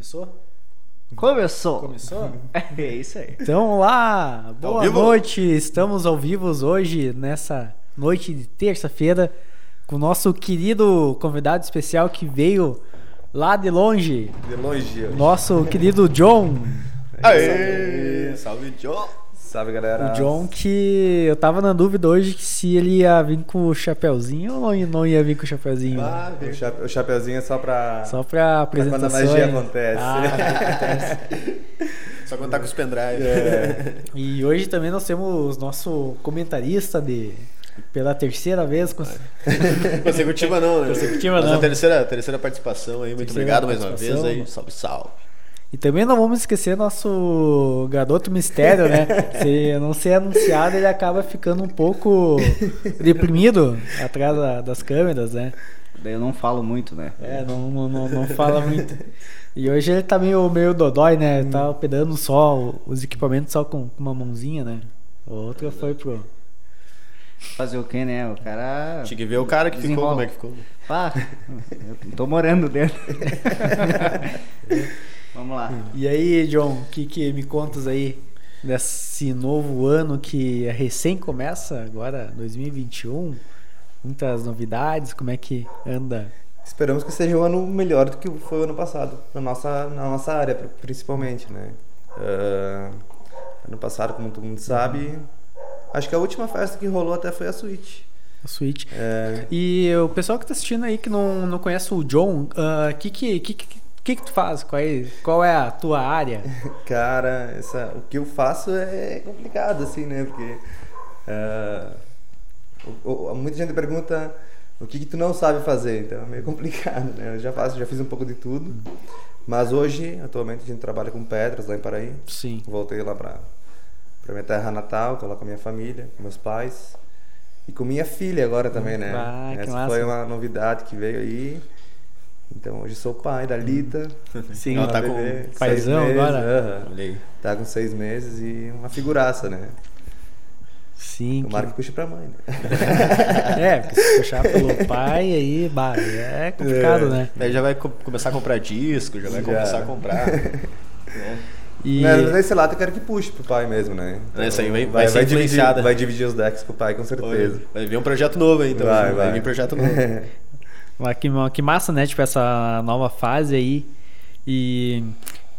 Começou? Começou. Começou? É isso aí. Então, lá, boa vivo? noite. Estamos ao vivo hoje, nessa noite de terça-feira, com o nosso querido convidado especial que veio lá de longe, De longe. hoje. nosso querido John. Aê! Salve, John! Salve, O galera. John que eu tava na dúvida hoje que se ele ia vir com o chapeuzinho ou não ia- vir com o chapeuzinho. Ah, o, chape- o chapeuzinho é só pra... Só pra pra quando a magia acontece. Ah, Só contar com os pendrive. É. E hoje também nós temos nosso comentarista de pela terceira vez. cons- Consecutiva não, né? Consecutiva Mas não. a terceira, terceira participação aí. Muito Terceira obrigado mais uma vez aí. Salve, salve. E também não vamos esquecer nosso garoto mistério, né? Se não ser anunciado, ele acaba ficando um pouco deprimido atrás da- das câmeras, né? Daí eu não falo muito, né? É, não, não, não, fala muito. E hoje ele tá meio, meio dodói, né? Ele Tá operando só os equipamentos só com com uma mãozinha, né? A outra foi pro. Fazer o quê, né? O cara. Tinha que ver o cara que ficou, Desenrola. como é que ficou. Pá, eu tô morando dentro. Vamos lá. E aí, John, o que, que me contas aí desse novo ano que recém começa agora, 2021? Muitas novidades, como é que anda? Esperamos que seja um ano melhor do que foi o ano passado, na nossa, na nossa área, pri- principalmente, né? Ah, ano passado, como todo mundo sabe, acho que a última festa que rolou até foi a Switch. A Switch. É, E o pessoal que tá assistindo aí que não, não conhece o John, o que, que, que, que, que que tu faz? Qual é, qual é a tua área? Cara, essa, o que eu faço é complicado, assim, né? Porque o- o- muita gente pergunta o que, que tu não sabe fazer, então é meio complicado, né? Eu já faço, já fiz um pouco de tudo, mas hoje, atualmente, a gente trabalha com pedras lá em Paraí. Sim. Voltei lá pra, pra minha terra natal, tô lá com a minha família, com meus pais. E com minha filha agora também, né? Ah, Essa massa. foi uma novidade que veio aí. Então hoje sou pai da Lita. Sim, Uma Ela tá com bebê, seis paizão meses, agora? Olha aí. Tá com seis meses e uma figuraça, né? Sim. Tomara que que- puxe pra mãe, né? É, porque se puxar pelo pai aí, bah, é complicado, É. né? Daí já vai co- começar a comprar disco, já vai Já. começar a comprar. né? E Mas nesse lado eu quero que puxe pro pai mesmo, né? Essa aí vai- vai ser dividir, influenciada. vai dividir os decks com o pai, com certeza. Vai vir um projeto novo aí, então. Vai, vai. vir projeto novo. Mas que, que massa, né? Tipo, essa nova fase aí. E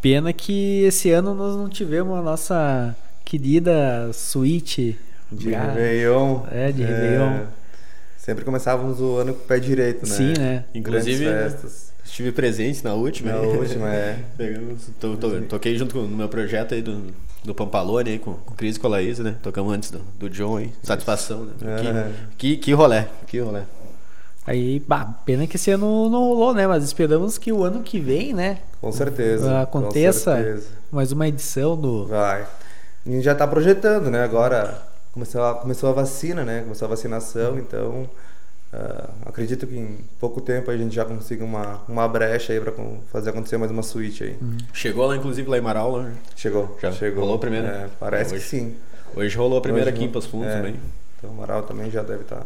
pena que esse ano nós não tivemos a nossa querida suíte. De Ah, Réveillon. É, de Réveillon. Sempre começávamos o ano com o pé direito, né? Sim, né? Inclusive, estive presente na última. Na última, é. Pegamos, to- to- toquei junto com, no meu projeto aí do, do Pampalone aí, com, com o Cris e com a Laís, né? Tocamos antes do, do John aí. Satisfação, né? Aham. Que, que, que rolé, que rolé. Aí, bah, pena que esse ano não rolou, né? Mas esperamos que o ano que vem, né? Com certeza. Aconteça Com certeza. mais uma edição do. Vai. A gente já tá projetando, né? Agora começou a, começou a vacina, né? Começou a vacinação, então ah, acredito que em pouco tempo a gente já consiga uma, uma brecha aí pra con- fazer acontecer mais uma suíte aí. Chegou lá, inclusive, lá em Marau, né? Chegou. Já chegou. rolou a primeira? É, parece Hoje. que sim. Hoje rolou a primeira Hoje aqui em Passo Fundo é. também. Então o Amaral também já deve estar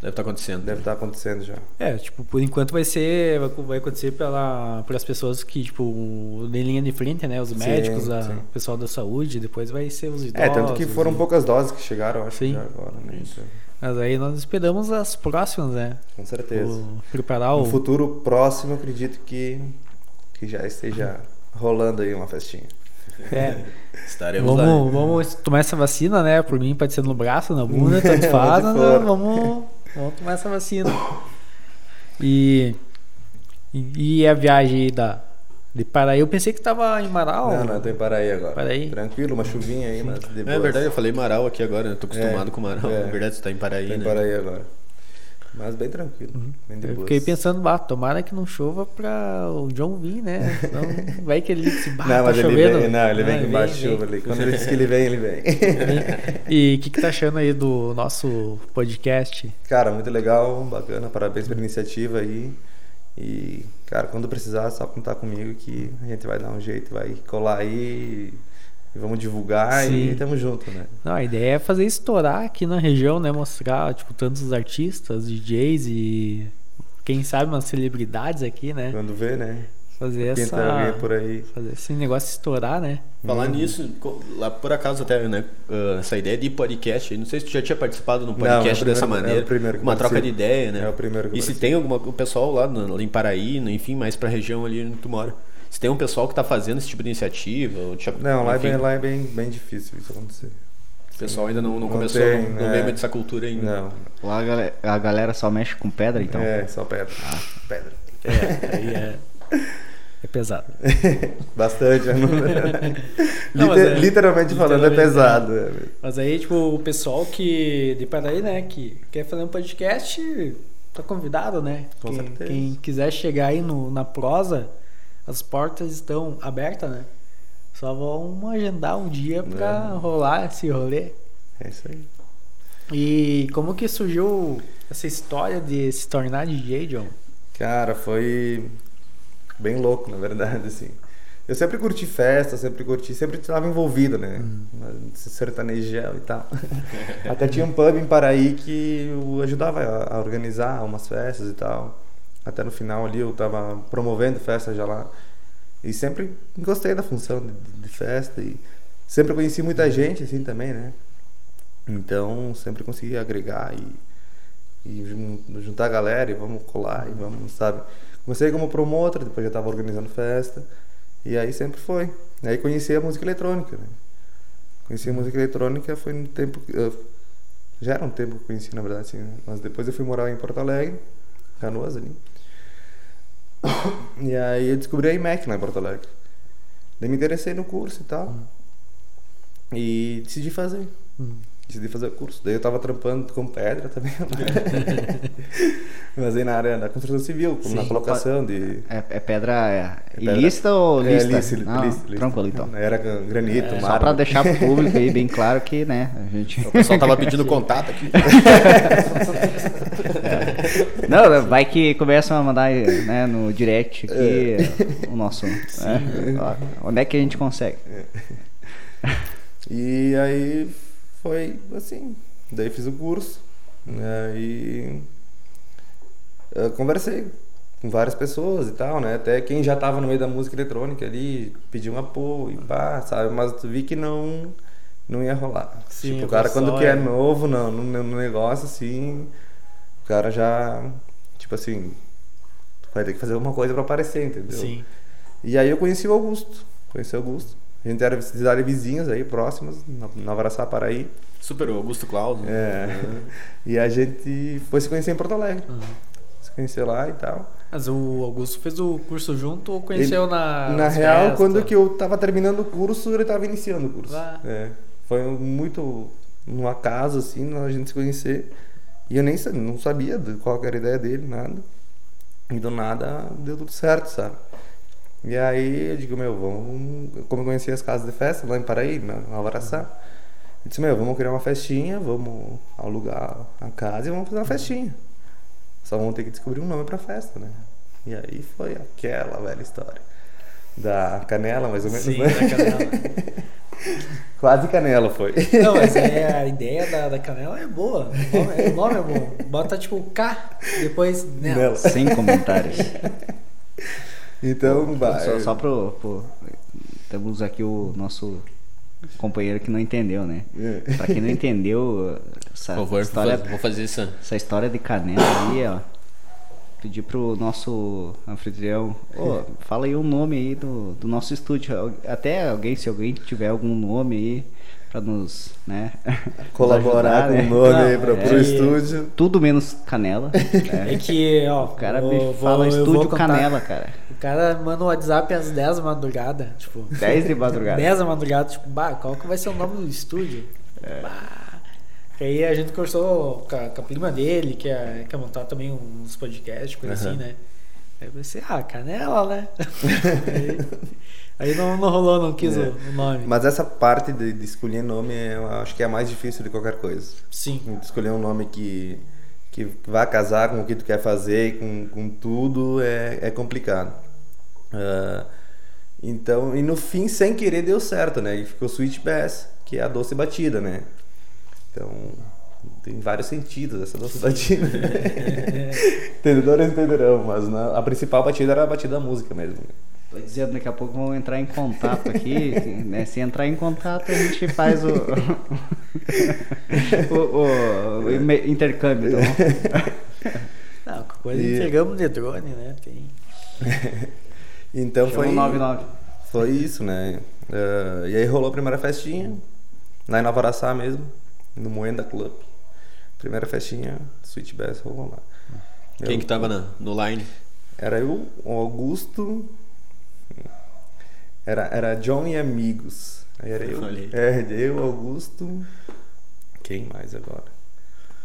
Deve estar acontecendo. deve tá acontecendo já. É, tipo, por enquanto vai ser. vai- acontecer pela, pelas pessoas que, tipo, em linha de frente, né? Os Sim, médicos, a- sim. o pessoal da saúde, depois vai ser os idosos. É, tanto que foram e- poucas doses que chegaram, acho Sim. que já agora, né? Mas aí nós esperamos as próximas, né? com certeza. O- preparar No o. futuro próximo, acredito que, que já esteja rolando aí uma festinha. É, Estaremos lá. vamos, vamos tomar essa vacina, né? Por mim pode ser no braço, na bunda, tanto faz, né? vamos, vamos tomar essa vacina. E, e, e a viagem aí da, de Paraí, eu pensei que tava em Marau. Não, não, tô em Paraí agora. Paraí. Tranquilo, uma chuvinha aí, mas de É boas. verdade, eu falei Marau aqui agora, né? Tô acostumado É, com Marau. é. Na verdade, você tá em Paraí, Tô em né? Paraí agora. Mas bem tranquilo, bem de Eu fiquei pensando, bah, tomara que não chova pra o John vir, né? Não vai que ele disse, bah, Não, tá mas ele vem, não, ele vem Ah, com de vem. chuva ali. Quando ele diz que ele vem, ele vem. E o que, que tá achando aí do nosso podcast? Cara, muito legal, bacana, parabéns pela iniciativa aí. E, cara, quando precisar, é só contar comigo que a gente vai dar um jeito, vai colar aí e vamos divulgar Sim. e tamo junto, né? Não, a ideia é fazer estourar aqui na região, né? Mostrar, tipo, tantos artistas, DJs e quem sabe umas celebridades aqui, né? Quando vê, né? Fazer Quem essa. tá por aí. Fazer esse negócio estourar, né? Falar nisso, co- lá por acaso até, né? ah, essa ideia de podcast, não sei se tu já tinha participado num Não, podcast é o primeiro- dessa é o maneira. primeiro que uma troca de ideia, né? É o primeiro que E se tem alguma, o pessoal lá, no, lá em Paraí, no- enfim, mais pra região ali onde tu mora. Se tem um pessoal que tá fazendo esse tipo de iniciativa, ou te- Não, lá é, bem, lá é bem, bem difícil isso acontecer. o pessoal ainda não, não Não começou, tem, não, não é. veio muito dessa cultura ainda. Não, Lá a galera, a galera só mexe com pedra, então. é só pedra. Ah. Pedra. É, aí é. É pesado. Bastante. né? Não, Liter- é- literalmente falando, é pesado. é. Mas aí, tipo, o pessoal que de Paraí, né, que quer fazer um podcast, tá convidado, né? Com quem, certeza. quem quiser chegar aí no, na prosa, as portas estão abertas, né? Só vão agendar um dia pra É. rolar esse rolê. É isso aí. E como que surgiu essa história de se tornar DJ, John? Cara, foi bem louco, na verdade, assim. Eu sempre curti festa, sempre curti, sempre estava envolvido, né? Esse Sertanejão e tal. Até tinha um pub em Paraí que eu ajudava a, a organizar umas festas e tal. Até no final ali eu tava promovendo festa já lá. E sempre gostei da função de, de festa e sempre conheci muita gente assim também, né? Então sempre consegui agregar e, e jun- juntar a galera e vamos colar e vamos, sabe? Comecei como promotor, depois já estava organizando festa e aí sempre foi. E aí conheci a música eletrônica, né? Conheci a música eletrônica foi no tempo já era um tempo que eu conheci na verdade, assim, né? mas depois eu fui morar em Porto Alegre, Canoas ali. E aí eu descobri a IMEC lá em Porto Alegre. Daí me interessei no curso e tal. E decidi fazer. Decidi fazer o curso. Daí eu tava trampando com pedra também. Mas aí na área da construção civil, como na Sim. colocação de. É, é pedra é, pedra- ilícita ou É, lista? lícito, Não, lícito, lícito. Tranquilo, então. Era granito, Só mármore. pra deixar pro público aí bem claro que, né, a gente... O pessoal tava pedindo contato aqui. Não, vai que começam a mandar né, no direct aqui o nosso... né, ó, onde é que a gente consegue? E aí foi assim. Daí fiz o curso. Né, e eu conversei com várias pessoas e tal, né? Até quem já tava no meio da música eletrônica ali pediu um apoio, pá, sabe? Mas tu vi que não, não ia rolar. Sim, tipo, o cara quando é novo no, no, no negócio, assim, o cara já, tipo assim, vai ter que fazer alguma coisa pra aparecer, entendeu? Sim. E aí eu conheci o Augusto. Conheci o Augusto. A gente era de cidades vizinhas aí, próximas, na, na Varaçá, Paraí. Super, o Augusto Claudio. É. E a gente foi se conhecer em Porto Alegre. Se conhecer lá e tal. Mas o Augusto fez o curso junto ou conheceu Ele- na. Na real, festas? quando que eu tava terminando o curso, ele tava iniciando o curso. Ah. É. Foi muito no acaso, assim, a gente se conhecer. E eu nem não sabia de qual era a ideia dele, nada. E do nada deu tudo certo, sabe? E aí eu digo, meu, vamos. Como eu conhecia as casas de festa lá em Paraí, na na Alvaraçá. Eu disse, meu, vamos criar uma festinha, vamos alugar a casa e vamos fazer uma festinha. Só vamos ter que descobrir um nome pra festa, né? E aí foi aquela velha história. Da canela, mais ou menos, Sim, né? da canela. Quase canela foi. Não, mas é, a ideia da, da canela é boa. O nome, o nome é bom. Bota tipo K, depois nela. Nela. Sem comentários. Então, vai. Só, só pro, pro- Temos aqui o nosso companheiro que não entendeu, né? É. Pra quem não entendeu, essa Por favor, história, vou, vou fazer isso. essa história de canela aí, ó. Pedir pro nosso anfitrião, ô, fala aí o nome aí do, do nosso estúdio. Até alguém, se alguém tiver algum nome aí pra nos, né? nos Colaborar ajudar, com né? o nome Não, aí pra, é pro estúdio. Tudo menos canela. É que, ó, O cara vou- fala vou estúdio canela, cara. O cara manda um WhatsApp às 10 da madrugada. Tipo, 10 de madrugada. 10 da madrugada, tipo, bah, qual que vai ser o nome do estúdio? É. Bah. E aí a gente conversou com a, com a prima dele, que é, quer montar também uns podcasts, coisa Aham. assim, né? Aí eu pensei, ah, canela, né? aí aí não, não rolou, não quis É. o, o nome. Mas essa parte de, de escolher nome, eu acho que é a mais difícil de qualquer coisa. Sim. Escolher um nome que, que vai casar com o que tu quer fazer, com, com tudo, é, é complicado. Ah, então, e no fim, sem querer, deu certo, né? E ficou Sweet Bass, que é a doce batida, né? Então, tem vários sentidos essa doce batida. Entendedores entenderão, mas na- a principal batida era a batida da música mesmo. Tô dizendo, daqui a pouco vão entrar em contato aqui. né? Se entrar em contato, a gente faz o, o, o, o intercâmbio. Tá Não, coisa e... entregamos de drone, né? Tem. Então foi. 99. Foi isso, né? Uh, e aí rolou a primeira festinha, lá em Nova Araçá mesmo, no Moenda Club. Primeira festinha, Sweet Bass rolou lá. Quem eu, que tava na, no line? Era eu, o Augusto, era, era John e amigos. Aí era eu. É, eu, Augusto. Quem mais agora?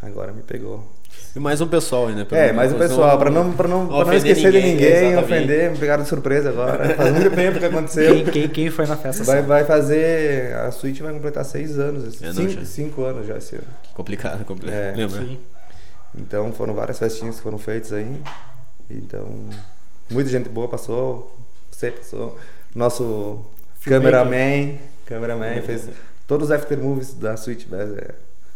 Agora me pegou. E mais um pessoal ainda. É, mais um pessoal, para não, pra não, pra não esquecer ninguém, de ninguém, exatamente. ofender, me pegaram de surpresa agora. Faz muito tempo que aconteceu. Quem, quem, quem foi na festa? Vai, vai fazer. A suíte vai completar seis anos. É, cinco, não, cinco anos já esse ano. Complicado, complicado. É, Lembra? Sim. Então foram várias festinhas que foram feitas aí. Então, muita gente boa passou. Você passou nosso cameraman, cameraman fez todos os aftermovies da Switch Bass é,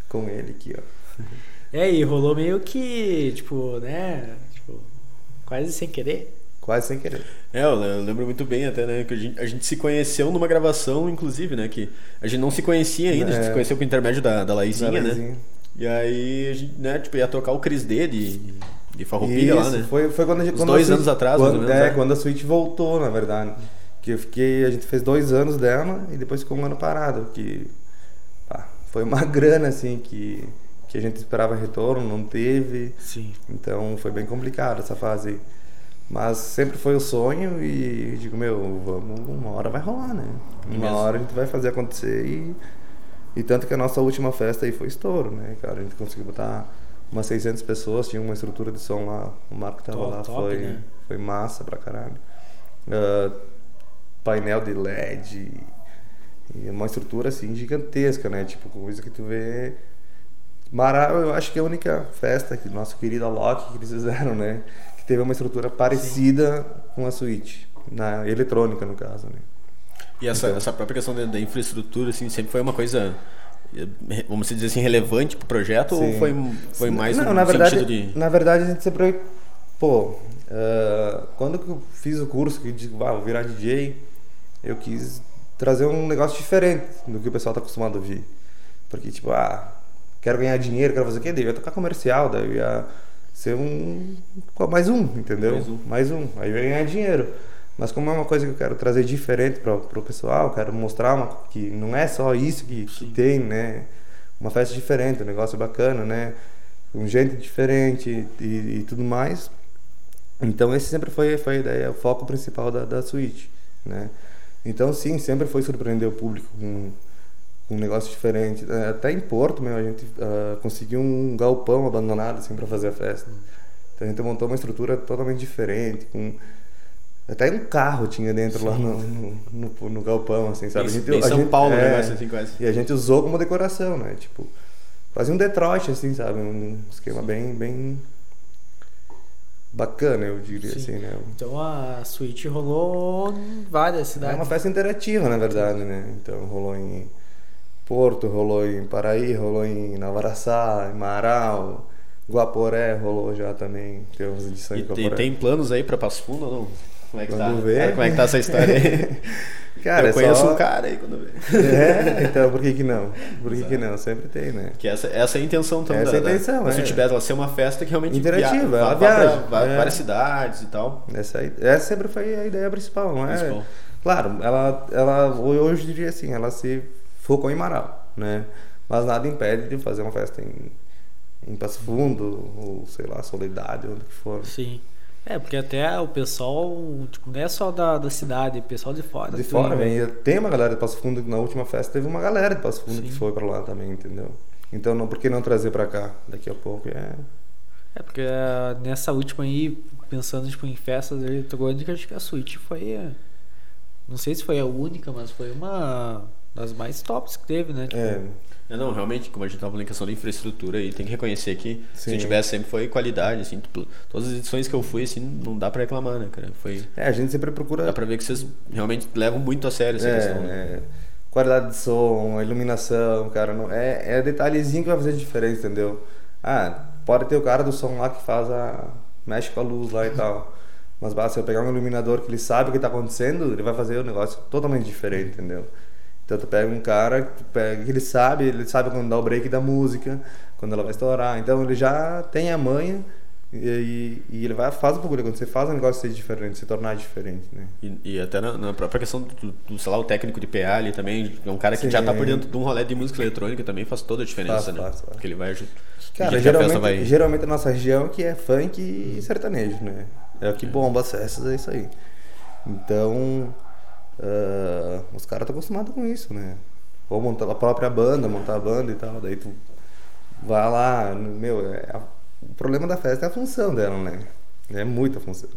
com ele aqui, ó. É, e rolou meio que, tipo, né, tipo, quase sem querer. Quase sem querer. É, eu lembro muito bem até, né, que a gente, a gente se conheceu numa gravação, inclusive, né, que a gente não se conhecia ainda, é. a gente se é. conheceu com o intermédio da, da Laizinha, da né? E aí, a gente, né, tipo, ia tocar o Cris D de, de Farroupilha lá, né? Foi, foi quando a gente... Quando dois a anos atrás, quando, menos, É, né? quando a Switch voltou, na verdade. Que eu fiquei, a gente fez dois anos dela e depois ficou um ano parado, que pá, foi uma grana assim que, que a gente esperava retorno, não teve. Sim. Então foi bem complicado essa fase. Mas sempre foi o sonho e digo, meu, vamos, uma hora vai rolar, né? Uma hora a gente vai fazer acontecer e, e tanto que a nossa última festa aí foi estouro, né, cara? A gente conseguiu botar umas 600 pessoas, tinha uma estrutura de som lá, o Marco tava top, lá, top, foi, né? foi massa pra caralho. Uh, painel de LED e uma estrutura assim gigantesca, né? Tipo, coisa que tu vê. Mara, eu acho que é a única festa que nosso querido Alok que eles fizeram, né? Que teve uma estrutura parecida Sim. com a Switch, na eletrônica no caso, né? E essa, então, essa própria questão da, da, infraestrutura, assim, sempre foi uma coisa, vamos dizer assim, relevante para o projeto Sim. ou foi, foi mais Não, no na verdade, de... Na verdade, a gente sempre... Pô, uh, quando eu fiz o curso, que eu digo, ah, vou virar DJ, eu quis trazer um negócio diferente do que o pessoal está acostumado a ouvir. Porque, tipo, ah, quero ganhar dinheiro, quero fazer o quê? Daí eu ia tocar comercial, daí eu ia ser um. Mais um, entendeu? Mais um. Mais um. Aí eu ia ganhar dinheiro. Mas como é uma coisa que eu quero trazer diferente para o pessoal, quero mostrar uma, que não é só isso que, que, tem, né? Uma festa diferente, um negócio bacana, né? Com gente diferente e, e tudo mais. Então esse sempre foi, foi a ideia, o foco principal da, da suíte, né? Então, sim, sempre foi surpreender o público com, com um negócio diferente. É, até em Porto, meu, a gente uh, conseguiu um galpão abandonado assim, para fazer a festa. Então, a gente montou uma estrutura totalmente diferente, com até um carro tinha dentro Sim. lá no, no, no, no, galpão, assim, sabe? A gente, São gente, Paulo, é, negócio assim, quase. E a gente usou como decoração, né? Tipo, quase um Detroit, assim, sabe? Um esquema bem, bem bacana, eu diria Sim. assim, né? Então a suíte rolou em várias cidades. É uma festa interativa, na verdade, né? Então rolou em Porto, rolou em Paraí, rolou em Navaraçá, em Marau, Guaporé rolou já também, tem umas edições e, de Guaporé. E tem planos aí para Passo Fundo ou não? Como é que quando tá? Vê. Como é que tá essa história aí? Cara, eu é conheço só... um cara aí quando vê. É, então por que que não? Por que que não? Sempre tem, né? Que essa, essa é a intenção também. Essa é a intenção, da, é. Se tivesse ela ser uma festa que realmente interativa, via, ela viaja, pra, é. várias cidades e tal. Essa, essa sempre foi a ideia principal, não é? Principal. Claro, ela, ela hoje diria assim, ela se focou em Marau, né? Mas nada impede de fazer uma festa em, em Passo Fundo, ou sei lá, Soledade, onde que for. Sim. É, porque até o pessoal, tipo, não é só da, da cidade, é pessoal de fora. De fora, vem. Tem uma galera de Passo Fundo, na última festa teve uma galera de Passo Fundo Sim. que foi pra lá também, entendeu? Então, não, por que não trazer pra cá daqui a pouco? É, é porque uh, nessa última aí, pensando tipo, em festas eletrônicas, acho que a suíte foi. Uh, não sei se foi a única, mas foi uma das mais tops que teve, né? Tipo, é. É, não, realmente, como a gente estava falando em questão da infraestrutura, e tem que reconhecer que Sim. se tivesse sempre foi qualidade, assim, todas as edições que eu fui, assim, não dá para reclamar, né, cara? Foi... É, a gente sempre procura... Dá pra ver que vocês realmente levam muito a sério essa é, questão. Né? É. Qualidade de som, iluminação, cara, não, é, é detalhezinho que vai fazer diferença, entendeu? Ah, pode ter o cara do som lá que faz a... mexe com a luz lá e tal. Mas basta eu pegar um iluminador que ele sabe o que está acontecendo, ele vai fazer o um negócio totalmente diferente, entendeu? Então tu pega um cara que, pega, que ele sabe, ele sabe quando dá o break da música, quando ela vai estourar. Então ele já tem a manha e, e, ele vai faz um pouco quando você faz um negócio ser diferente, se tornar diferente, né? E, e até na, na, própria questão do, do, sei lá, o técnico de PA ali também, é um cara que Sim. já tá por dentro de um rolê de música eletrônica também faz toda a diferença, faz, né? Faz, faz. Porque ele vai Cara, geralmente, vai... geralmente a nossa região que é funk e sertanejo, né? É o que bomba as festas, é isso aí. Então, uh, os caras estão acostumados com isso, né? Ou montar a própria banda, montar a banda e tal, daí tu vai lá, meu, é a o problema da festa é a função dela, né? É muita função.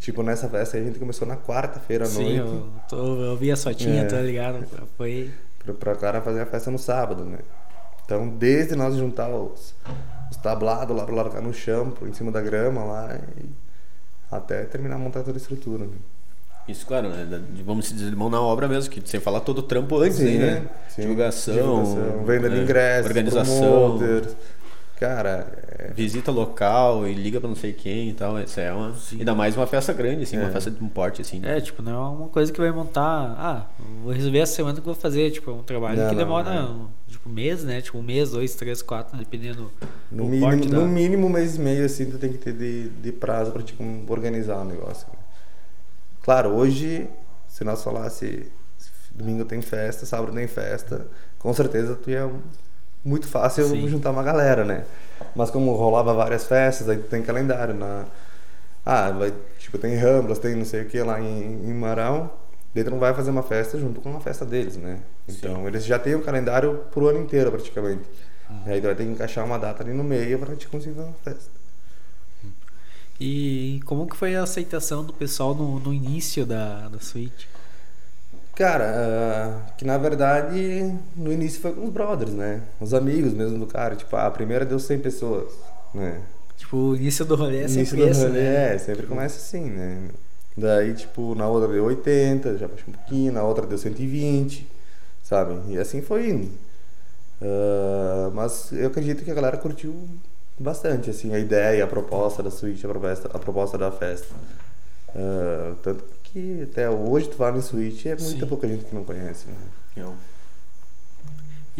Tipo, nessa festa a gente começou na quarta-feira à noite. Sim, eu, tô, eu vi a sotinha, é. tá ligado? Foi. Pra, pra cara fazer a festa no sábado, né? Então, desde nós juntar os, os tablados lá pra largar no chão, em cima da grama lá, e até terminar a montar toda a estrutura, né? Isso, claro, né? Vamos dizer, mão na obra mesmo, que sem falar todo o trampo antes, sim, aí, né? Sim. Divulgação, Divulgação, venda de é, ingressos, organização. Promoters. Cara, é... visita local e liga pra não sei quem e tal. Isso é uma. Sim. Ainda mais uma festa grande, assim, é. uma festa de um porte, assim. Né? É, tipo, não é uma coisa que vai montar. Ah, vou resolver essa semana que vou fazer. Tipo, é um trabalho não, que demora não, é. tipo, um mês, né? Tipo, um mês, dois, três, quatro, dependendo no do mínimo, porte. Da... No mínimo, um mês e meio, assim, tu tem que ter de, de prazo pra, tipo, organizar o negócio. Claro, hoje, se nós falasse domingo tem festa, sábado tem festa, com certeza tu ia muito fácil Sim. juntar uma galera, né? Mas como rolava várias festas, aí tem calendário na ah, vai, tipo, tem Ramblas, tem não sei o que lá em, em Marão, daí tu não vai fazer uma festa junto com uma festa deles, né? Então, Sim. eles já têm o um calendário pro ano inteiro, praticamente. Hum. Aí tu vai ter que encaixar uma data ali no meio para te conseguir uma festa. E como que foi a aceitação do pessoal no, no início da, da suíte? Cara, uh, que na verdade no início foi com os brothers, né? Os amigos mesmo do cara. Tipo, a primeira deu 100 pessoas, né? Tipo, o início do rolê é sempre início do rolê, né? É, sempre começa assim, né? Daí, tipo, na outra deu 80, já baixou um pouquinho, na outra deu 120, sabe? E assim foi indo. Uh, mas eu acredito que a galera curtiu bastante, assim, a ideia, a proposta da suíte, a proposta, a proposta da festa. Uh, tanto que até hoje tu fala em Switch é muita Sim. pouca gente que não conhece, né? Eu.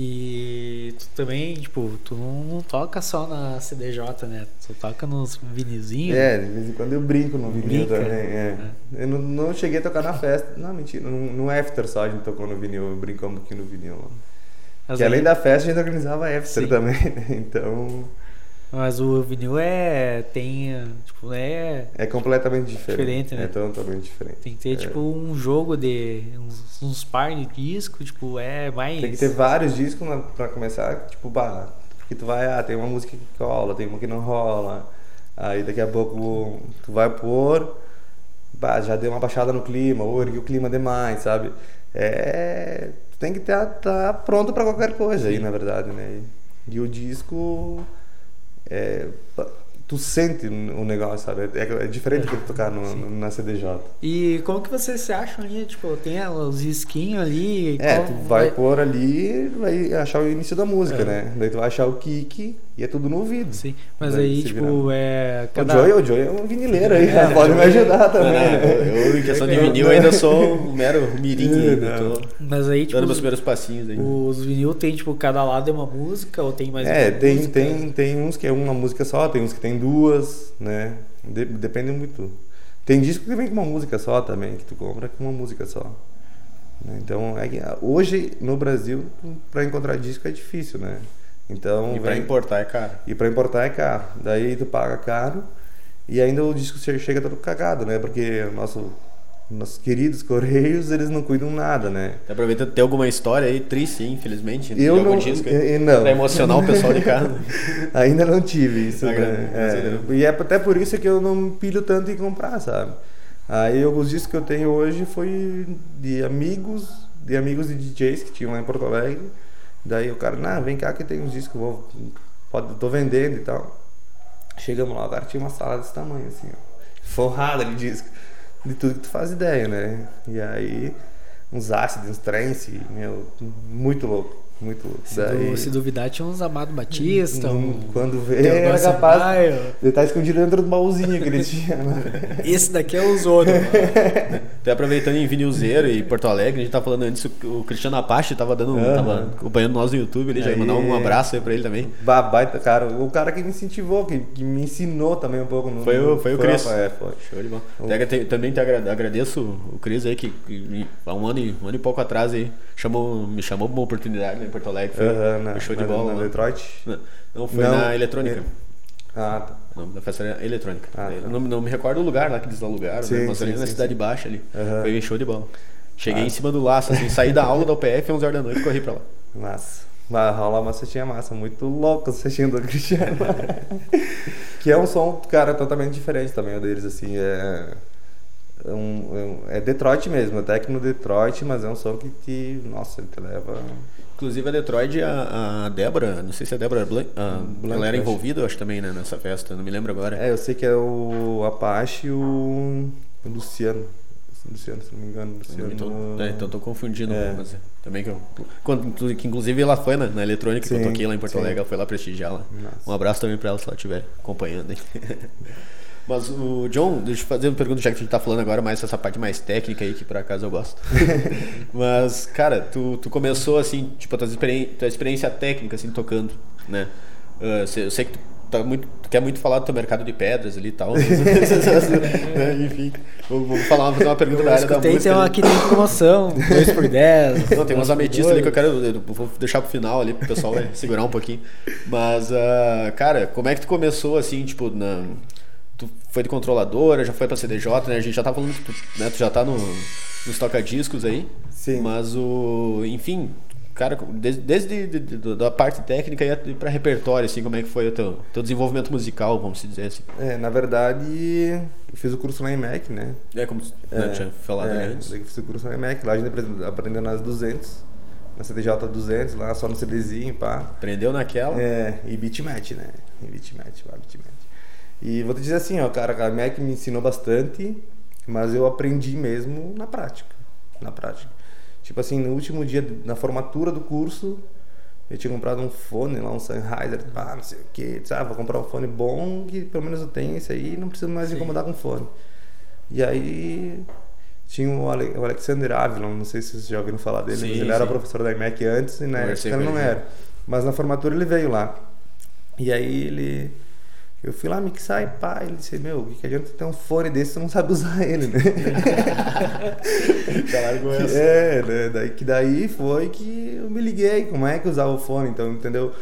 E tu também, tipo, tu não toca só na CDJ, né? Tu toca nos vinizinhos. É, de vez em quando eu brinco no vinil Brinca. também. É. é. Eu não, não, cheguei a tocar na festa. Não, mentira, no, no after só a gente tocou no vinil, eu brincou um pouquinho no vinil. Mas que aí... além da festa a gente organizava after Sim. também, né? Então. Mas o vinil é. tem. Tipo, é. É completamente diferente. diferente né? É totalmente diferente. Tem que ter, é. tipo, um jogo de. uns, uns par de discos, tipo, é mais. Tem que ter vários discos pra começar, tipo, bah, porque tu vai, ah, tem uma música que cola, tem uma que não rola. Aí daqui a pouco tu vai pôr, bah, já deu uma baixada no clima, ou ergueu o clima demais, sabe? É. Tu tem que estar tá pronto pra qualquer coisa aí, na verdade, né? E o disco é, tu sente o negócio, sabe? É, é diferente do que tocar no, no, na CDJ. E como que vocês se acham ali? Tipo, tem os esquinhos ali? É, tu vai, vai pôr ali vai achar o início da música, é. né? Daí tu vai achar o kick e é tudo no ouvido. Sim, mas aí, tipo, virar. é... Cada... O, Joey, o Joey é um vinileiro aí, é, pode me ajudar também. Eu, em questão de vinil, ainda sou um mero mirim ainda. Tô mas aí, tipo... Dando meus primeiros passinhos aí. Os vinil tem, tipo, cada lado é uma música ou tem mais É, tem, música? tem, tem uns que é uma música só, tem uns que tem duas, né? De, depende muito. Tem disco que vem com uma música só também, que tu compra com uma música só. Então, é que, hoje no Brasil, para encontrar disco é difícil, né? Então, e para importar é caro. E para importar é caro. Daí tu paga caro e ainda o disco chega todo cagado, né? Porque nosso nossos queridos correios, eles não cuidam nada, né? Aproveita ter alguma história aí triste, infelizmente, eu de algum não, disco eu, não. pra emocionar o pessoal de casa. ainda não tive isso, né? É, e é até por isso que eu não pilho tanto em comprar, sabe? Aí alguns discos que eu tenho hoje foi de amigos, de amigos de DJs que tinham lá em Porto Alegre. Daí o cara, não, vem cá que tem uns discos, vou, pode, tô vendendo e tal. Chegamos lá, o cara tinha uma sala desse tamanho, assim, ó, forrada de disco, de tudo que tu faz ideia, né? E aí, uns ácidos, uns trance, meu, muito louco. Muito se, Daí... se duvidar, tinha uns Amado Batista. Hum, um... Quando vê, era capaz. Ele tá escondido dentro do baúzinho que ele tinha. Né? Esse daqui é o Zoro. Até aproveitando em Vinilzeiro e Porto Alegre, a gente tá falando antes, o Cristiano Apache tava dando. Uhum. tava acompanhando nós no YouTube, ele já ia mandar um abraço aí pra ele também. Baita, cara. O cara que me incentivou, que, que me ensinou também um pouco no. Foi o, foi o Cris. É, foi. Show de bola. Também te agradeço o Cris aí, que, que há um ano, e, um ano e pouco atrás aí chamou, me chamou pra uma oportunidade né, em Porto Alegre. Foi, uhum, na, show de na, bola. Na Detroit? Não, não foi não, na eletrônica. Ah, tá. O nome da festa era eletrônica. Ah, tá. não, não me recordo o lugar lá que eles alugaram, sim, né? mas sim, ali sim, na Cidade sim. Baixa ali. Uhum. Foi show de bola. Cheguei ah. em cima do laço, assim, saí da aula da UPF 11 horas da noite e corri pra lá. Massa. Vai rolar uma cestinha massa, muito louco assistindo o Cristiano. que é um som, cara, totalmente diferente também o deles, assim, é é um, é Detroit mesmo, até que no Detroit, mas é um som que te, nossa, ele te leva. Inclusive a Detroit, a, a Débora, não sei se a Débora Blanc, a, Blanc ela era envolvida, eu acho também, né, nessa festa, não me lembro agora. É, eu sei que é o Apache e o, o Luciano. Luciano, se não me engano. Luciano... Tô, é, então tô confundindo. É. Mas também que, eu, que inclusive ela foi na, na eletrônica sim, que eu toquei lá em Porto sim. Alegre, ela foi lá prestigiar lá. Um abraço também pra ela se ela estiver acompanhando. Hein? Mas o John, deixa eu fazer uma pergunta, já que a gente tá falando agora mais essa parte mais técnica aí, que por acaso eu gosto. Mas, cara, tu, tu começou assim, tipo, a tua, experiência, tua experiência técnica, assim, tocando, né? Uh, eu sei que tu, tá muito, tu quer muito falar do teu mercado de pedras ali e tal. Enfim, vamos falar, fazer uma pergunta da área da música. Tem aqui tem promoção, 2 por 10 Não, tem umas ametistas ali que eu quero, eu vou deixar pro final ali, pro pessoal segurar um pouquinho. Mas, uh, cara, como é que tu começou assim, tipo, na foi de controladora, já foi pra CDJ, né? A gente já tá falando que tu, né, tu já tá no, nos toca-discos aí. Sim. Mas o. Enfim, cara, desde, desde de, de, da parte técnica e para repertório, assim, como é que foi o teu, teu desenvolvimento musical, vamos dizer assim? É, na verdade, eu fiz o curso na IMEC, né? É, como né, é, tinha falado é, antes. Eu fiz o curso na IMEC, lá a gente aprendeu nas 200, na CDJ 200, lá só no CDzinho, pá. Aprendeu naquela? É, e beatmatch, né? E beatmatch, lá, beatmatch. E vou te dizer assim, ó, cara, a Mac me ensinou bastante, mas eu aprendi mesmo na prática, na prática. Tipo assim, no último dia, na formatura do curso, eu tinha comprado um fone lá, um Sennheiser, ah, não sei o que, ah, vou comprar um fone bom, que pelo menos eu tenho esse aí, não preciso mais me incomodar com fone. E aí tinha o Alexander Avilon, não sei se vocês já ouviram falar dele, sim, mas ele sim. era professor da IMEC antes e na época ele não era. Mas na formatura ele veio lá. E aí ele eu fui lá mixar e pá, ele disse, meu, o que, que adianta ter um fone desse se você não sabe usar ele, né? Já largou essa. É, né? Daí, que daí foi que eu me liguei, como é que usava o fone, então, entendeu?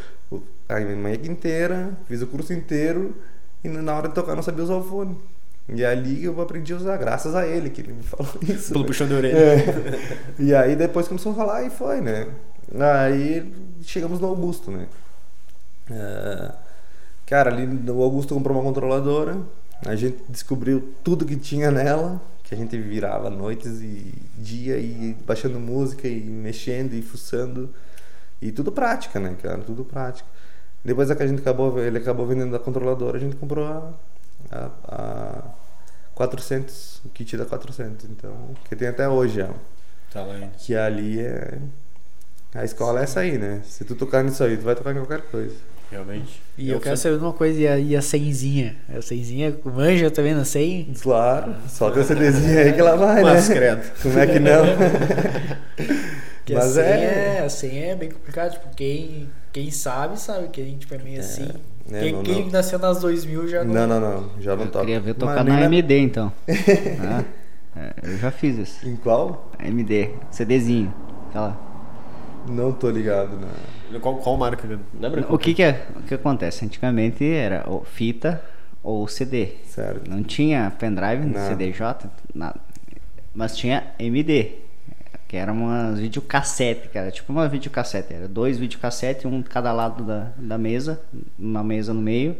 A manhã inteira, fiz o curso inteiro e na hora de tocar não sabia usar o fone. E ali eu aprendi a usar, graças a ele que ele me falou isso. Pelo né? puxão de orelha. É. E aí depois começou a falar e foi, né? Aí chegamos no Augusto, né? É Cara, ali o Augusto comprou uma controladora, a gente descobriu tudo que tinha nela, que a gente virava noites e dia e baixando música e mexendo e fuçando. E tudo prática, né, cara? Tudo prática. Depois que a gente acabou, ele acabou vendendo a controladora, a gente comprou a, a, a 400, o kit da 400, então, que tem até hoje, ó. Tá Que ali é a escola é essa aí, né? Se tu tocar nisso aí, tu vai tocar em qualquer coisa. Realmente. E eu, eu quero saber uma coisa, e a, e a senzinha? A senzinha manja também na senha? Claro, só que a CDzinha aí que ela vai, Mas, né? credo. Como é que não? Mas a senha, é... a senha é bem complicado, tipo, quem, quem sabe, sabe que a gente tipo, é meio é, assim. Né, quem, não, quem não. nasceu nas 2000 já não... Não, não, não, já não toca. queria ver tocar na MD, então. ah, é, eu já fiz isso. Em qual? MD, CDzinho, aquela... Não tô ligado, né? Qual, qual marca? Lembra? O que, que, é, o que acontece? Antigamente era fita ou CD. Certo. Não tinha pendrive no CDJ, nada. Mas tinha MD, que era uma videocassete, que era tipo uma videocassete. Era dois videocassetes, um de cada lado da, da mesa, uma mesa no meio,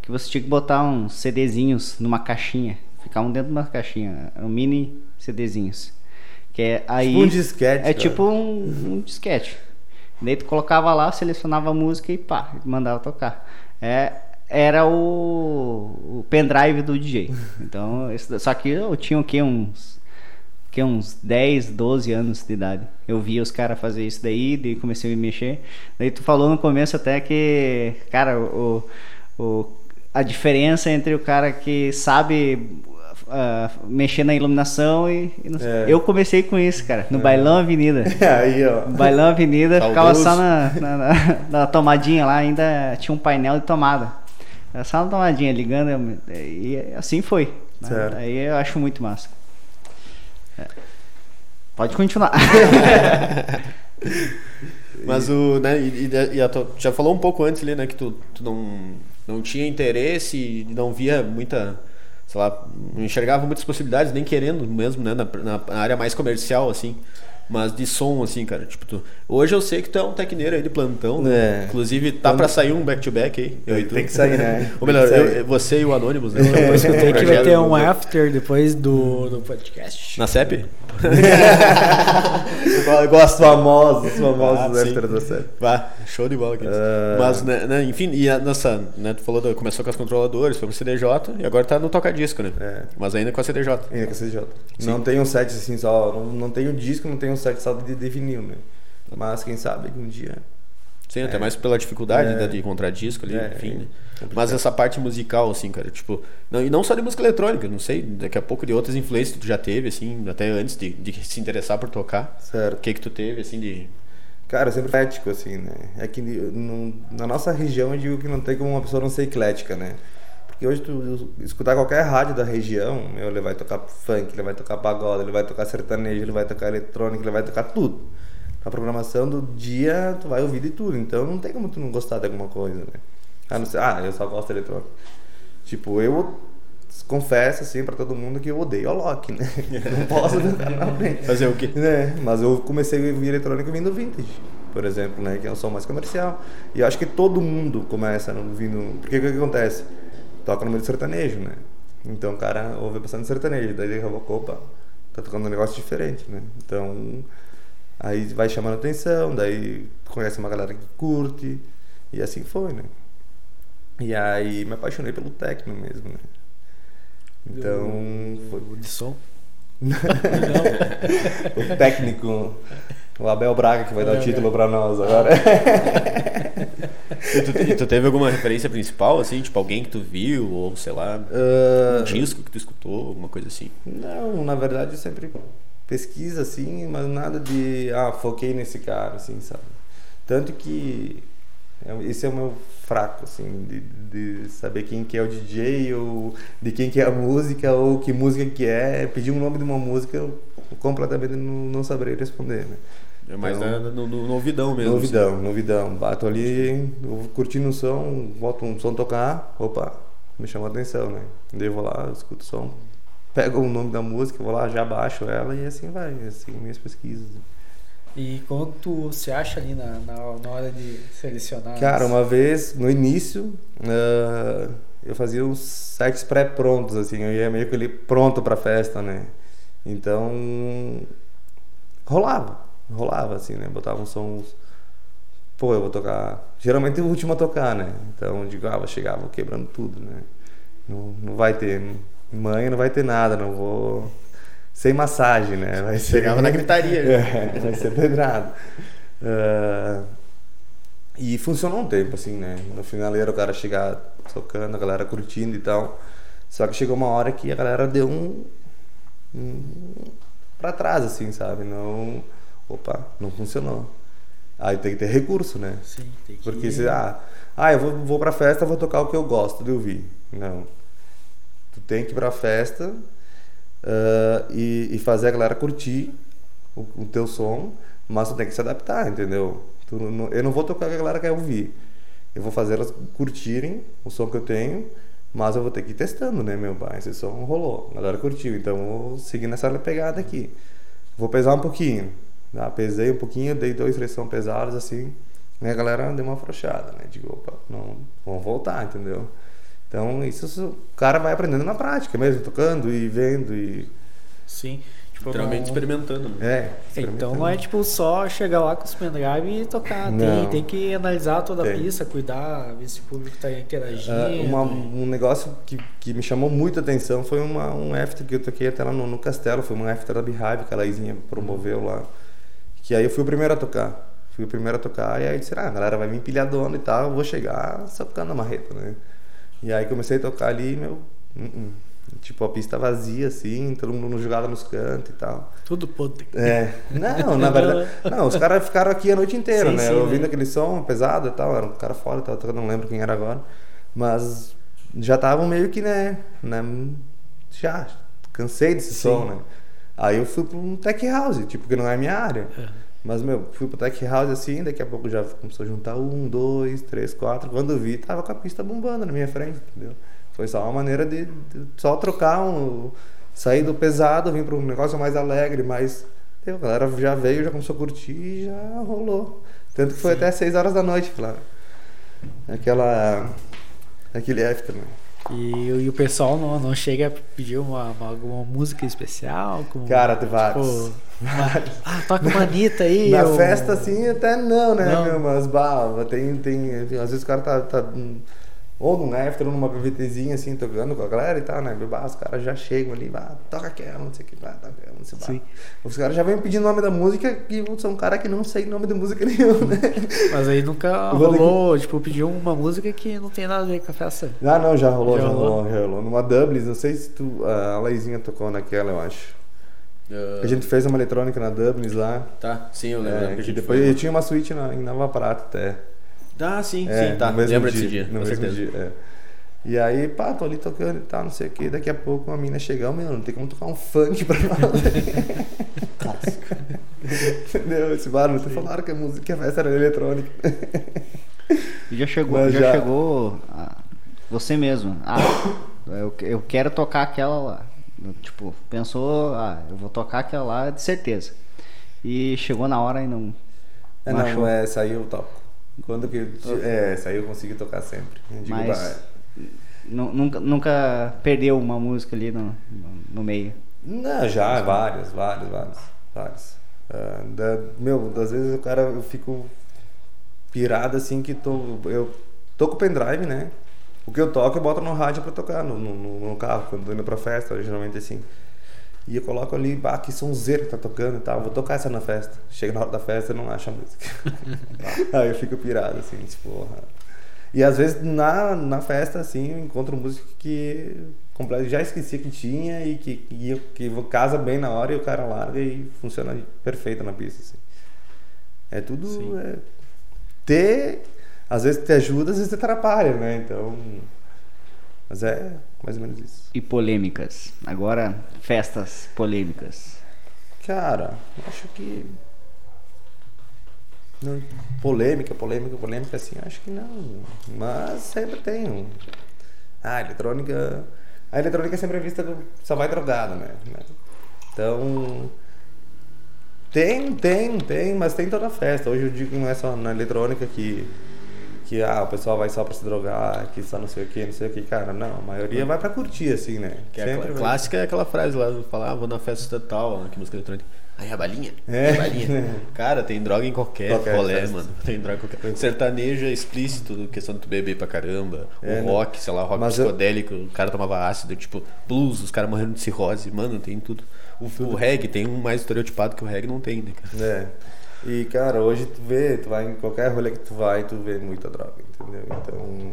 que você tinha que botar uns CDzinhos numa caixinha. Ficavam dentro de uma caixinha, um mini CDzinhos. Que é aí. Tipo um disquete. É cara. tipo um, um disquete. Daí tu colocava lá, selecionava a música e pá, mandava tocar. É, era o, o pendrive do DJ. Então, só que eu tinha o quê? Uns que uns 10, 12 anos de idade. Eu via os caras fazer isso daí, daí comecei a me mexer. Daí tu falou no começo até que, cara, o, o, a diferença entre o cara que sabe uh, mexer na iluminação e, e é. eu comecei com isso, cara, no é. Bailão Avenida. Aí, ó. Bailão Avenida, ficava só na, na, na, na tomadinha lá, ainda tinha um painel de tomada. Era só na tomadinha, ligando, e assim foi. Né? Aí eu acho muito massa. É. Pode continuar. Mas o, né, e, e, e a, já falou um pouco antes ali, né, que tu, tu não, não tinha interesse e não via muita, sei lá, enxergava muitas possibilidades, nem querendo mesmo, né, na, na área mais comercial, assim mas de som, assim, cara. Tipo, tu... hoje eu sei que tu é um tecneiro aí de plantão, né? É. Inclusive, tá Quando... pra sair um back-to-back aí. Eu Tem que sair, né? Ou melhor, eu, você e o Anonymous, né? Eu escutei que vai ter um after depois do, do podcast. Na CEP? Igual as famosas, famosas ah, after da CEP. Vá, show de bola aqui. Uh... Mas, né, né, enfim, e a nossa, né, tu falou, começou com as controladores, foi pro CDJ e agora tá no toca-disco, né? É. Mas ainda com a CDJ. Ainda com a CDJ. Sim. Não tem um set assim só, não, não tem o um disco, não tem um de vinil, né? Mas quem sabe que um dia Sim, até é. mais pela dificuldade é. né, de encontrar disco ali, é. enfim. Né? Mas essa parte musical, assim, cara, tipo. Não, e não só de música eletrônica, não sei, daqui a pouco de outras influências que tu já teve, assim, até antes de, de se interessar por tocar. Certo. O que que tu teve, assim, de. Cara, sempre ético, assim, né? É que no, na nossa região eu digo que não tem como uma pessoa não ser eclética, né? Porque hoje tu escutar qualquer rádio da região, meu, ele vai tocar funk, ele vai tocar pagode, ele vai tocar sertanejo, ele vai tocar eletrônica, ele vai tocar tudo a programação do dia, tu vai ouvir de tudo. Então não tem como tu não gostar de alguma coisa, né? Ah, não sei, ah eu só gosto de eletrônica. Tipo, eu confesso assim pra todo mundo que eu odeio a Loki, né? Não posso na frente. Fazer o quê? Né? Mas eu comecei a ouvir eletrônica vindo vintage, por exemplo, né? Que é um som mais comercial. E eu acho que todo mundo começa ouvindo. Porque o que, que acontece? Toca no meio de sertanejo, né? Então o cara ouve bastante sertanejo, daí ele falou, opa, tá tocando um negócio diferente, né? Então Aí vai chamando atenção, daí conhece uma galera que curte, e assim foi, né? E aí me apaixonei pelo techno mesmo, né? Então. Foi... De som? o técnico, o Abel Braga, que vai dar o título pra nós agora. e, tu, e tu teve alguma referência principal, assim? Tipo, alguém que tu viu, ou sei lá, uh... um disco que tu escutou, alguma coisa assim? Não, na verdade, eu sempre pesquisa, assim, mas nada de, ah, foquei nesse cara, assim, sabe? Tanto que é, esse é o meu fraco, assim, de, de saber quem que é o DJ, ou de quem que é a música, ou que música que é. Pedir um nome de uma música, eu completamente não, não saberei responder, né? É mais então, no, no, no, ouvidão mesmo. Novidão, assim. novidão. Bato ali, curtindo o som, boto um som tocar, opa, me chamou a atenção, né? Daí eu vou lá, escuto o som, pego o nome da música, vou lá, já baixo ela e assim vai, assim minhas pesquisas. E como tu se acha ali na, na, na hora de selecionar? Cara, uma vez, no início, uh, eu fazia os sets pré-prontos, assim, eu ia meio que ali pronto pra festa, né? Então, rolava, rolava, assim, né? Botava uns sons, pô, eu vou tocar, geralmente o último a tocar, né? Então, digo, ah, vou chegar, vou quebrando tudo, né? Não, não vai ter mãe não vai ter nada, não vou. Sem massagem, né? Vai ser... Chegava na gritaria. é, vai ser pedrado. Uh, e funcionou um tempo, assim, né? No finaleiro o cara chegar tocando, a galera curtindo e tal. Só que chegou uma hora que a galera deu um. um pra trás, assim, sabe? Não. Opa, não funcionou. Aí tem que ter recurso, né? Sim, tem que Porque se. Ah, ah eu vou, vou pra festa, vou tocar o que eu gosto de ouvir. Não Tu tem que ir pra festa uh, e, e, fazer a galera curtir o, o, teu som, mas tu tem que se adaptar, entendeu? Tu, não, eu não vou tocar o que a galera quer ouvir. Eu vou fazer elas curtirem o som que eu tenho, mas eu vou ter que ir testando, né, meu pai? Esse som rolou, a galera curtiu, então vou seguir nessa pegada aqui. Vou pesar um pouquinho. Tá? Pesei um pouquinho, dei dois, três sons pesados assim. E a galera deu uma afrouxada, né? Digo, opa, não, vamos voltar, entendeu? Então, isso o cara vai aprendendo na prática mesmo, tocando e vendo e... Sim. Tipo, Literalmente não... experimentando. Né? É. Então não é tipo só chegar lá com os pendrive e tocar. Tem, tem que analisar toda a pista, cuidar, ver se o público está interagindo. Uh, uma, um negócio que, que me chamou muita atenção foi uma, um after que eu toquei até lá no, no Castelo. Foi um after da Beehive que a Laizinha promoveu lá. Que aí eu fui o primeiro a tocar. Fui o primeiro a tocar e aí disse, ah, a galera vai me empilhadona e tal, eu vou chegar socando a marreta, né? E aí comecei a tocar ali, meu. Uh -uh. Tipo, a pista vazia, assim, todo mundo jogado nos cantos e tal. Tudo podre. É. Não, na verdade. Não, os caras ficaram aqui a noite inteira, sim, né? Sim, ouvindo né? aquele som pesado e tal. Era um cara fora, tal, eu não lembro quem era agora. Mas já estavam meio que, né, né? Já cansei desse sim. som, né? Aí eu fui para um tech house, tipo, que não é minha área. É. Mas, meu, fui pro tech house assim, daqui a pouco já começou a juntar um, dois, três, quatro. Quando vi, tava com a pista bombando na minha frente, entendeu? Foi só uma maneira de, de só trocar um. sair do pesado, vir para um negócio mais alegre, mais. A galera já veio, já começou a curtir e já rolou. Tanto que foi Sim. até 6 horas da noite, claro. Aquela. aquele after, né? E, e, o pessoal não, não chega a pedir uma, uma, alguma música especial? Como, Cara, tem vários. Tipo, uma, ah, toca uma Anitta aí. Na festa, assim, até não, né, não. meu? Mas, bah, tem, tem. Às vezes o cara tá, tá ou num after, ou numa PVTzinha, assim, tocando com a galera e tal, né? Bah, os caras já chegam ali, bah, toca aquela, não sei o que, bah, toca aquela, não sei o que. Os caras já vêm pedindo o nome da música e são um cara que não sei nome de música nenhum, né? Mas aí nunca rolou, tipo, pediu uma música que não tem nada a ver com a festa. Ah, não, já rolou, já, já rolou. rolou, já rolou. Numa Dublin, não sei se tu, a Leizinha tocou naquela, eu acho. Uh... A gente fez uma eletrônica na Dublin lá. Tá, sim, eu lembro. É, que, que depois foi... tinha uma suíte na, em Nova Prata até. Ah, sim, é, sim, tá. Lembra desse dia, no mesmo certeza. dia. É. E aí, pá, tô ali tocando e tal, não sei o que. Daqui a pouco uma mina chega, meu, não tem como tocar um funk pra nós. Entendeu? Esse bar, não falaram que a música, a festa era eletrônica. E já chegou, já, já, chegou você mesmo. Ah, eu, eu quero tocar aquela lá. Tipo, pensou, ah, eu vou tocar aquela lá de certeza. E chegou na hora e não. É, não, não é, saiu top. Quando que. É, saiu eu consegui tocar sempre. Digo, Mas, Nunca, nunca perdeu uma música ali no, no meio? Não, já, várias, várias, várias. várias. Uh, da, meu, às vezes o cara, eu fico pirado assim que tô, eu tô com o pendrive, né? O que eu toco eu boto no rádio pra tocar no, no, no carro, quando tô indo pra festa, geralmente assim. E eu coloco ali, bah, que sonzeiro que tá tocando e tal, vou tocar essa na festa. Chega na hora da festa e não acha a música. Aí eu fico pirado, assim, tipo, e às vezes na, na festa, assim, eu encontro música que já esqueci que tinha e que, que, que casa bem na hora e o cara larga e funciona perfeito na pista. Assim. É tudo. É, ter. Às vezes te ajuda, às vezes te atrapalha, né? Então. Mas é mais ou menos isso. E polêmicas? Agora, festas polêmicas. Cara, acho que não, polêmica, polêmica, polêmica, assim, acho que não. Mas sempre tem um. Ah, a eletrônica. A eletrônica é sempre é vista só vai drogado, né? Então. Tem, tem, tem, mas tem toda a festa. Hoje eu digo que não é só na eletrônica que, que ah, o pessoal vai só pra se drogar, que só não sei o que, não sei o que. Cara, não, a maioria vai pra curtir, assim, né? Que é a clássica é aquela frase lá, falar, ah, vou na festa tal, que música eletrônica. Aí a balinha? É. A balinha. Cara, tem droga em qualquer, qualquer rolê, mano. Tem droga em qualquer. Sertanejo é explícito, questão de tu beber pra caramba. É, o né? rock, sei lá, rock Mas psicodélico, eu... o cara tomava ácido, tipo, blues, os caras morrendo de cirrose. Mano, tem tudo. O, tudo. o reggae tem um mais estereotipado que o reggae não tem, né, cara? É. E, cara, hoje tu vê, tu vai em qualquer rolê que tu vai, tu vê muita droga, entendeu? Então.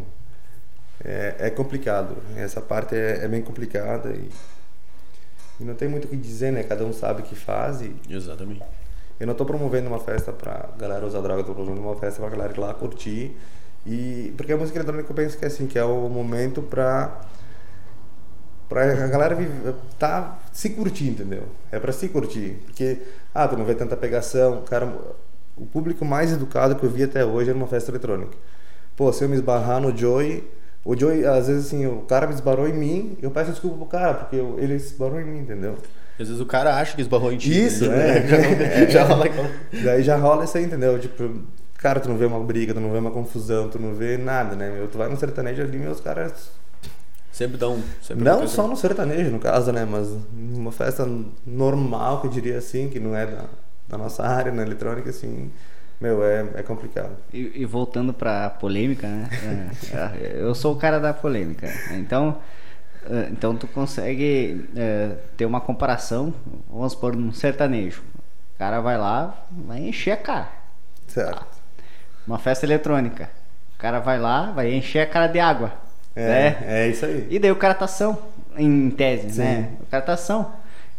É, é complicado. Essa parte é, é bem complicada e e não tem muito o que dizer, né? Cada um sabe o que faz e... Exatamente. Eu não estou promovendo uma festa para galera usar droga, estou promovendo uma festa para galera ir lá curtir. E porque a música eletrônica eu penso que é assim, que é o momento para para a galera vive, tá se curtir, entendeu? É para se curtir, porque ah, tu não vê tanta pegação, cara, o público mais educado que eu vi até hoje era uma festa eletrônica. Pô, se eu me esbarrar no Joey, o Joey, às vezes, assim, o cara me esbarrou em mim, eu peço desculpa pro cara, porque eu, ele esbarrou em mim, entendeu? Às vezes o cara acha que esbarrou em ti. Isso, né? é. é, já rola Daí já rola isso aí, entendeu? Tipo, cara, tu não vê uma briga, tu não vê uma confusão, tu não vê nada, né? Meu, tu vai no sertanejo ali, meus caras Sempre dá um. Sempre não só no sertanejo, no caso, né? Mas uma festa normal, que eu diria assim, que não é da, da nossa área, na eletrônica, assim, meu, é, é complicado. E, e voltando pra polêmica, né? É, é, eu sou o cara da polêmica. Então, é, então tu consegue é, ter uma comparação, vamos supor, num sertanejo. O cara vai lá, vai encher a cara. Certo. Uma festa eletrônica. O cara vai lá, vai encher a cara de água. É, né? é isso aí. E daí o cara tá são, em tese, Sim. né? O cara tá são.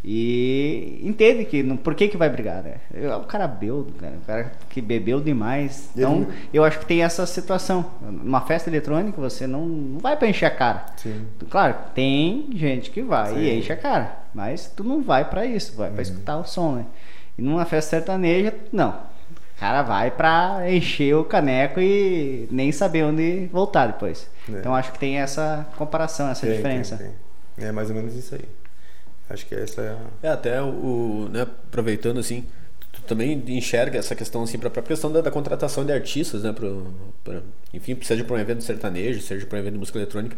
E entende que não, por que que vai brigar, né? É o cara beudo, cara, o cara que bebeu demais. Então, Ele- eu acho que tem essa situação. Numa festa eletrônica, você não, não vai pra encher a cara. Sim. Claro, tem gente que vai Sim. e enche a cara, mas tu não vai pra isso, vai Uhum. pra escutar o som, né? E numa festa sertaneja, não. O cara vai pra encher o caneco e nem saber onde voltar depois. É. Então acho que tem essa comparação, essa Tem, diferença. tem, tem. É mais ou menos isso aí. Acho que essa é a. É, até o, o, né, aproveitando assim, tu também enxerga essa questão assim para a própria questão da, da contratação de artistas, né, pro, pra, enfim, seja para um evento sertanejo, seja para um evento de música eletrônica.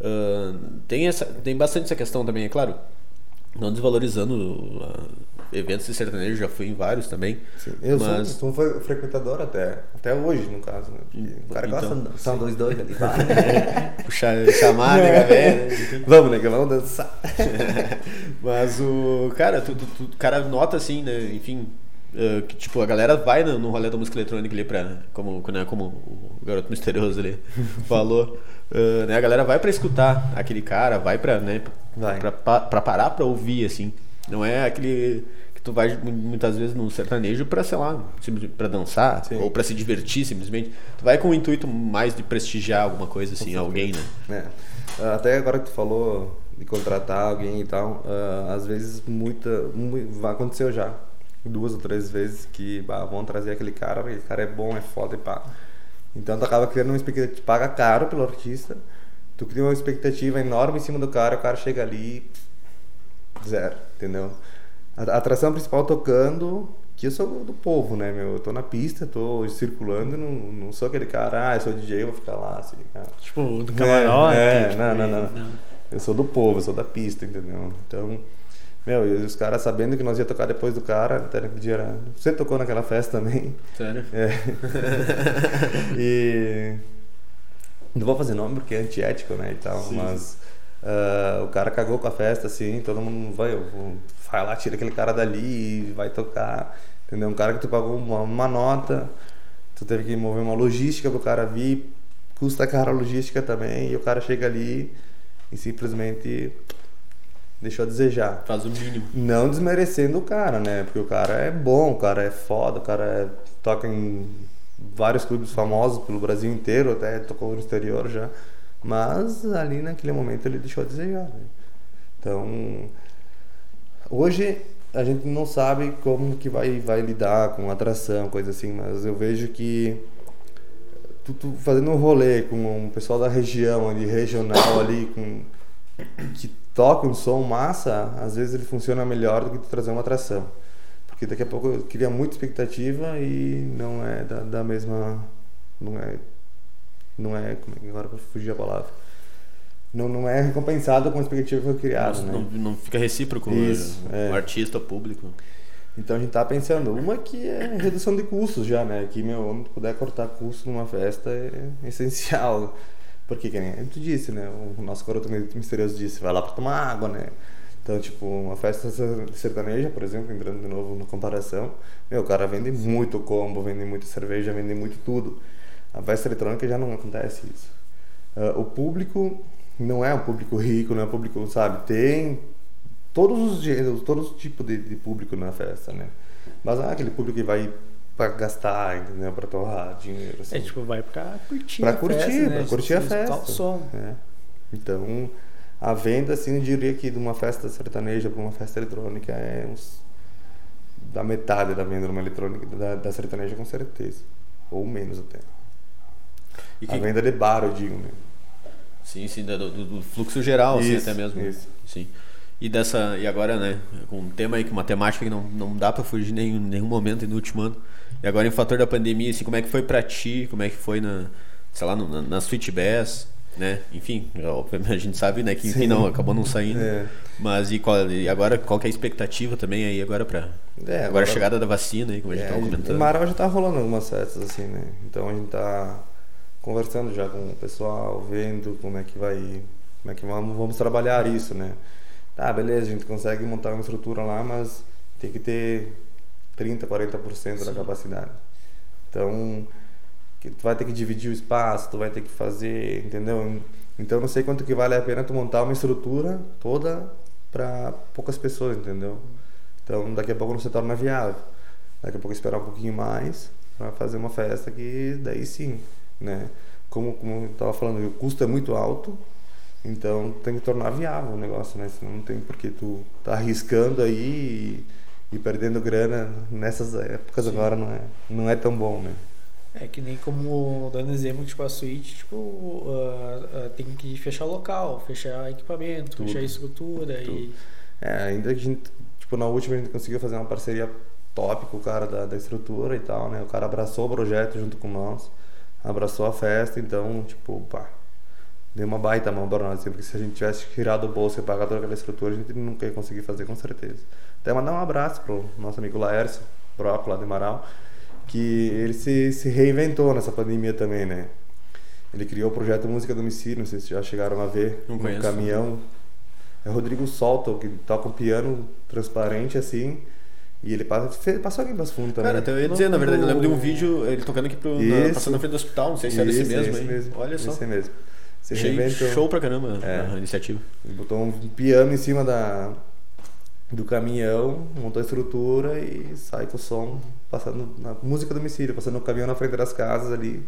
Ah, tem essa tem bastante essa questão também, é claro. Não desvalorizando ah, eventos de sertanejo, já fui em vários também. Sim. Eu mas sou, sou um fre- frequentador até, até hoje, no caso, né? O cara gosta Então, de dançar um, dois, dois ali. pá. puxar, chamar, né, velho, né? vamos, né? que Vamos dançar. Mas o. Cara, tu, tu, tu- cara nota assim, né? Enfim. eh, que tipo, a galera vai no, no rolê da música eletrônica ali pra. Como, né, como o garoto misterioso ali falou. eh, né, a galera vai pra escutar aquele cara, vai pra, né, Vai. Pra, pra, pra parar pra ouvir, assim. Não é aquele que tu vai mu- muitas vezes no sertanejo pra, sei lá, pra dançar Sim. ou pra se divertir simplesmente. Tu vai com o intuito mais de prestigiar alguma coisa, assim, alguém, né? É. Até agora que tu falou de contratar alguém e tal, ah, às vezes muita. mu- aconteceu já. Duas ou três vezes que bah, vão trazer aquele cara, aquele cara é bom, é foda e pá. Então tu acaba criando uma expectativa, paga caro pelo artista, tu cria uma expectativa enorme em cima do cara, o cara chega ali zero, entendeu? A atração principal tocando, que eu sou do povo, né, meu? Eu tô na pista, tô circulando, não, não sou aquele cara, ah, eu sou DJ, eu vou ficar lá, assim, cara. Tipo, do camarote. É, tipo, não, não, não, e- Eu sou do povo, eu sou da pista, entendeu? Então, meu, e os caras sabendo que nós ia tocar depois do cara, até naquele dia era... Você tocou naquela festa também. Sério? É. e não vou fazer nome porque é antiético, né, e tal, mas ah, o cara cagou com a festa, assim, todo mundo vai, vai lá, tira aquele cara dali e vai tocar, entendeu? Um cara que tu pagou uma, uma nota, tu teve que mover uma logística pro cara vir, custa caro a logística também, e o cara chega ali e simplesmente deixou a desejar. Faz o mínimo. Não desmerecendo o cara, né? Porque o cara é bom, o cara é foda, o cara é- toca em vários clubes famosos pelo Brasil inteiro, até tocou no exterior já. Mas ali naquele momento ele deixou a desejar. né? Então, hoje a gente não sabe como que vai, vai lidar com atração, coisa assim, mas eu vejo que tu, tu fazendo um rolê com o pessoal da região ali, regional ali, com que toca um som massa, às vezes ele funciona melhor do que tu trazer uma atração. Porque daqui a pouco cria muita expectativa e não é da, da mesma. Não é. Não é. Como é que agora pra fugir a palavra? Não, não é recompensado com a expectativa que foi criada, não, né? não, não fica recíproco Isso, o, é. o artista, o público. Então a gente tá pensando, uma que é redução de custos já, né? Que, meu, onde puder cortar custo numa festa é essencial. Porque, que nem tu disse, né? O nosso garoto misterioso disse, vai lá pra tomar água, né? Então, tipo, uma festa ser- sertaneja, por exemplo, entrando de novo na comparação, meu, o cara vende muito combo, vende muita cerveja, vende muito tudo. A festa eletrônica já não acontece isso. Ah, o público não é um público rico, não é um público, sabe? Tem todos os gêneros, todos os tipos de, de público na festa, né? Mas não é aquele público que vai pra gastar, entendeu? Pra torrar dinheiro, assim. É tipo, vai pra curtir. Pra a curtir, festa, né? pra curtir a festa. o som. É. Então, a venda, assim, eu diria que de uma festa sertaneja para uma festa eletrônica é uns. da metade da venda de uma eletrônica, da, da sertaneja com certeza. Ou menos até. E A que- venda de bar, eu digo, né? Sim, sim, do, do- fluxo geral, assim, Isso, até mesmo. isso. Sim. E dessa. E agora, né? Com um tema aí, com uma temática que não, não dá pra fugir em nenhum, nenhum momento no último ano. E agora em fator da pandemia, assim, como é que foi pra ti? Como é que foi na. sei lá, no- na, na Sweet Bass? né? Enfim, a gente sabe, né, que enfim, não, acabou não saindo. É. Mas e, qual, e agora qual que é a expectativa também aí agora para é, agora, agora, a chegada da vacina aí, como a gente é, estava comentando. Marau já tá rolando algumas festas assim, né? Então a gente tá conversando já com o pessoal, vendo como é que vai, como é que vamos, vamos trabalhar isso, né? Tá, beleza, a gente consegue montar uma estrutura lá, mas tem que ter 30, 40% Sim. da capacidade. Então, tu vai ter que dividir o espaço, tu vai ter que fazer, entendeu? Então não sei quanto que vale a pena tu montar uma estrutura toda para poucas pessoas, entendeu? Então daqui a pouco não se torna viável. Daqui a pouco esperar um pouquinho mais para fazer uma festa que daí sim, né? Como como eu tava falando, o custo é muito alto, então tem que tornar viável o negócio, né? Senão não tem porque tu tá arriscando aí e, e perdendo grana nessas épocas sim. agora não é não é tão bom, né? É que nem como dando exemplo, tipo a suíte, tipo, uh, uh, tem que fechar o local, fechar equipamento, Tudo. fechar estrutura Tudo. e. É, ainda que a gente, tipo, na última a gente conseguiu fazer uma parceria top com o cara da, da estrutura e tal, né? O cara abraçou o projeto junto com nós, abraçou a festa, então, tipo, pá, deu uma baita mão para nós, assim, porque se a gente tivesse tirado o bolso e pagado toda aquela estrutura, a gente nunca ia conseguir fazer com certeza. Até mandar um abraço pro nosso amigo Laércio, Broco lá de Marau, que ele se, se reinventou nessa pandemia também, né? Ele criou o projeto Música Domicílio, não sei se já chegaram a ver, no caminhão. É Rodrigo Solto, que toca um piano transparente assim. E ele passa, passou aqui em Passo Fundo também. Cara, então eu ia dizer, na verdade, eu lembro de um vídeo, ele tocando aqui pro, na, passando na frente do hospital, não sei se era esse mesmo, esse mesmo. Olha só. Esse mesmo. Você show pra caramba é. a iniciativa. Ele botou um piano em cima da, do caminhão, montou a estrutura e sai com o som passando na música do domicílio, passando o caminhão na frente das casas ali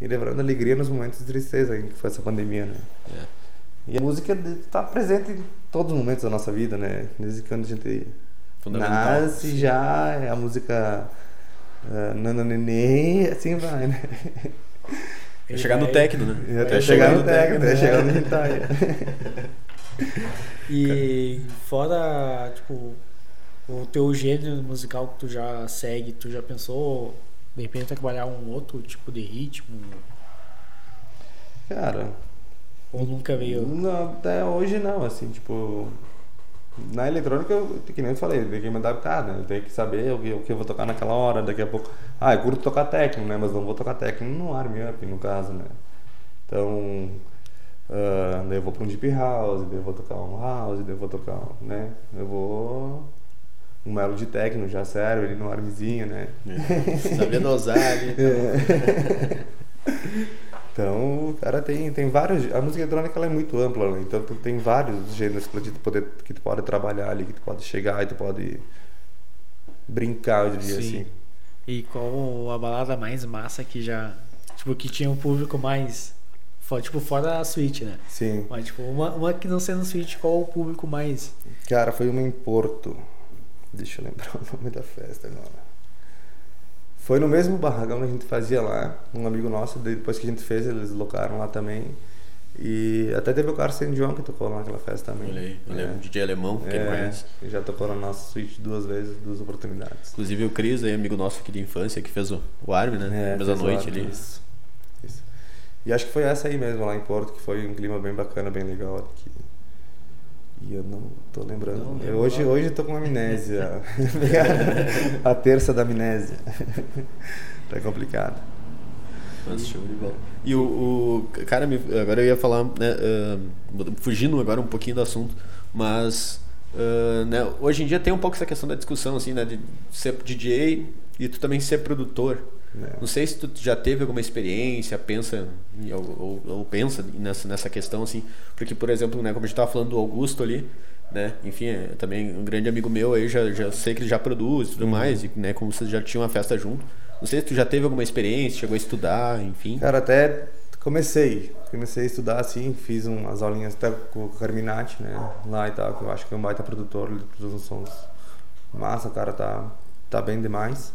e levando alegria nos momentos de tristeza que foi essa pandemia, né? É. E a música está presente em todos os momentos da nossa vida, né? Desde quando a gente nasce já, é a música uh, Nana Neném, assim vai, né? Até chegar no técnico, né? Até, chegar no técnico, até chegar no hentai. E fora, tipo, o teu gênero musical que tu já segue, tu já pensou de repente trabalhar um outro tipo de ritmo? Cara. Ou nunca veio? Não, até hoje não, assim, tipo. Na eletrônica, eu, que nem eu falei, tem que me adaptar, né? Eu tenho que saber o que, o que eu vou tocar naquela hora, daqui a pouco. Ah, eu curto tocar técnico, né? Mas não vou tocar técnico no arm up, no caso, né? Então, Uh, daí eu vou para um deep house, daí eu vou tocar um house, daí eu vou tocar, né? Eu vou um melody techno já serve ali no armezinho, né? É. Sabendo usar ali. É. Então, o cara tem, tem vários. A música eletrônica ela é muito ampla, né? então tem vários gêneros que tu, poder, que tu pode trabalhar ali, que tu pode chegar e tu pode brincar, eu diria Sim. assim. E qual a balada mais massa que já. Tipo, que tinha um público mais Tipo, fora a suíte, né? Sim. Mas, tipo, uma, uma que não sendo suíte, qual o público mais? Cara, foi uma em Porto. Deixa eu lembrar o nome da festa agora. Foi no mesmo barragão que a gente fazia lá. Um amigo nosso, depois que a gente fez, eles locaram lá também. E até teve o Carson John que tocou lá naquela festa também. Olha aí, é. DJ alemão, que é, Já tocou na nossa suíte duas vezes, duas oportunidades. Inclusive o Cris, aí, amigo nosso aqui de infância, que fez o, o ARM, né? É, mesma noite ali. Isso. E acho que foi essa aí mesmo, lá em Porto, que foi um clima bem bacana, bem legal. aqui E eu não tô lembrando. Não, eu, hoje, hoje eu tô com amnésia. a terça da amnésia. tá complicado. Mas show de bola. E o, o cara, agora eu ia falar, né, uh, fugindo agora um pouquinho do assunto, mas uh, né, hoje em dia tem um pouco essa questão da discussão, assim, né, de ser DJ e tu também ser produtor. Não sei se tu já teve alguma experiência, pensa ou, ou, ou, pensa nessa, nessa questão assim, porque por exemplo, né, como a gente estava falando do Augusto ali, né, enfim, é também um grande amigo meu aí, já, já sei que ele já produz e tudo uhum. mais, e, né, como vocês já tinham uma festa junto. Não sei se tu já teve alguma experiência, chegou a estudar, enfim. Cara, até comecei, comecei a estudar assim, fiz umas aulinhas até com o Carminati, né, lá e tal, que eu acho que é um baita produtor, ele produz uns sons massa, cara tá, tá bem demais.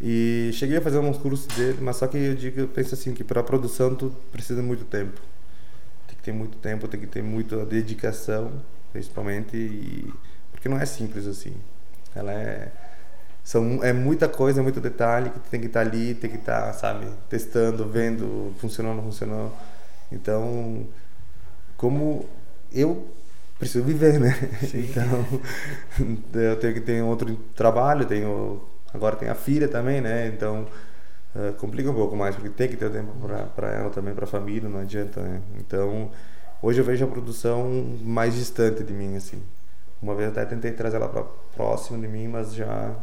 E cheguei a fazer uns cursos dele, mas só que eu digo, eu penso assim que para a produção tu precisa muito tempo. Tem que ter muito tempo, tem que ter muita dedicação, principalmente, e, porque não é simples assim. Ela é são é muita coisa, muito detalhe que tu tem que estar tá ali, tem que estar, tá, sabe, testando, vendo, funcionou, não funcionou. Então, como eu preciso viver, né? Sim. Então, eu tenho que ter outro trabalho, tenho agora tem a filha também, né? Então, uh, complica um pouco mais, porque tem que ter tempo para ela também, para a família, não adianta, né? Então, hoje eu vejo a produção mais distante de mim, assim. Uma vez até tentei trazer ela para próximo de mim, mas já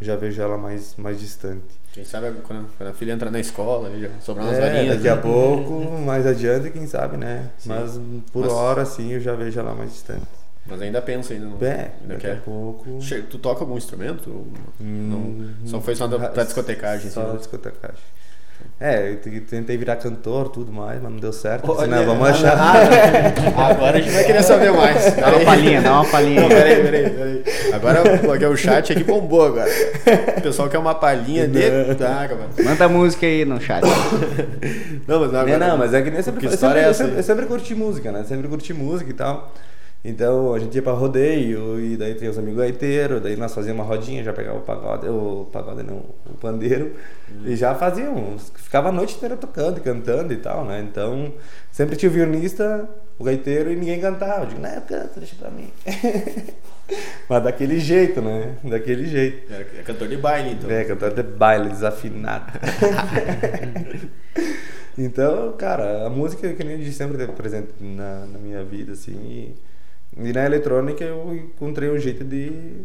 já vejo ela mais mais distante. Quem sabe quando, a filha entrar na escola, já sobrar umas é, varinhas. Daqui a né? pouco, mais adiante, quem sabe, né? Sim. Mas por Mas... hora, assim, eu já vejo ela mais distante. Mas ainda pensa ainda. Não, é, ainda daqui quer. a pouco. Che tu toca algum instrumento? Hum, não, só foi só pra discotecagem? Só assim, discotecagem. É, eu tentei virar cantor, tudo mais, mas não deu certo. Olha, não, vamos achar. Agora a gente vai querer saber mais. Dá uma palhinha, dá uma palhinha. Não, peraí, peraí, peraí. Agora o chat aqui bombou agora. O pessoal quer uma palhinha de. Tá, Manda música aí no chat. Não, mas, agora, não, não, mas é que nem sempre, eu sempre, é eu, sempre, eu sempre curti música, né? Sempre curti música e tal. Então a gente ia pra rodeio e daí tem os amigos gaiteiros, daí nós fazíamos uma rodinha, já pegava o pagode, o pagode não, o pandeiro, uhum. e já fazíamos, ficava a noite inteira tocando e cantando e tal, né? Então sempre tinha o violonista, o gaiteiro e ninguém cantava. Eu digo, não, canta, deixa pra mim. Mas daquele jeito, né? Daquele jeito. É, é cantor de baile, então. É, cantor de baile, desafinado. então, cara, a música que nem eu disse sempre teve presente na, na minha vida, assim, e e na eletrônica eu encontrei um jeito de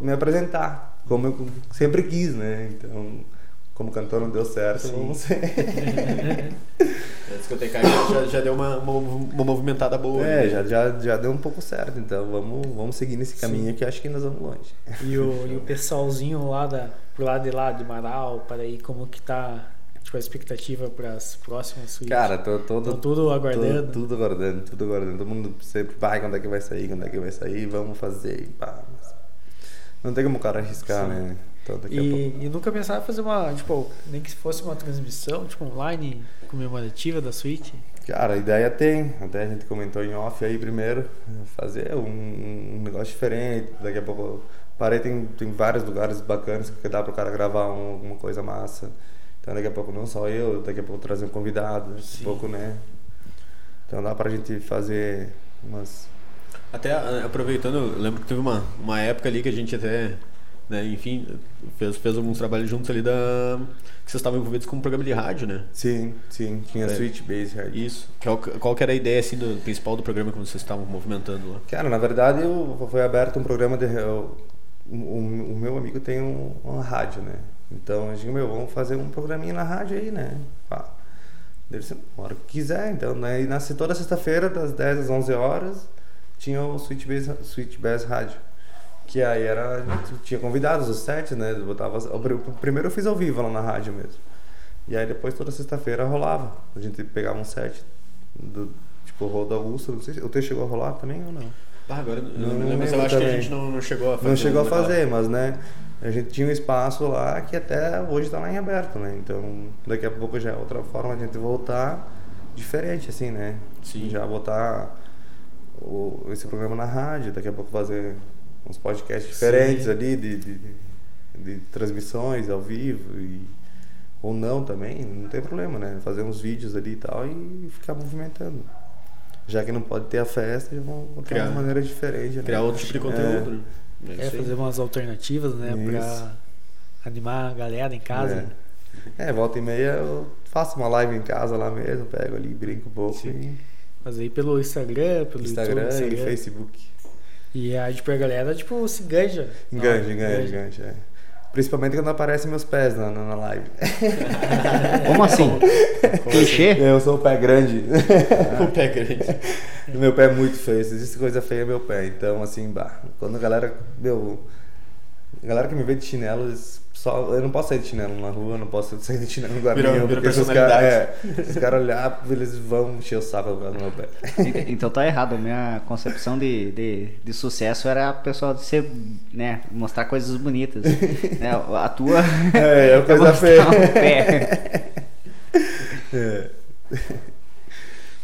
me apresentar, como eu sempre quis, né? Então, como cantor não deu certo, Sim. vamos ser. A discoteca já, já deu uma, uma, uma, movimentada boa. É, né? já, já, já deu um pouco certo. Então vamos, vamos seguir nesse caminho Sim. que acho que nós vamos longe. E o, e o pessoalzinho lá da, pro lado de lá de Marau, para aí, como que tá tipo, a expectativa para as próximas suítes? Cara, tô todo. Tô tudo aguardando. Tô, tudo aguardando, tudo aguardando. Todo mundo sempre, vai, quando é que vai sair, quando é que vai sair, vamos fazer. Pá. Não tem como o cara arriscar, Sim. né? Então, e, e, nunca pensava em fazer uma, tipo, nem que fosse uma transmissão, tipo, online comemorativa da suíte? Cara, a ideia tem. Até a gente comentou em off aí primeiro, fazer um, um negócio diferente. Daqui a pouco parei, tem, tem vários lugares bacanas que dá para o cara gravar um, alguma coisa massa. Então daqui a pouco não só eu, daqui a pouco trazer um convidado, daqui a pouco, né? Então dá pra gente fazer umas. Até aproveitando, eu lembro que teve uma, uma época ali que a gente até, né, enfim, fez, fez alguns trabalhos juntos ali da. que vocês estavam envolvidos com um programa de rádio, né? Sim, sim, tinha é. Switch Base Rádio. Isso. Qual, qual que era a ideia assim do principal do programa que vocês estavam movimentando lá? Cara, na verdade eu, foi aberto um programa de. Eu, o, o meu amigo tem um, uma rádio, né? Então eu digo, meu, vamos fazer um programinha na rádio aí, né? Pá. Deve ser a hora que quiser. Então, né? E nasce toda sexta-feira, das 10 às 11 horas, tinha o Switch Bass, Switch Bass Rádio. Que aí era. Tinha convidados, os sete, né? Eu botava, o primeiro eu fiz ao vivo lá na rádio mesmo. E aí depois toda sexta-feira rolava. A gente pegava um set do tipo Rolo Augusto. Não sei se o teu chegou a rolar também ou não. Ah, agora não, não, não mas eu acho também. que a gente não, não chegou a fazer. Não chegou a fazer, mas né? A gente tinha um espaço lá que até hoje está lá em aberto, né? Então, daqui a pouco já é outra forma de a gente voltar diferente, assim, né? Sim. Já botar o, esse programa na rádio, daqui a pouco fazer uns podcasts diferentes Sim. ali de, de, de, transmissões ao vivo e, ou não também, não tem problema, né? Fazer uns vídeos ali e tal e ficar movimentando. Já que não pode ter a festa, vamos botar criar, uma maneira diferente. Né? Criar outro tipo de conteúdo. É, né? É, é fazer umas alternativas, né? Isso. Pra animar a galera em casa. É. é. volta e meia eu faço uma live em casa lá mesmo, pego ali, brinco um pouco. Sim. E... Mas aí pelo Instagram, pelo Instagram, YouTube, Instagram e Facebook. E aí, tipo, a galera, tipo, se enganja. Enganja, enganja, enganja, é. Principalmente quando aparecem meus pés na, na, live. Como assim? Clichê? Assim? Eu sou o pé grande. o pé grande. meu pé é muito feio. Se existe coisa feia, é meu pé. Então, assim, bah, quando a galera. Meu, a galera que me vê de chinelo, só, eu não posso sair de chinelo na rua, não posso sair de chinelo no Guarani. Virou, porque se os caras é, cara olhar, eles vão encher o saco do meu pé. Então tá errado. A minha concepção de, de, de sucesso era a pessoa ser, né, mostrar coisas bonitas. né, a tua. É, é coisa feia. pé. É.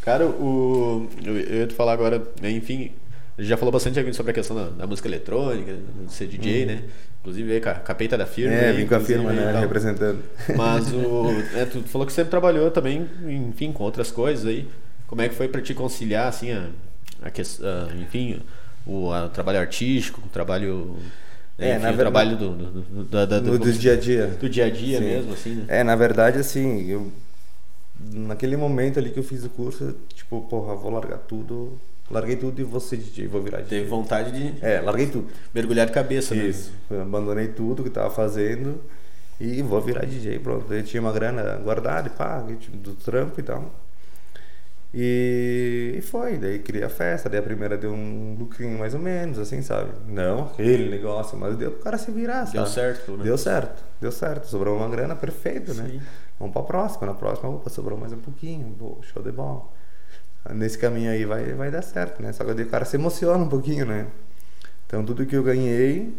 Cara, o, eu ia te falar agora, enfim, A gente já falou bastante sobre a questão da, da música eletrônica, de ser DJ, uhum. né? Inclusive veio com a capeta da firma. É, vim com a firma, né? Representando. Mas o. É, tu falou que sempre trabalhou também, enfim, com outras coisas aí. Como é que foi para te conciliar, assim, a, a, a enfim, o a, trabalho artístico, o trabalho. É, enfim, na o trabalho do, do, do, do, do, do, do dia a dia. Do dia a dia Sim. mesmo, assim, né? É, na verdade, assim, eu. Naquele momento ali que eu fiz o curso, tipo, porra, vou largar tudo larguei tudo e vou ser DJ, vou virar DJ. Teve vontade de. É, larguei tudo. Mergulhar de cabeça, né? Isso. Abandonei tudo que estava fazendo e vou virar DJ, pronto. Eu tinha uma grana guardada e pá, do trampo e tal. E, e foi, daí criei a festa, daí a primeira deu um lucrinho mais ou menos, assim, sabe? Não aquele negócio, mas deu pro cara se virar, sabe? Deu certo, né? Deu certo, deu certo. Sobrou uma grana perfeita, né? Vamos pra próxima, na próxima, opa, sobrou mais um pouquinho, show de bola nesse caminho aí vai, vai dar certo, né? Só que o cara se emociona um pouquinho, né? Então tudo que eu ganhei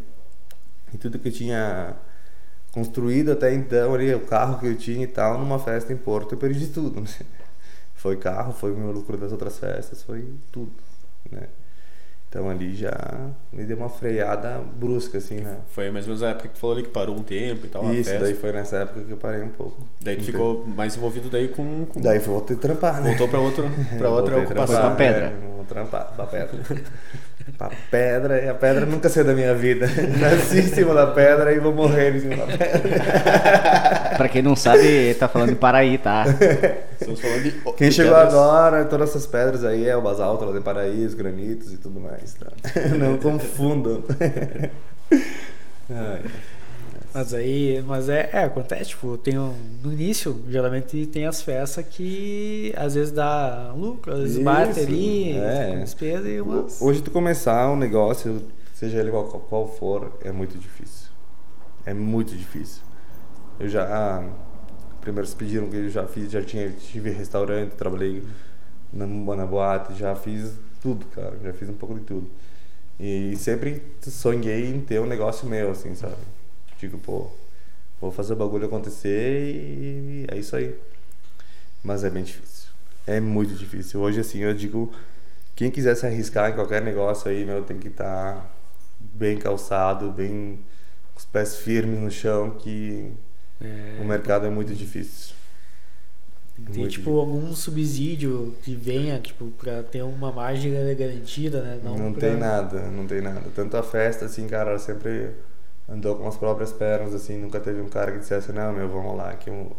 e tudo que eu tinha construído até então ali, o carro que eu tinha e tal, numa festa em Porto, eu perdi tudo, né? Foi carro, foi o meu lucro das outras festas, foi tudo, né? Então ali já me deu uma freada brusca, assim, né? Foi mais ou menos a época que tu falou ali que parou um tempo e tal. Isso, daí foi nessa época que eu parei um pouco. Daí tu ficou mais envolvido daí com. com... Daí voltei a trampar, né? Voltou pra, outro, pra outra ocupação. Pra pedra. É, vou trampar, pra pedra. pra pedra, e a pedra nunca saiu da minha vida. Nasci em cima da pedra e vou morrer em cima da pedra. pra quem não sabe, tá falando de Paraí, tá? Estamos falando de. Quem de chegou pedras. agora, todas essas pedras aí é o basalto lá de Paraí, os granitos e tudo mais, tá? Não confundam. Mas aí, mas é, é, acontece, tipo, tem um, no início, geralmente tem as festas que às vezes dá lucro, às vezes Isso, bate ali, é. despesa e umas... Hoje tu começar um negócio, seja ele qual, qual for, é muito difícil. É muito difícil. Eu já primeiro pediram que eu já fiz, já tinha tive restaurante, trabalhei na, na boate, já fiz tudo, cara, já fiz um pouco de tudo. E sempre sonhei em ter um negócio meu, assim, sabe? Digo, pô, vou fazer o bagulho acontecer e é isso aí. Mas é bem difícil. É muito difícil. Hoje, assim, eu digo, quem quiser se arriscar em qualquer negócio aí, meu, tem que estar tá bem calçado, bem com os pés firmes no chão, que é... o mercado é muito difícil. Tem tipo difícil. algum subsídio que venha tipo para ter uma margem garantida, né? Não, não pra... tem nada, não tem nada. Tanto a festa assim, cara, sempre andou com as próprias pernas, assim, nunca teve um cara que dissesse, não, meu, vamos lá, que um,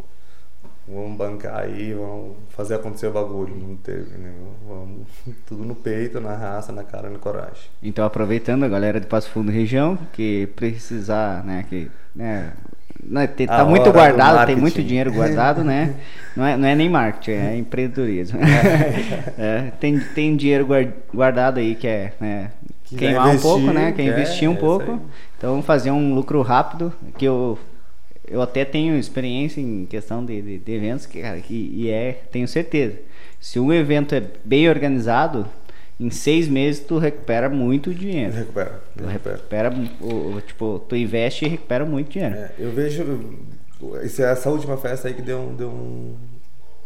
vamos bancar aí, vamos fazer acontecer o bagulho. Não teve, né? Vamos tudo no peito, na raça, na cara, na coragem. Então, aproveitando a galera de Passo Fundo região, que precisar, né, que, né, né tem, tá muito guardado, tem muito dinheiro guardado, né? Não é, não é nem marketing, é empreendedorismo. é, tem, tem dinheiro guardado aí que é né, queimar investir, um pouco, né? Quer investir um é pouco. Então fazer um lucro rápido, que eu eu até tenho experiência em questão de, de, de eventos, que, cara, que, e é, tenho certeza. Se um evento é bem organizado, em seis meses tu recupera muito dinheiro. Recupera. Tu recupera. recupera tipo, tu investe e recupera muito dinheiro. É, eu vejo essa última festa aí que deu, deu um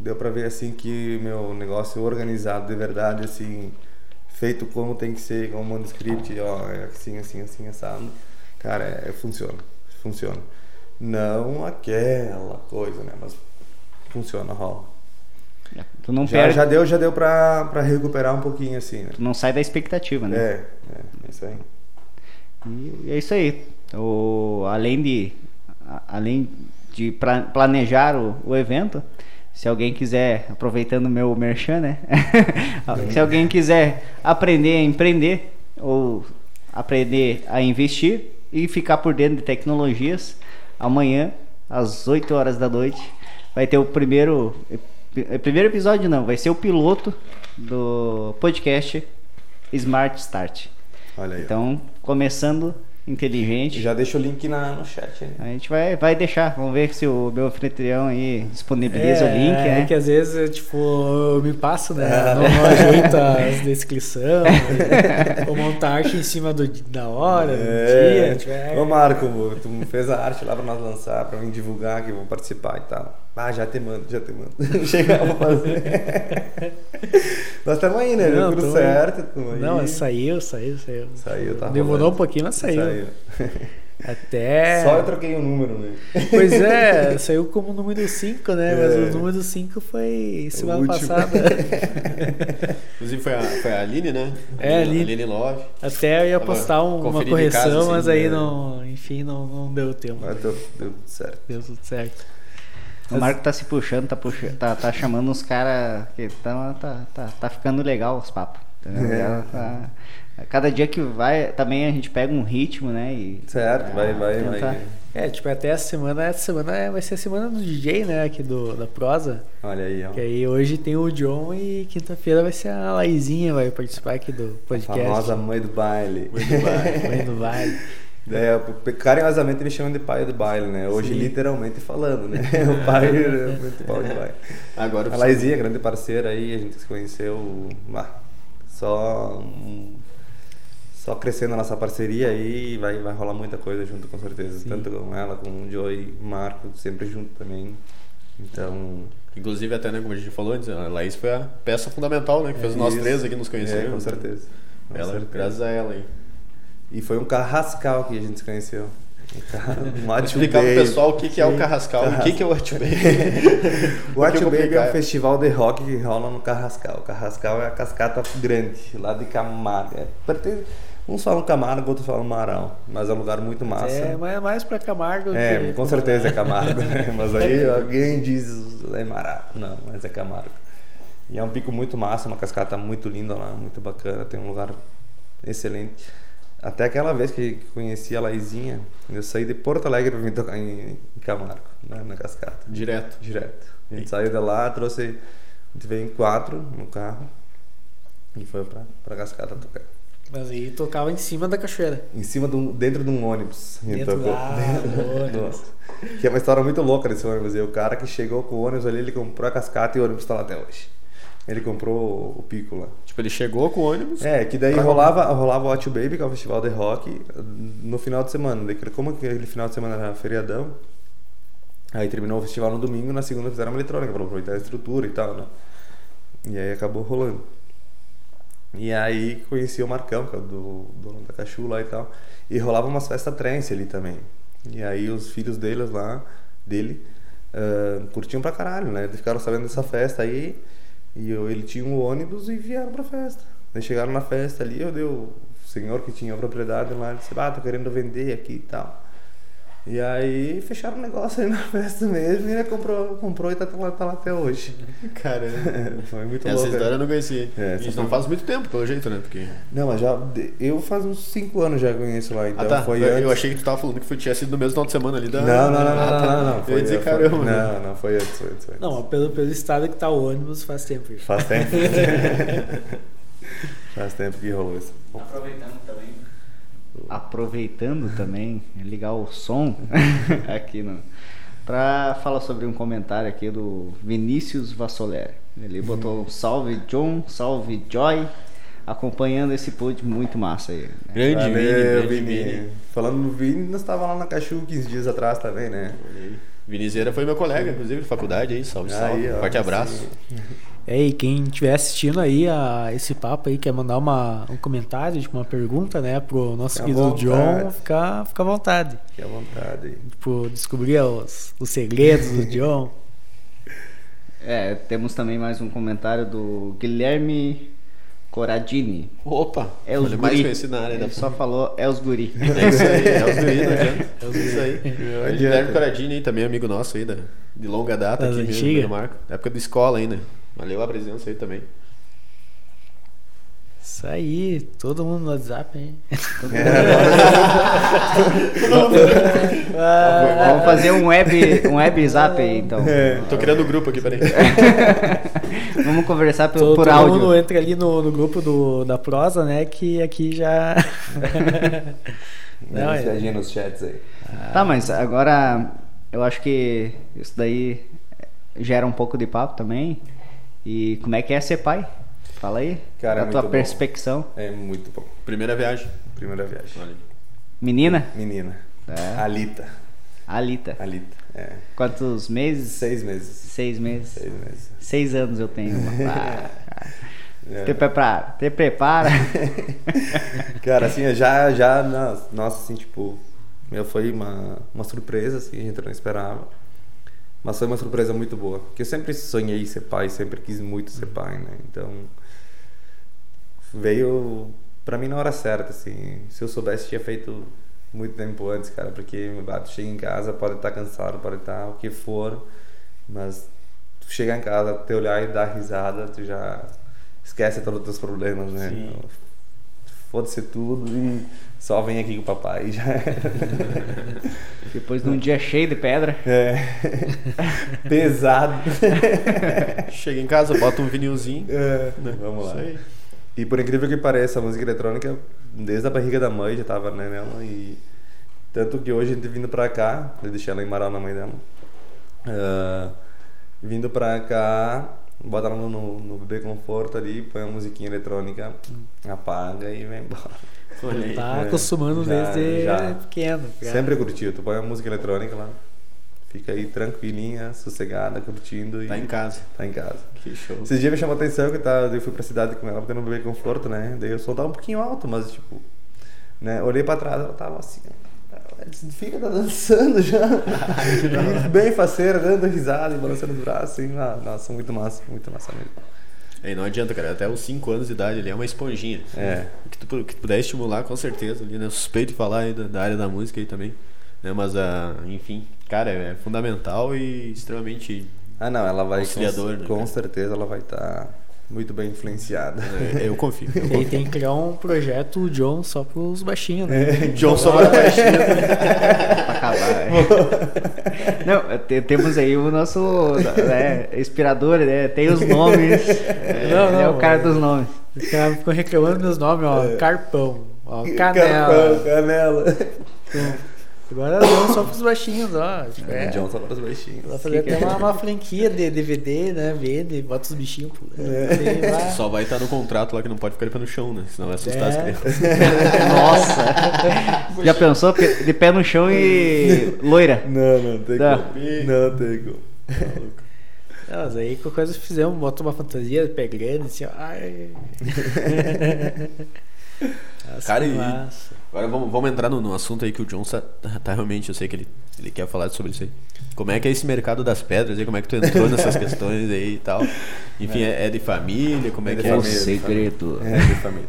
deu para ver assim que meu negócio organizado de verdade assim feito como tem que ser, como um script, ó, é assim, assim, assim, assado. Cara, é, funciona, funciona. Não aquela coisa, né? Mas funciona, rola. É, tu não já, perde... já deu, já deu pra, pra recuperar um pouquinho assim, né? Tu não sai da expectativa, né? É, é, é isso aí. E é isso aí. O, além de além de planejar o, o evento, se alguém quiser, aproveitando o meu merchan, né? se alguém quiser aprender a empreender ou aprender a investir e ficar por dentro de tecnologias, amanhã, às 8 horas da noite, vai ter o primeiro. Primeiro episódio não, vai ser o piloto do podcast Smart Start. Olha aí. Então, começando inteligente. Já deixa o link na, no chat aí. A gente vai, vai deixar, vamos ver se o meu anfitrião aí disponibiliza é, o link, né? É que às vezes, tipo, eu me passo, né? Não, não ajeita as descrições, ou montar arte em cima do, da hora, é. do dia. Ô Marco, tu fez a arte lá pra nós lançar, pra mim divulgar que vou participar e tal. Ah, já te mando, já te mando. Chegar pra fazer. Nós estamos aí, né? Não, Tudo certo. Aí. Não, saiu, saiu, saiu. Saiu, tá Demorou rolando. um pouquinho, mas saiu. Saiu. Até. Só eu troquei o um número, né? Pois é, saiu como número 5, né? É. Mas o número 5 foi semana passada. Inclusive foi a, foi a Aline, né? É, a Aline. Aline Love. Até eu ia postar um, uma correção, casa, assim, mas aí né? não, enfim, não, não deu tempo. Mas deu, deu tudo certo. Deu tudo certo. O Marco tá se puxando, tá, puxando, tá, tá chamando uns caras que tão, tá, tá, tá ficando legal os papos. É. Tá, cada dia que vai, também a gente pega um ritmo, né? E, certo, vai, vai, tentar. vai. É, tipo, até essa semana, essa semana é, vai ser a semana do DJ, né? Aqui do, da prosa. Olha aí, ó. Que aí hoje tem o John e quinta-feira vai ser a Laizinha, vai participar aqui do podcast. A famosa mãe do baile. Mãe do baile. mãe do baile. É, carinhosamente me chamam de pai do baile, né? Hoje, Sim. literalmente falando, né? o pai é baile. Agora, a Laizinha, grande parceira aí, a gente se conheceu só, só crescendo a nossa parceria aí vai, vai rolar muita coisa junto, com certeza. Sim. Tanto com ela, com o Joey, Marco, sempre junto também. Então... Inclusive, até, né, como a gente falou antes, a Laís foi a peça fundamental, né? Que fez é nós três aqui nos conhecer. É, com certeza. Com ela, certeza. graças a ela aí. E foi um carrascal que a gente se conheceu. Um explicar pro pessoal o que, que é o Carrascal e o que, que é o Bay. o Watch Bay é um festival de rock que rola no Carrascal. O Carrascal é a cascata grande, lá de Camargo. É, uns falam Camargo, outros falam Marão, mas é um lugar muito massa. É, mas é mais pra Camargo. É, que... com certeza é Camargo. Né? mas aí alguém diz é Marão. Não, mas é Camargo. E é um pico muito massa, uma cascata muito linda lá, muito bacana. Tem um lugar excelente. Até aquela vez que conheci a Laizinha, eu saí de Porto Alegre para vir tocar em, Camargo, né, na cascata. Direto? Direto. A gente e... saiu de lá, trouxe. A gente veio em quatro no carro e foi pra, pra cascata tocar. Mas aí tocava em cima da cachoeira. Em cima, do, dentro de um ônibus. Dentro tocou. Da... dentro ônibus. Que é uma história muito louca desse ônibus. E o cara que chegou com o ônibus ali, ele comprou a cascata e o ônibus está lá até hoje. Ele comprou o pico lá. Tipo, ele chegou com o ônibus? É, que daí rolava, rolava o Hot Baby, que é o festival de rock, no final de semana. Daí, como aquele final de semana era feriadão, aí terminou o festival no domingo, na segunda fizeram uma eletrônica para aproveitar a estrutura e tal, né? E aí acabou rolando. E aí conheci o Marcão, que é o do dono da Cachu lá e tal. E rolava umas festas trance ali também. E aí os filhos deles lá, dele, uh, curtiam pra caralho, né? Ficaram sabendo dessa festa aí. E eu, ele tinha um ônibus e vieram pra festa. Eles chegaram na festa ali, eu dei o senhor que tinha a propriedade lá, disse, ah, tô querendo vender aqui e tal. E aí fecharam o negócio aí na festa mesmo e ele comprou, comprou e tá, lá, tá lá até hoje. Cara, foi muito essa louco. Essa história eu não conhecia. É, Isso não faz muito tempo, pelo jeito, né? Porque... Não, mas já. Eu faz uns 5 anos já conheço lá, então ah, tá. foi eu, antes. eu achei que tu tava falando que foi, tinha sido no mesmo final de semana ali da. Não, não, não, não, ah, tá. não, não, Foi, eu ia dizer, caramba. Foi, não, não, foi antes, foi antes, foi antes. Não, pelo, pelo estado que tá o ônibus faz tempo. Faz tempo. faz tempo que rolou isso. Aproveitando também aproveitando também, ligar o som aqui no para falar sobre um comentário aqui do Vinícius Vassoler. Ele botou um salve John, salve Joy, acompanhando esse pod muito massa aí. Né? Grande Valeu, Vini, grande Vini. Falando no Vini, nós estávamos lá na Cachu 15 dias atrás também, né? Vinizeira foi meu colega, inclusive, de faculdade aí, salve, salve. Aí, ó, Forte abraço. É, e quem estiver assistindo aí a esse papo aí, quer mandar uma, um comentário, tipo, uma pergunta, né, pro nosso fica querido John, fica, fica à vontade. Fica à vontade. Tipo, descobrir os, os segredos do John. É, temos também mais um comentário do Guilherme Coradini. Opa! É os guri. mais conhecido na área Ele só falou é os guri. É isso aí, é os guri, não adianta. É os guri, isso aí. O Guilherme Coradini também amigo nosso aí, da, de longa data das aqui mesmo, no Marco. Da época da escola ainda. Valeu a presença aí também. Isso aí, todo mundo no WhatsApp, hein? É, Vamos fazer um web, um web zap aí, então. É, tô criando o um grupo aqui, peraí. Vamos conversar por, todo, por todo áudio. mundo entra ali no, no grupo do, da prosa, né? Que aqui já. Não, é... nos chats aí. Tá, mas agora eu acho que isso daí gera um pouco de papo também. E como é que é ser pai? Fala aí. Cara, a é tua muito perspecção. Bom. É muito bom. Primeira viagem. Primeira viagem. Olha. Menina? Menina. É. Alita. Alita. Alita, é. Quantos meses? Seis meses. Seis meses. Seis meses. Seis anos eu tenho. É. Te prepara. Te prepara. Cara, assim, já, já, nossa, assim, tipo, meu, foi uma, uma surpresa, assim, a gente não esperava. Mas foi uma surpresa muito boa. Porque eu sempre sonhei ser pai, sempre quis muito ser pai, né? Então, veio pra mim na hora certa, assim. Se eu soubesse, tinha feito muito tempo antes, cara. Porque tu chega em casa, pode estar cansado, pode estar o que for. Mas tu chegar em casa, te olhar e dar risada, tu já esquece todos os teus problemas, né? Foda-se tudo e só vem aqui com o papai. Já. Depois de um dia cheio de pedra. É. Pesado. Chega em casa, bota um vinilzinho. É. Vamos lá. E por incrível que pareça, a música eletrônica, desde a barriga da mãe já tava né, nela. E tanto que hoje a gente vindo pra cá, eu deixei ela em Marau na mãe dela. Uh, vindo pra cá, bota ela no, no bebê conforto ali, põe a musiquinha eletrônica, apaga e vem embora. Olha tá é, acostumando já, desde já. pequeno. Cara. Sempre curtiu. Tu põe a música eletrônica lá, fica aí tranquilinha, sossegada, curtindo. Tá e... em casa. Tá em casa. Que show. Esses dias me chamou a atenção que tá, eu fui pra cidade com ela, tendo um bebê conforto, né? Daí eu soltava um pouquinho alto, mas tipo, né? Olhei pra trás, ela tava assim, fica tá dançando já. bem faceira, dando risada e balançando os braços, assim. Ah, nossa, muito massa, muito massa mesmo. E não adianta, cara, até os 5 anos de idade ele é uma esponjinha. É. Que tu, que tu puder estimular, com certeza. Ali, né? Suspeito de falar aí da, da, área da música aí também. Né? Mas, uh, enfim, cara, é fundamental e extremamente. Ah, não, ela vai. Com, né, com certeza ela vai estar. Tá muito bem influenciada. É, eu confio. Eu confio. tem que criar um projeto o John só para os baixinhos, né? É, John só para baixinhos. para acabar. É. Não, temos aí o nosso né, inspirador, né? Tem os nomes. É, não, não, é o cara dos nomes. Os caras ficam reclamando dos nomes, ó. É. Carpão, ó, Canela. Carpão, Canela. Então, Agora John só pros baixinhos, ó. É, John só pros baixinhos. Vai fazer até uma, uma, franquia de DVD, né? Vende, bota os bichinhos pulando. É. Só vai estar no contrato lá que não pode ficar de pé no chão, né? Senão vai assustar é. as crianças. Nossa! Já pensou de pé no chão e loira? Não, não tem não. como. Não tem como. Não, mas aí qualquer coisa fizemos, bota uma fantasia de pé grande, assim, ó. Ai. Cara, e agora vamos, vamos entrar no, no, assunto aí que o John tá, tá, realmente, eu sei que ele, ele quer falar sobre isso aí. Como é que é esse mercado das pedras aí? Como é que tu entrou nessas questões aí e tal? Enfim, é, é de família? Como é, é que é? O segredo. É de família.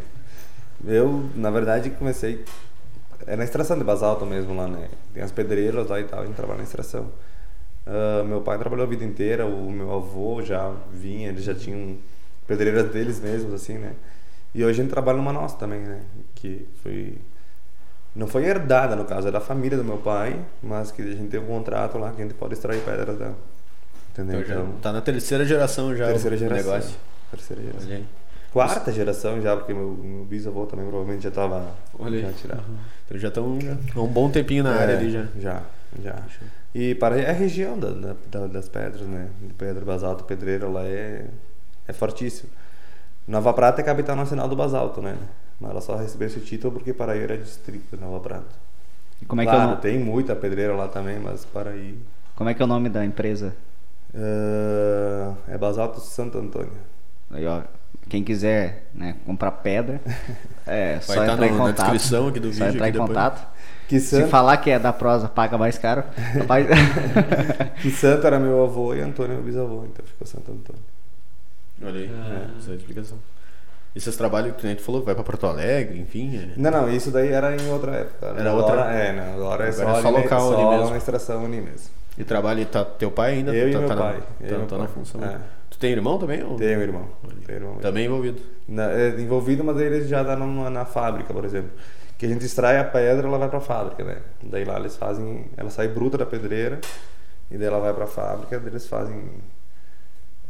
Eu, na verdade, comecei. É na extração de basalto mesmo lá, né? Tem as pedreiras lá e tal, a gente trabalha na extração. Uh, meu pai trabalhou a vida inteira, o meu avô já vinha, eles já tinham pedreiras deles mesmos, assim, né? E hoje a gente trabalha numa nossa também, né? Que foi. Não foi herdada, no caso, é da família do meu pai, mas que a gente tem um contrato lá que a gente pode extrair pedras dela. Entendeu? Então, já tá na terceira geração já terceira o geração, negócio. Terceira geração. Quarta geração já, porque meu, meu bisavô também provavelmente já estava já tirado. Uhum. Então já estão há um bom tempinho na é, área ali já. Já, já. E para a região da, da, das pedras, né? De pedra, basalto, pedreira, lá é, é fortíssimo. Nova Prata é capital nacional do basalto, né? Mas ela só recebeu esse título porque Paraí era distrito de Nova Prata. E como é claro, que é o... tem muita pedreira lá também, mas Paraí... Como é que é o nome da empresa? Uh, é Basalto Santo Antônio. Aí, ó, quem quiser né, comprar pedra, é Vai só entrar no, em contato. na descrição aqui do só vídeo. entrar em contato. Que Se falar que é da prosa, paga mais caro. que santo era meu avô e Antônio meu bisavô, então ficou Santo Antônio. Olha aí, ah. essa é a explicação. Esses trabalhos que tu falou, vai pra Porto Alegre, enfim. É... Não, não, isso daí era em outra época. Era agora, outra? É, não, agora, é só, é só local só ali mesmo. uma extração ali mesmo. E trabalho, tá, teu pai ainda? Eu tá, e meu tá pai. Na, tá, tá na função. É. Tu tem irmão também? Ou... Tenho irmão. Tenho irmão também envolvido? Na, é, envolvido, mas ele já dá numa, na fábrica, por exemplo. Que a gente extrai a pedra ela vai para a fábrica, né? Daí lá eles fazem. Ela sai bruta da pedreira e daí ela vai para a fábrica, daí eles fazem.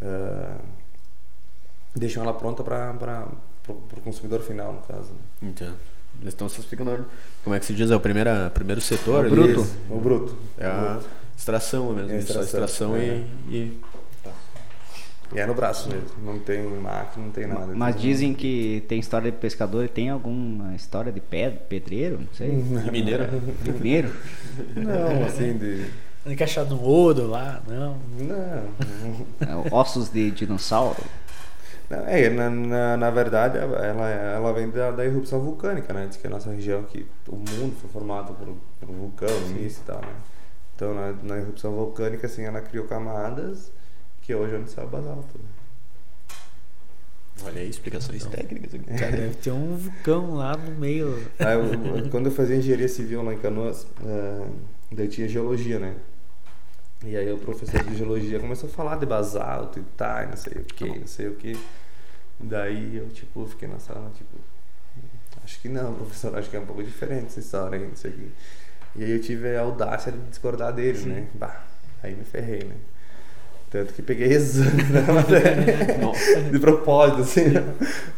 Uh, deixam ela pronta para o consumidor final, no caso. Né? Entendo. Eles estão se explicando como é que se diz, é o primeiro, primeiro setor? O bruto. O bruto. É a bruto. extração mesmo, é extração, extração é. e, e... E é no braço mesmo, não tem máquina, não tem nada. Mas dizem que tem história de pescador e tem alguma história de pedreiro, não sei. De mineiro. De mineiro? Não, assim, de Encaixado no ouro lá, não. Não. É, ossos de dinossauro. É, na, na, na, verdade, ela, ela vem da, da erupção vulcânica, né? Diz que a nossa região, que o mundo foi formado por, por um vulcão, início e tal, né? Então, na, na erupção vulcânica, assim, ela criou camadas que hoje é onde sai o basalto. Olha aí, explicações então, técnicas. Aqui. Cara, deve ter um vulcão lá no meio. Ah, eu, quando eu fazia engenharia civil lá em Canoas, uh, daí tinha geologia, né? E aí o professor de geologia começou a falar de basalto e tal, não sei o que, não sei o que. Daí eu, tipo, fiquei na sala, tipo, acho que não, professor, acho que é um pouco diferente essa história aí, não sei o que. E aí eu tive a audácia de discordar dele, Sim. né? Bah, aí me ferrei, né? Tanto que peguei exame da matéria. de propósito, assim.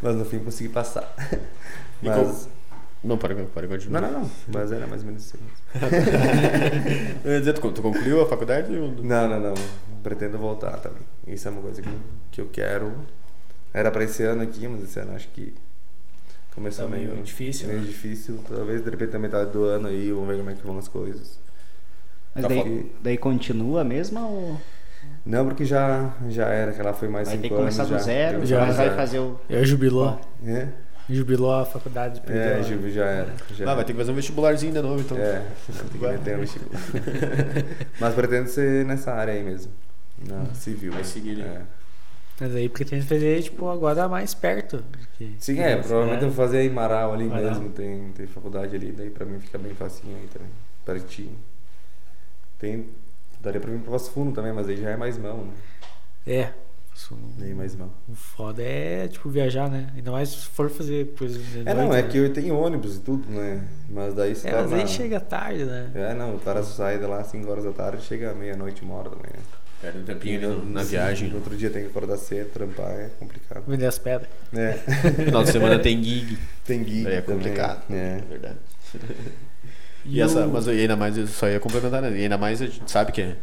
Mas no fim consegui passar. Mas... Não, para, para continuar. Não, não, não. Mas era mais ou menos isso. Eu ia dizer, tu, tu concluiu a faculdade? Ou... Não, não, não. Pretendo voltar também. Isso é uma coisa que, que eu quero. Era para esse ano aqui, mas esse ano acho que começou tá meio, meio difícil. Meio né? difícil. Talvez de repente na metade do ano aí, vamos ver como é que vão as coisas. Mas tá daí, daí continua mesmo ou... Não, porque já, já era, que ela foi mais vai cinco anos. Vai ter que começar já, do zero, já, vai fazer o... É jubilou. É? Jubilou a faculdade. É, Jubil já era. Já ah, vai ter que fazer um vestibularzinho de novo, então. É, tem que meter um vestibular. Mas pretendo ser nessa área aí mesmo. Na civil. Vai seguir ali. É. Mas aí pretende fazer, tipo, agora mais perto. Sim, é, provavelmente é. eu vou fazer em Marau ali Marau. mesmo, tem, tem faculdade ali, daí pra mim fica bem facinho aí também, pertinho. Tem, daria pra mim pro Passo Fundo também, mas aí já é mais mão, né? É, nem mais mal. O foda é, tipo, viajar, né? Ainda mais se for fazer coisas de É, noite, não, é né? que eu tenho ônibus e tudo, né? Mas daí você é, mas aí chega tarde, né? É, não, o cara sai de lá às 5 horas da tarde chega meia-noite, uma hora da manhã. Perde um tempinho na viagem. No outro dia tem que acordar cedo, trampar, é complicado. Vender as pedras. É. Final de semana tem gig. Tem gig. Aí é complicado. Também. É. é verdade. E, e essa, mas ainda mais, eu só ia complementar, né? E ainda mais a gente sabe que é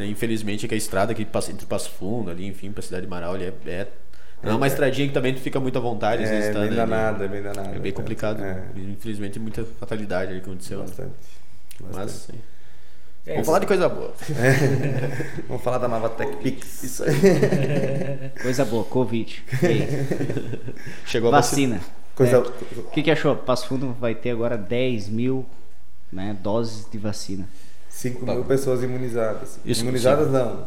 né? Infelizmente, que a estrada aqui entre Passo Fundo, ali, enfim, pra cidade de Marau, ali é, é não é uma estradinha que também tu fica muito à vontade, às é, vezes tá, bem né? danada, bem danada. É bem complicado. É. Infelizmente, muita fatalidade ali que aconteceu. Bastante. Mas, Bastante. É, Vamos falar de coisa boa. É. Vamos falar da nova TechPix. Isso aí. coisa boa, Covid. Chegou a vacina. vacina. Coisa... É. O que, que achou? Passo Fundo vai ter agora 10 mil né, doses de vacina. 5 mil pessoas imunizadas. Isso, imunizadas sim. não.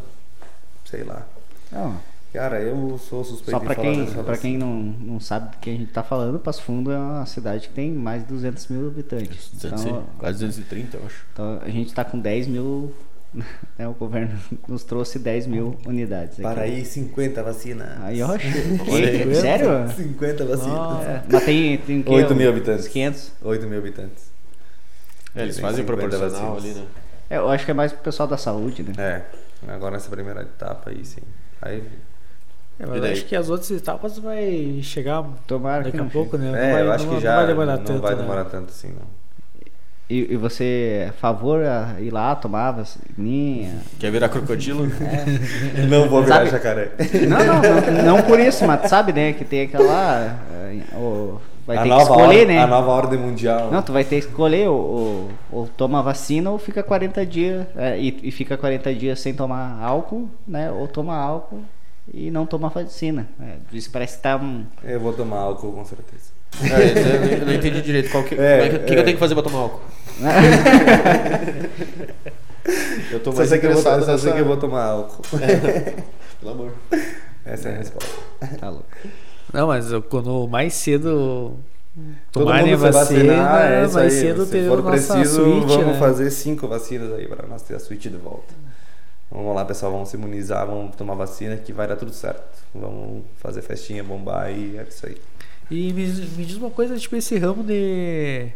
Sei lá. Não. Cara, eu sou suspeito Só pra quem, pra quem não, não sabe do que a gente tá falando, Passo Fundo é uma cidade que tem mais de 200 mil habitantes. 200, então, quase 230, eu acho. Então a gente tá com 10 mil. Né, o governo nos trouxe 10 mil unidades. Aqui. Para aí, 50 vacinas. Aí, eu acho. que, sério? 50 vacinas. É, mas tem, tem 8 mil habitantes. 500? 8 mil habitantes. É, eles fazem proporcional ali, né? É, eu acho que é mais pro pessoal da saúde, né? É, agora nessa primeira etapa aí, sim. Aí. É, mas eu acho que as outras etapas vai chegar Tomara daqui a pouco, né? É, vai, eu acho não, que já não vai demorar não tanto. vai demorar né? tanto assim, não. E, e, você é a favor a ir lá tomar vacininha? Quer virar crocodilo? É. Não vou virar sabe? jacaré. Não, não, não, não, por isso, mas sabe, né, que tem aquela. O, vai a ter que escolher, ordem, né? A nova ordem mundial. Não, tu vai ter que escolher ou, ou, ou toma vacina ou fica 40 dias é, e, e, fica 40 dias sem tomar álcool, né? Ou toma álcool e não toma vacina. É, isso parece que tá um... Eu vou tomar álcool com certeza. É, eu, não entendi direito qual que, é, que, que, que, eu tenho que fazer pra tomar álcool. eu tô mais só interessado que eu vou, nessa... que eu vou tomar álcool. Pelo amor. Essa é a resposta. Tá louco. Não, mas quando mais cedo tomarem a vacina, é mais cedo ter for preciso, suíte, vamos né? fazer cinco vacinas aí para nós ter a suíte de volta. Vamos lá, pessoal, vamos se imunizar, vamos tomar vacina que vai dar tudo certo. Vamos fazer festinha, bombar e é isso aí. E me, me diz uma coisa, tipo, esse ramo de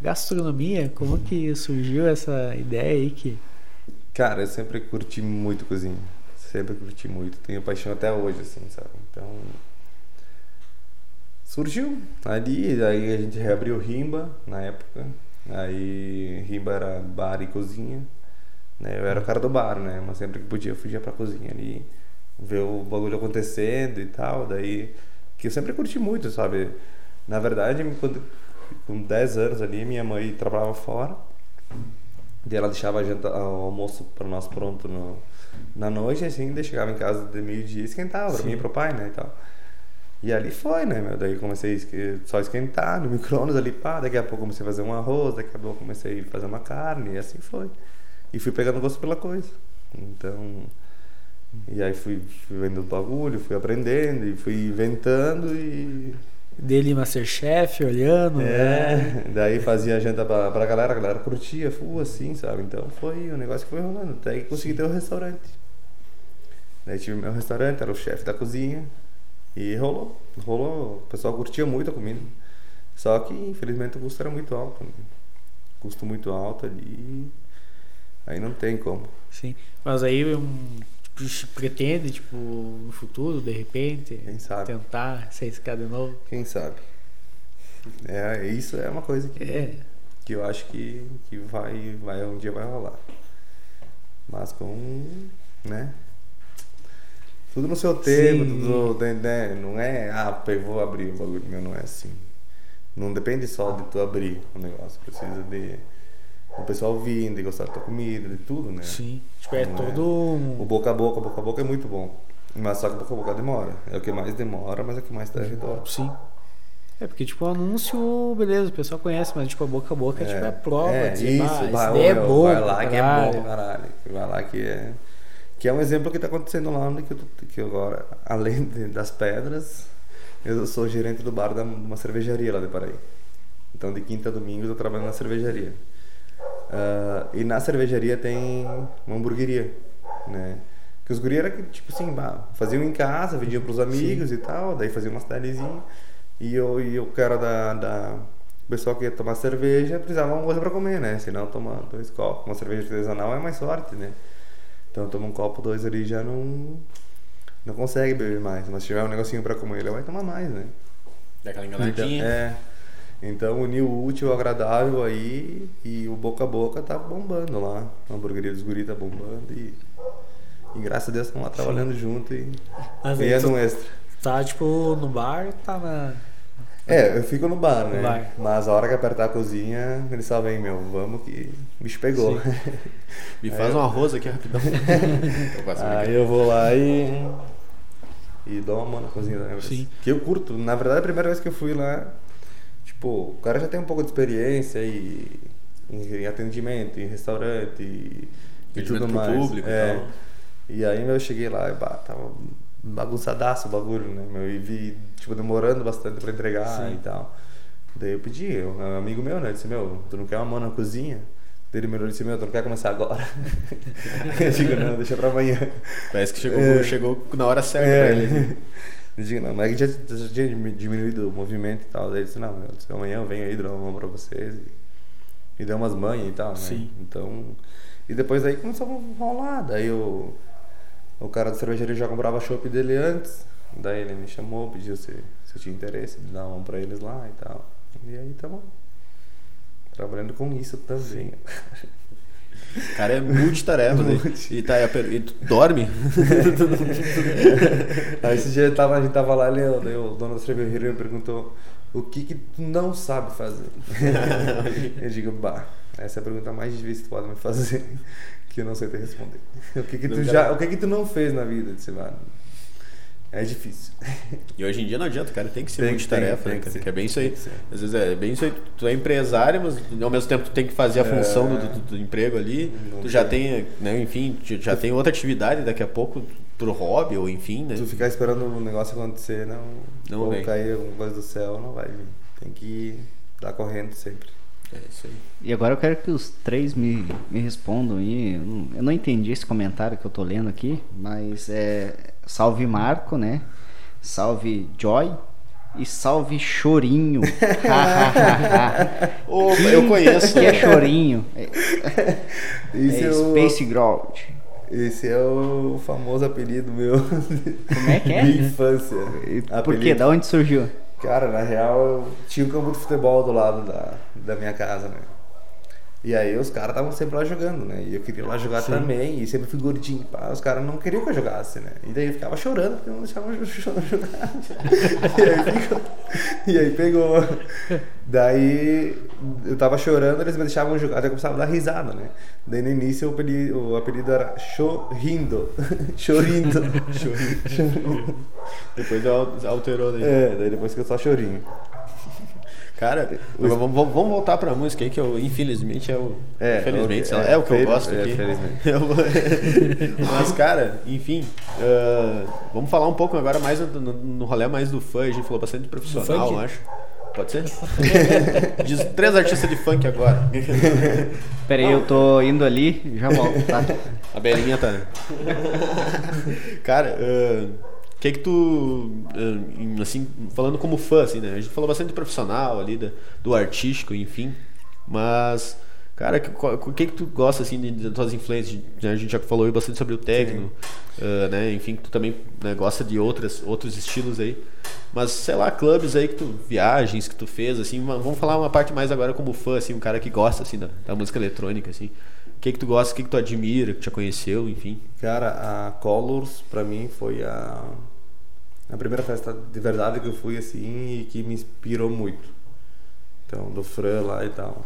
gastronomia, como que surgiu essa ideia aí que... Cara, eu sempre curti muito cozinha. Sempre curti muito. Tenho paixão até hoje, assim, sabe? Então... Surgiu ali, aí a gente reabriu Rimba na época. Aí Rimba era bar e cozinha. Né? Eu era o cara do bar, né? Mas sempre que podia eu fugia pra cozinha ali, ver o bagulho acontecendo e tal. Daí, que eu sempre curti muito, sabe? Na verdade, quando, com 10 anos ali, minha mãe trabalhava fora. E ela deixava a janta, o almoço para nós pronto no, na noite, assim, daí chegava em casa de meio-dia e esquentava para mim e pro pai, né, e tal. E ali foi, né, meu? Daí comecei só esquentar no micro-ondas ali, pá, daqui a pouco comecei a fazer um arroz, daqui a pouco comecei a fazer uma carne, e assim foi. E fui pegando gosto pela coisa. Então. E aí fui, fui vendo o bagulho, fui aprendendo e fui inventando e. Dele Masterchef, olhando. É, né? daí fazia janta pra, pra galera, a galera curtia, full assim, sabe? Então foi um negócio que foi rolando, até que consegui ter o um restaurante. Daí tive meu restaurante, era o chefe da cozinha. E rolou, rolou. O pessoal curtia muito a comida. Só que infelizmente o custo era muito alto. Né? Custo muito alto ali. Aí não tem como. Sim. Mas aí um, tipo, pretende, tipo, no futuro, de repente, Quem sabe? tentar se arriscar de novo? Quem sabe? É, isso é uma coisa que, é. que eu acho que, que vai, vai, um dia vai rolar. Mas com, né? Tudo no seu tempo, tudo, né? não é, ah, eu vou abrir o bagulho meu, não é assim. Não depende só de tu abrir o negócio, precisa de o pessoal vindo de gostar da tua comida, de tudo, né? Sim. Tipo, é Não todo. O boca a boca, boca a boca é muito bom. Mas só que boca a boca demora. É o que mais demora, mas é o que mais dá redor. Sim. É porque, tipo, o anúncio, beleza, o pessoal conhece, mas, tipo, a boca a boca é, tipo, é prova. É, dizer, isso, ah, vai, ideia é boa. vai lá que é bom caralho. Vai lá que é. Que é um exemplo que tá acontecendo lá onde que eu, que eu agora, além de- das pedras, eu sou gerente do bar de uma cervejaria lá de Paraí. Então de quinta a domingo eu tô trabalhando na cervejaria. Ah, e na cervejaria tem uma hamburgueria, né? Que os guri era que, tipo assim, bah, faziam em casa, vendiam pros amigos e tal, daí faziam umas telezinhas. E eu, e o cara da, da o pessoal que ia tomar cerveja precisava uma coisa pra comer, né? Senão toma dois copos. Uma cerveja artesanal é mais sorte, né? Então toma um copo, dois ali já não não consegue beber mais. Mas se tiver um negocinho pra comer, ele vai tomar mais, né? Dá aquela Então, enganadinha. é. Então unir o útil ao agradável aí e o boca a boca tá bombando lá. A hamburgueria dos guri tá bombando e, e graças a Deus estão lá trabalhando junto e ganhando um extra. tá, tipo, no bar, tá na. É, eu fico no bar, né? Bar. Mas a hora que apertar a cozinha, eles só vem, meu, vamos que o bicho pegou. Me faz um arroz aqui rapidão. Aí eu vou lá e. E dou uma mão na cozinha, né? Sim. Que eu curto. Na verdade, a primeira vez que eu fui lá, tipo, o cara já tem um pouco de experiência e, em, em atendimento, em restaurante e, e Atendimento tudo mais. público e é. tal. E aí eu cheguei lá e bah, tava bagunçadaço o bagulho, né? Meu, e vi, tipo, demorando bastante pra entregar e tal. Daí eu pedi, eu, um amigo meu, né? Disse, meu, tu não quer uma mão na cozinha? Daí ele me olhou e disse, meu, tu não quer começar agora? eu digo, não, deixa pra amanhã. Parece que chegou, É. chegou na hora certa É. pra ele. Eu digo, não, mas é já, já tinha diminuído o movimento e tal. Daí ele disse, não, eu disse, amanhã eu venho aí, dou uma mão pra vocês. E, e deu umas manhas e tal, né? Sim. Então. E depois daí começou a rolar. Daí o, o cara da cervejaria já comprava chopp dele antes. Daí ele me chamou, pediu se, se eu tinha interesse de dar uma mão pra eles lá e tal. E aí tamo trabalhando com isso também. O cara é multitarefa. né? E, tá, e tu dorme? Aí esse dia tava, a gente tava lá, ele, daí o dono da cervejaria me perguntou o que que tu não sabe fazer. eu digo, bah, essa é a pergunta mais difícil que tu pode me fazer, que eu não sei te responder. O que que tu, Nunca- já, o que que tu não fez na vida? Disse, bah, é difícil. E hoje em dia não adianta, cara, tem que ser Tem que- multitarefa, tem- né, tem que cara? ser. Que é bem isso aí. Que. Às vezes é bem isso aí. Tu é empresário, mas ao mesmo tempo tu tem que fazer a função do, do- do emprego ali. É. Não tu já tem. né, enfim, já tem outra atividade daqui a pouco pro hobby, ou enfim, né? Tu ficar esperando o negócio acontecer, não, Não ou vem. cair alguma coisa do céu, não vai vir. Tem que dar correndo sempre. É isso aí. E agora eu quero que os três me, me respondam aí. Eu não, eu não entendi esse comentário que eu tô lendo aqui, mas é. Salve Marco, né? Salve Joy e salve Chorinho. Opa, eu conheço. Que é Chorinho. Esse é, é o... Space Ground. Esse é o famoso apelido meu. Como é que é? De infância. Por quê? Da onde surgiu? Cara, na real, eu tinha um campo de futebol do lado da, da minha casa, né? E aí os caras estavam sempre lá jogando, né? E eu queria lá jogar Sim. também, e sempre fui gordinho. Pá, os caras não queriam que eu jogasse, né? E daí eu ficava chorando porque não deixavam jogar. e, aí ficou... e aí pegou. Daí eu tava chorando, eles me deixavam jogar, daí eu começava a dar risada, né? Daí no início o apelido, o apelido era Chorindo. Chorindo. Chorindo. depois alterou daí. É, daí depois que eu só chorinho. Cara, vamos, vamos, voltar pra música aí, que eu, infelizmente é o. É, infelizmente, é, é, o que eu gosto é, aqui. Mas, cara, enfim, uh, vamos falar um pouco agora mais no, no, no rolê mais do fã. A gente falou bastante profissional, eu acho. Pode ser? Diz três artistas de funk agora. Pera aí, eu tô indo ali, já volto, tá? A Belinha tá. Cara, uh, o que que tu, eh, assim, falando como fã, assim, né? A gente falou bastante do profissional ali, do, do artístico, enfim. Mas, cara, o que que tu gosta, assim, de, de tuas influências? A gente já falou bastante sobre o técnico, uh, né? Enfim, tu também né, gosta de outras, outros estilos aí. Mas, sei lá, clubes aí que tu, viagens que tu fez, assim, uma, vamos falar uma parte mais agora como fã, assim, um cara que gosta, assim, da, da música eletrônica, assim. O que que tu gosta, o que que tu admira, que já conheceu, enfim? Cara, a Colors, pra mim, foi a a primeira festa de verdade que eu fui assim e que me inspirou muito. Então, do Fran lá e tal.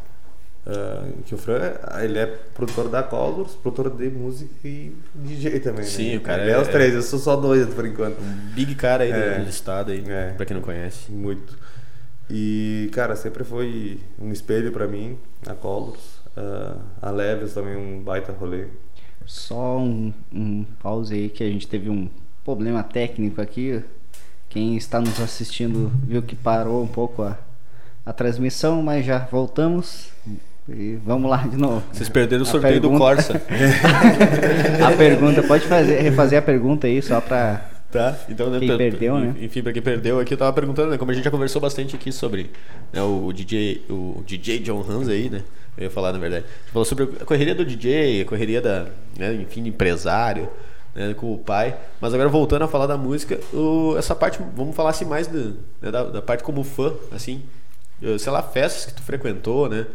Uh, que o Fran, ele é produtor da Colors, produtor de música e DJ também. Sim, né? o cara ele é, é os três, eu sou só dois por enquanto. Um big cara aí é, do, estado aí, é, pra quem não conhece. Muito. E, cara, sempre foi um espelho pra mim, a Colors. Uh, a Leves também um baita rolê. Só um, um pause aí que a gente teve um problema técnico aqui. Quem está nos assistindo viu que parou um pouco a, a transmissão, mas já voltamos. E vamos lá de novo. Vocês perderam o sorteio pergunta... do Corsa. a pergunta, pode fazer, refazer a pergunta aí só para Tá, então, né, quem pra, perdeu, né? Enfim, para quem perdeu aqui, eu tava perguntando, né, como a gente já conversou bastante aqui sobre né, o, DJ, o DJ John Hans aí, né? Eu ia falar, na verdade. A gente falou sobre a correria do DJ, a correria da, né, enfim, empresário né, com o pai. Mas agora voltando a falar da música, o, essa parte, vamos falar assim mais do, né, da, da, parte como fã, assim, sei lá, festas que tu frequentou, né?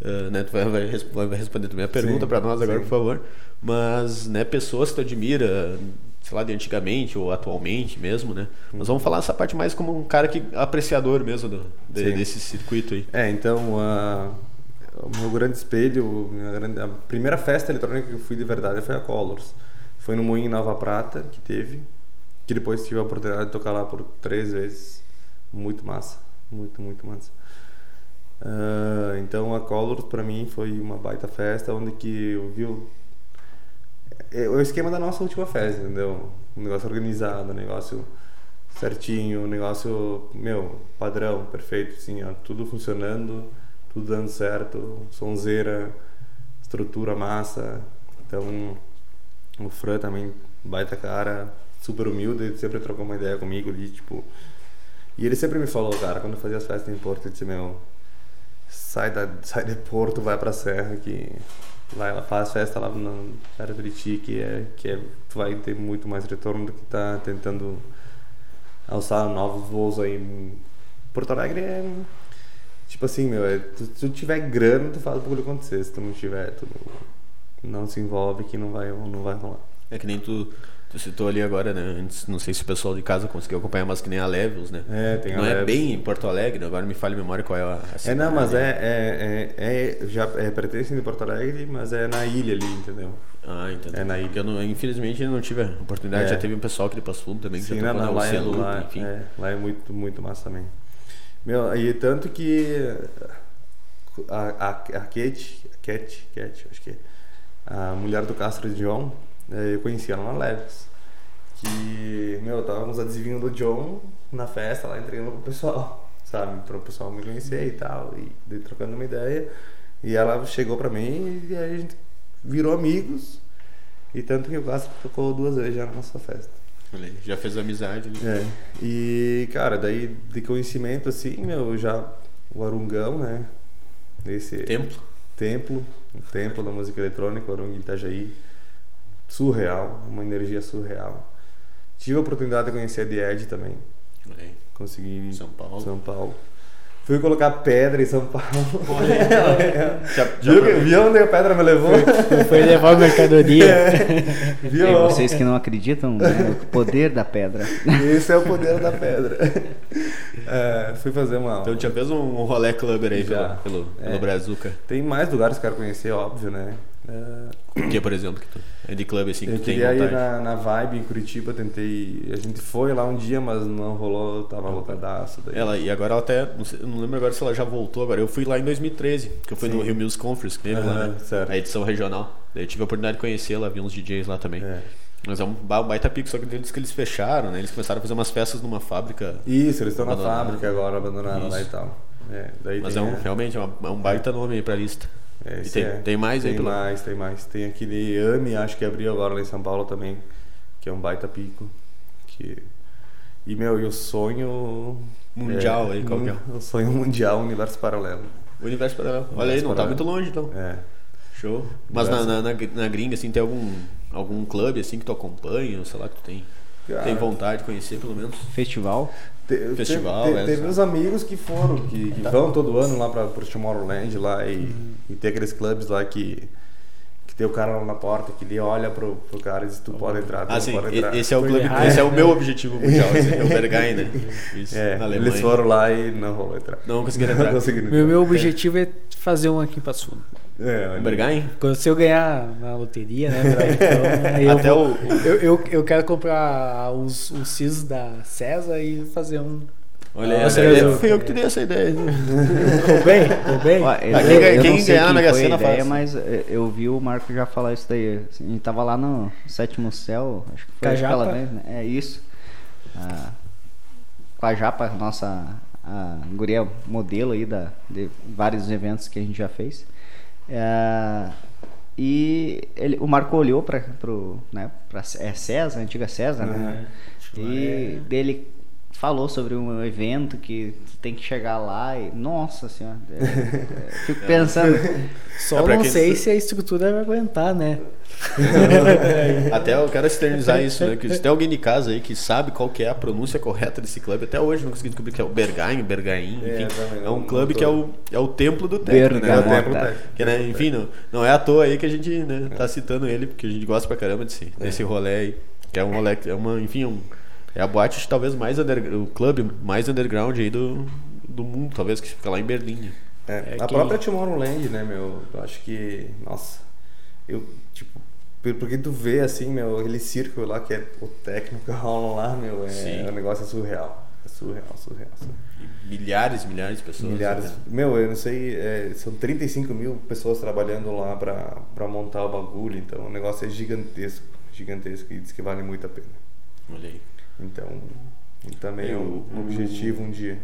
Uh, né tu vai, vai, vai, responder também a pergunta para nós agora, sim. por favor. Mas, né, pessoas que tu admira, sei lá, de antigamente ou atualmente mesmo, né? Mas vamos falar essa parte mais como um cara que apreciador mesmo do, de, desse circuito aí. É, então, uh, o meu grande espelho, grande, a primeira festa eletrônica que eu fui de verdade foi a Colors. Foi no Moinho Nova Prata que teve, que depois tive a oportunidade de tocar lá por três vezes. Muito massa, muito, muito massa. Uh, então a Colors para mim foi uma baita festa onde que eu vi o, é, o esquema da nossa última festa, entendeu? Um negócio organizado, um negócio certinho, um negócio, meu, padrão, perfeito, assim, ó, tudo funcionando, tudo dando certo, sonzeira, estrutura massa. Então, o Fran também, baita cara, super humilde, sempre trocou uma ideia comigo ali, tipo. E ele sempre me falou, cara, quando eu fazia as festas em Porto, ele disse, meu, sai, da, sai de Porto, vai pra Serra, que lá ela faz festa lá no, perto de ti, que é, que é, tu vai ter muito mais retorno do que tá tentando alçar novos voos aí. Porto Alegre é. Tipo assim, meu, é, se tu tiver grana, tu faz o bagulho acontecer. Se tu não tiver, tu não se envolve que não vai, não vai rolar. É que nem tu, tu citou ali agora, né? Antes, não sei se o pessoal de casa conseguiu acompanhar, mas que nem a Levels, né? É, tem Não é bem em Porto Alegre, agora me fale a memória qual é a, a É, não, mas é, é, é, é, já é pertence de Porto Alegre, mas é na ilha ali, entendeu? Ah, entendeu. É na ilha. Eu não, infelizmente não tive a oportunidade, é. já teve um pessoal aqui de Passo Fundo também que Sim, já não, não, lá, é, lá, enfim. É, lá é muito, muito massa também. Meu, e tanto que a, a, a Kate, Kate, acho que é a mulher do Castro de John, é, eu conheci ela na Leves. Que, meu, tava nos adivinhos do John na festa lá entregando pro pessoal. sabe? Para o pessoal me conhecer e tal, e trocando uma ideia. E ela chegou para mim e a gente virou amigos. E tanto que o Cássio tocou duas vezes já na nossa festa. Já fez amizade. Né? É. E, cara, daí de conhecimento, assim, meu, já o Arungão, né? Esse templo. Templo, o templo da música eletrônica, o Arung Itajaí. Surreal, uma energia surreal. Tive a oportunidade de conhecer a Died também. É. Consegui São Paulo. São Paulo. Fui colocar pedra em São Paulo. Olha, já, viu, viu onde a pedra me levou? Foi, foi levar mercadoria. É. Viu? E vocês que não acreditam né, o poder da pedra. Esse é o poder da pedra. É, fui fazer uma. Então tinha fez um rolê clubber aí já. pelo, pelo, é. pelo Brazuca. Tem mais lugares que eu quero conhecer, óbvio, né? O que, por exemplo, que tu, é de clube assim que eu tu queria ir na, na Vibe em Curitiba, tentei. A gente foi lá um dia, mas não rolou, tava lotadaço. Daí. Ela, e agora ela até. Não, sei, não, lembro agora se ela já voltou agora. Eu fui lá em 2013, que eu fui Sim. no Rio Music Conference, que teve uhum, lá, né? A edição regional. Daí eu tive a oportunidade de conhecê-la, vi uns DJs lá também. É. Mas é um baita pico, só que eles que eles fecharam, né? Eles começaram a fazer umas festas numa fábrica. Isso, eles estão na fábrica agora, abandonaram lá e tal. É, Mas é um, realmente é, uma, é um baita nome aí pra lista. Esse tem, é. tem mais tem aí? Tem mais, tem mais. Tem aquele AMI, acho que abriu agora lá em São Paulo também, que é um baita pico. Que... E, meu, e o sonho... Mundial é, aí, qual que é? O sonho mundial, universo paralelo. Universo paralelo. Olha universo aí, não tá paralelo. tá muito longe, então. É. Show. Mas na, na, na, gringa, assim, tem algum, algum clube, assim, que tu acompanha, ou sei lá, que tu tem... Cara, tem vontade de conhecer, pelo menos? Festival? Te, Festival, te, te, é, Teve uns amigos que foram, que, que tá. vão todo ano lá para o Tomorrowland lá e, uhum. e tem aqueles clubes lá que que tem o cara lá na porta que ele olha pro, pro cara e diz tu pode entrar, tu ah, sim. pode entrar. Esse é o clube, esse é o meu objetivo mundial, é o Berghain, né? Isso, é, eles foram lá e não rolou entrar. Não conseguiram entrar. Não conseguiram entrar. Meu, meu objetivo é fazer um aqui para sul. É, Berghain? Se eu ganhar na loteria, né? Então, Até eu, vou, o... eu, eu, eu quero comprar os, os CIS da César e fazer um Olha, ah, essa ideia foi eu que te dei essa ideia. Ficou bem? Ficou bem? Ó, eu, quem, eu quem ganhar na Mega Sena faz. Mas eh, eu vi o Marco já falar isso daí. Assim, a gente tava lá no Sétimo Céu, acho que foi Cajapa. aquela vez, né? É isso. Ah, com a Japa, nossa a guria modelo aí da, de vários eventos que a gente já fez. É, e ele, o Marco olhou para né, pra, é César, antiga César, uhum. né? E é. dele falou sobre um evento que tem que chegar lá e. Nossa senhora. É, é, fico pensando. Só é não sei se a estrutura vai aguentar, né? até eu quero externizar isso, né? Que se tem alguém de casa aí que sabe qual que é a pronúncia correta desse clube, até hoje não consegui descobrir que é o Bergain, Bergain, é, enfim. É, é um clube que é o, é o templo do técnico, né? É o templo que, né? Enfim, não, não é à toa aí que a gente né, tá citando ele, porque a gente gosta pra caramba desse, desse rolê aí. Que é um rolê, é uma, enfim, um é a boate talvez mais o clube mais underground aí do, do mundo, talvez que fica lá em Berlim. É, é a que... própria Tomorrowland, né, meu? Eu acho que, nossa, eu tipo porque tu vê assim, meu, aquele círculo lá que é o técnico que rola lá, meu, é, o negócio é surreal. É surreal, surreal. surreal. Milhares, milhares de pessoas. Milhares. Né? Meu, eu não sei, é, são 35 mil pessoas trabalhando lá pra, pra montar o bagulho, então o negócio é gigantesco, gigantesco e diz que vale muito a pena. Olha aí. Então, também é um objetivo um dia.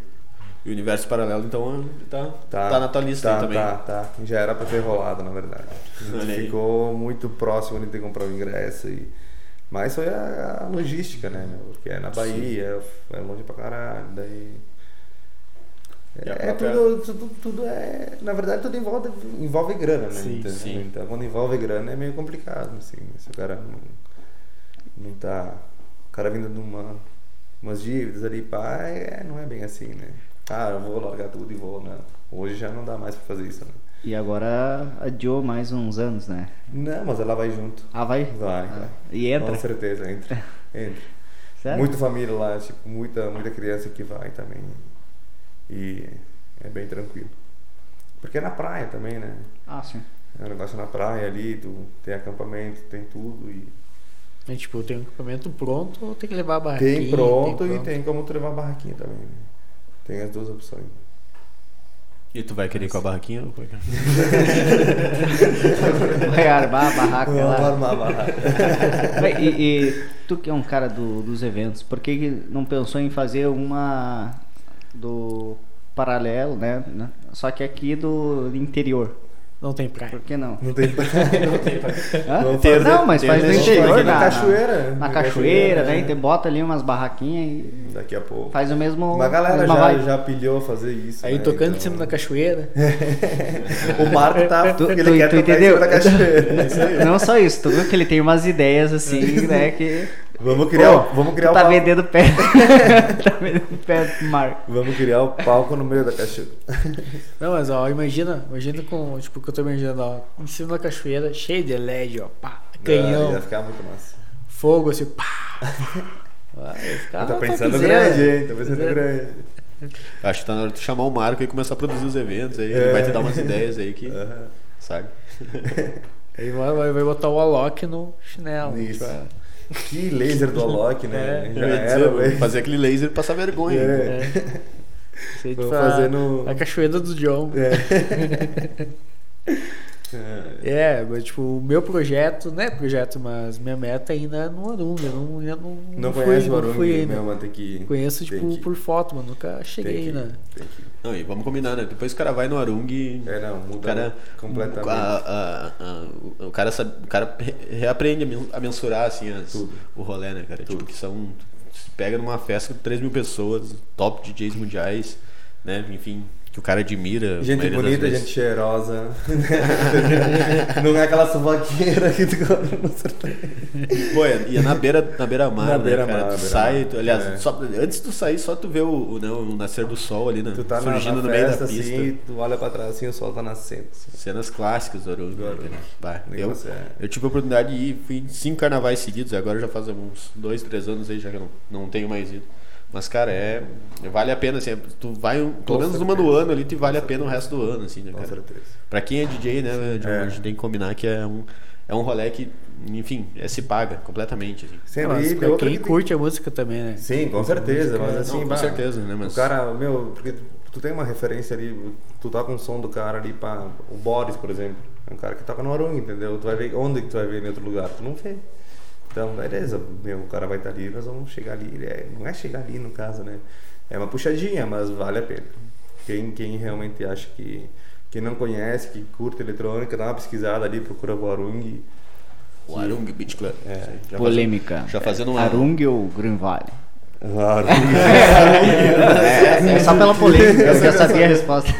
E o universo paralelo, então, tá, tá, tá na tua lista tá, aí também. Tá, tá. Já era pra ter rolado, na verdade. A gente ficou muito próximo de ter comprado o ingresso. E... Mas foi a, a logística, né? Porque é na Bahia, é longe pra caralho. Daí. É, é tudo, tudo, tudo é. Na verdade, tudo envolve, envolve grana, né? Sim, então, sim. então, quando envolve grana é meio complicado, assim. Se o cara não, não tá cara vindo de uma, umas dívidas ali, pá, é, não é bem assim, né? Ah, eu vou largar tudo e vou, né? Hoje já não dá mais pra fazer isso, né? E agora adiou mais uns anos, né? Não, mas ela vai junto. Ah, vai? Vai, ah. vai. E entra? Com certeza, entra. entra. Sério? Muita família lá, tipo, muita, muita criança que vai também. E é bem tranquilo. Porque é na praia também, né? Ah, sim. É um negócio na praia ali, tu tem acampamento, tem tudo e é, tipo, tem um equipamento pronto ou tem que levar a barraquinha? Tem pronto, tem pronto. e tem como tu levar a barraquinha também. Né? Tem as duas opções. E tu vai querer ir com a barraquinha? Ou é vai armar a barraca lá. armar a barraca. e, e, tu que é um cara do, dos eventos, por que não pensou em fazer uma do paralelo, né? Só que aqui do interior. Não tem praia. Por que não? Não tem praia. não tem praia. não, mas faz no interior, na, na cachoeira. Na, na cachoeira, né? né? Bota ali umas barraquinhas e. Daqui a pouco. Faz o mesmo. Uma galera já, já pilhou fazer isso. Aí né? tocando então... em cima da cachoeira. o Marco tá. Tu, ele tu, quer tu tocar entendeu? em cima da cachoeira. não só isso, tu viu que ele tem umas ideias assim, né? Que. Vamos criar, oh, vamos criar tá o palco. vendendo pé. tá vendendo pé Marco. Vamos criar o palco no meio da cachoeira. Não, mas ó, imagina, imagina com, tipo, que eu tô imaginando, ó, em cima da cachoeira, cheio de LED, ó, pá, canhão. Ah, ia ficar muito massa. Fogo, assim, pá. Vai ficar tá pensando grande, hein? Tá pensando grande. Acho que tá na hora de chamar o Marco e começar a produzir os eventos aí. É. Ele vai te dar umas ideias aí que. Uhum. Sabe? Aí vai, vai, vai botar o Alok no chinelo. Isso. Tipo, que laser do Alok, né? É, Já era, dizer, fazer aquele laser passar vergonha. É. é. Vamos fazer no... A cachoeira do John. É. É, mas tipo, o meu projeto, não é projeto, mas minha meta ainda é no Arung. Eu não, eu não, não, não conhece o Arung, fui ainda. Mesmo, tem que, Conheço, tipo, que... por foto, mas nunca cheguei ainda. Não, e vamos combinar, né? Depois o cara vai no Arung e. É, não, muda o cara, completamente. A, a, a, o, cara sabe, o cara reaprende a mensurar assim, as, o rolê, né, cara? Tudo. Tipo, que são. Pega numa festa com 3 mil pessoas, top DJs mundiais, né? Enfim, que o cara admira. Gente bonita, gente cheirosa. não é aquela suvaqueira que tu Pô, e é na beira, na beira mar, na né, beira cara? Mar, tu beira sai, mar. aliás, é. só, antes de tu sair, só tu vê o, o, né, o nascer do sol ali, né? Tu tá surgindo na, na no meio festa, da pista. Assim, tu olha pra trás assim, o sol tá nascendo. Assim. Cenas clássicas do. Né, eu, é... eu tive a oportunidade de ir, fui em cinco carnavais seguidos, agora já faz uns dois, três anos aí, já que eu não, não tenho mais ido. Mas, cara, é. Vale a pena, assim, tu vai, um, pelo menos uma do ano ali, te vale a pena o resto do ano, assim, né, cara? Com certeza. Pra quem é DJ, né, John, É. a gente tem que combinar que é um, é um rolê que, enfim, é, se paga completamente, assim. Sim, Mas e pra quem que- curte a música também, né? Sim, com certeza, mas assim, Não, com certeza, né, mas... O cara, meu, porque tu tem uma referência ali, tu toca um som do cara ali pra. O Boris, por exemplo. É um cara que toca no Arung, entendeu? Tu vai ver onde que tu vai ver em outro lugar, tu não vê. Então, beleza, meu, o cara vai estar ali, nós vamos chegar ali. É, não é chegar ali no caso, né? É uma puxadinha, mas vale a pena. Quem, quem realmente acha que. Quem não conhece, que curte eletrônica, dá uma pesquisada ali, procura o Arung. O Arung Beach Club. É. Já Polêmica. Fazendo, já fazendo uma... Arung ou Green Valley? Arung. É, é só pela polêmica, eu já sabia a resposta.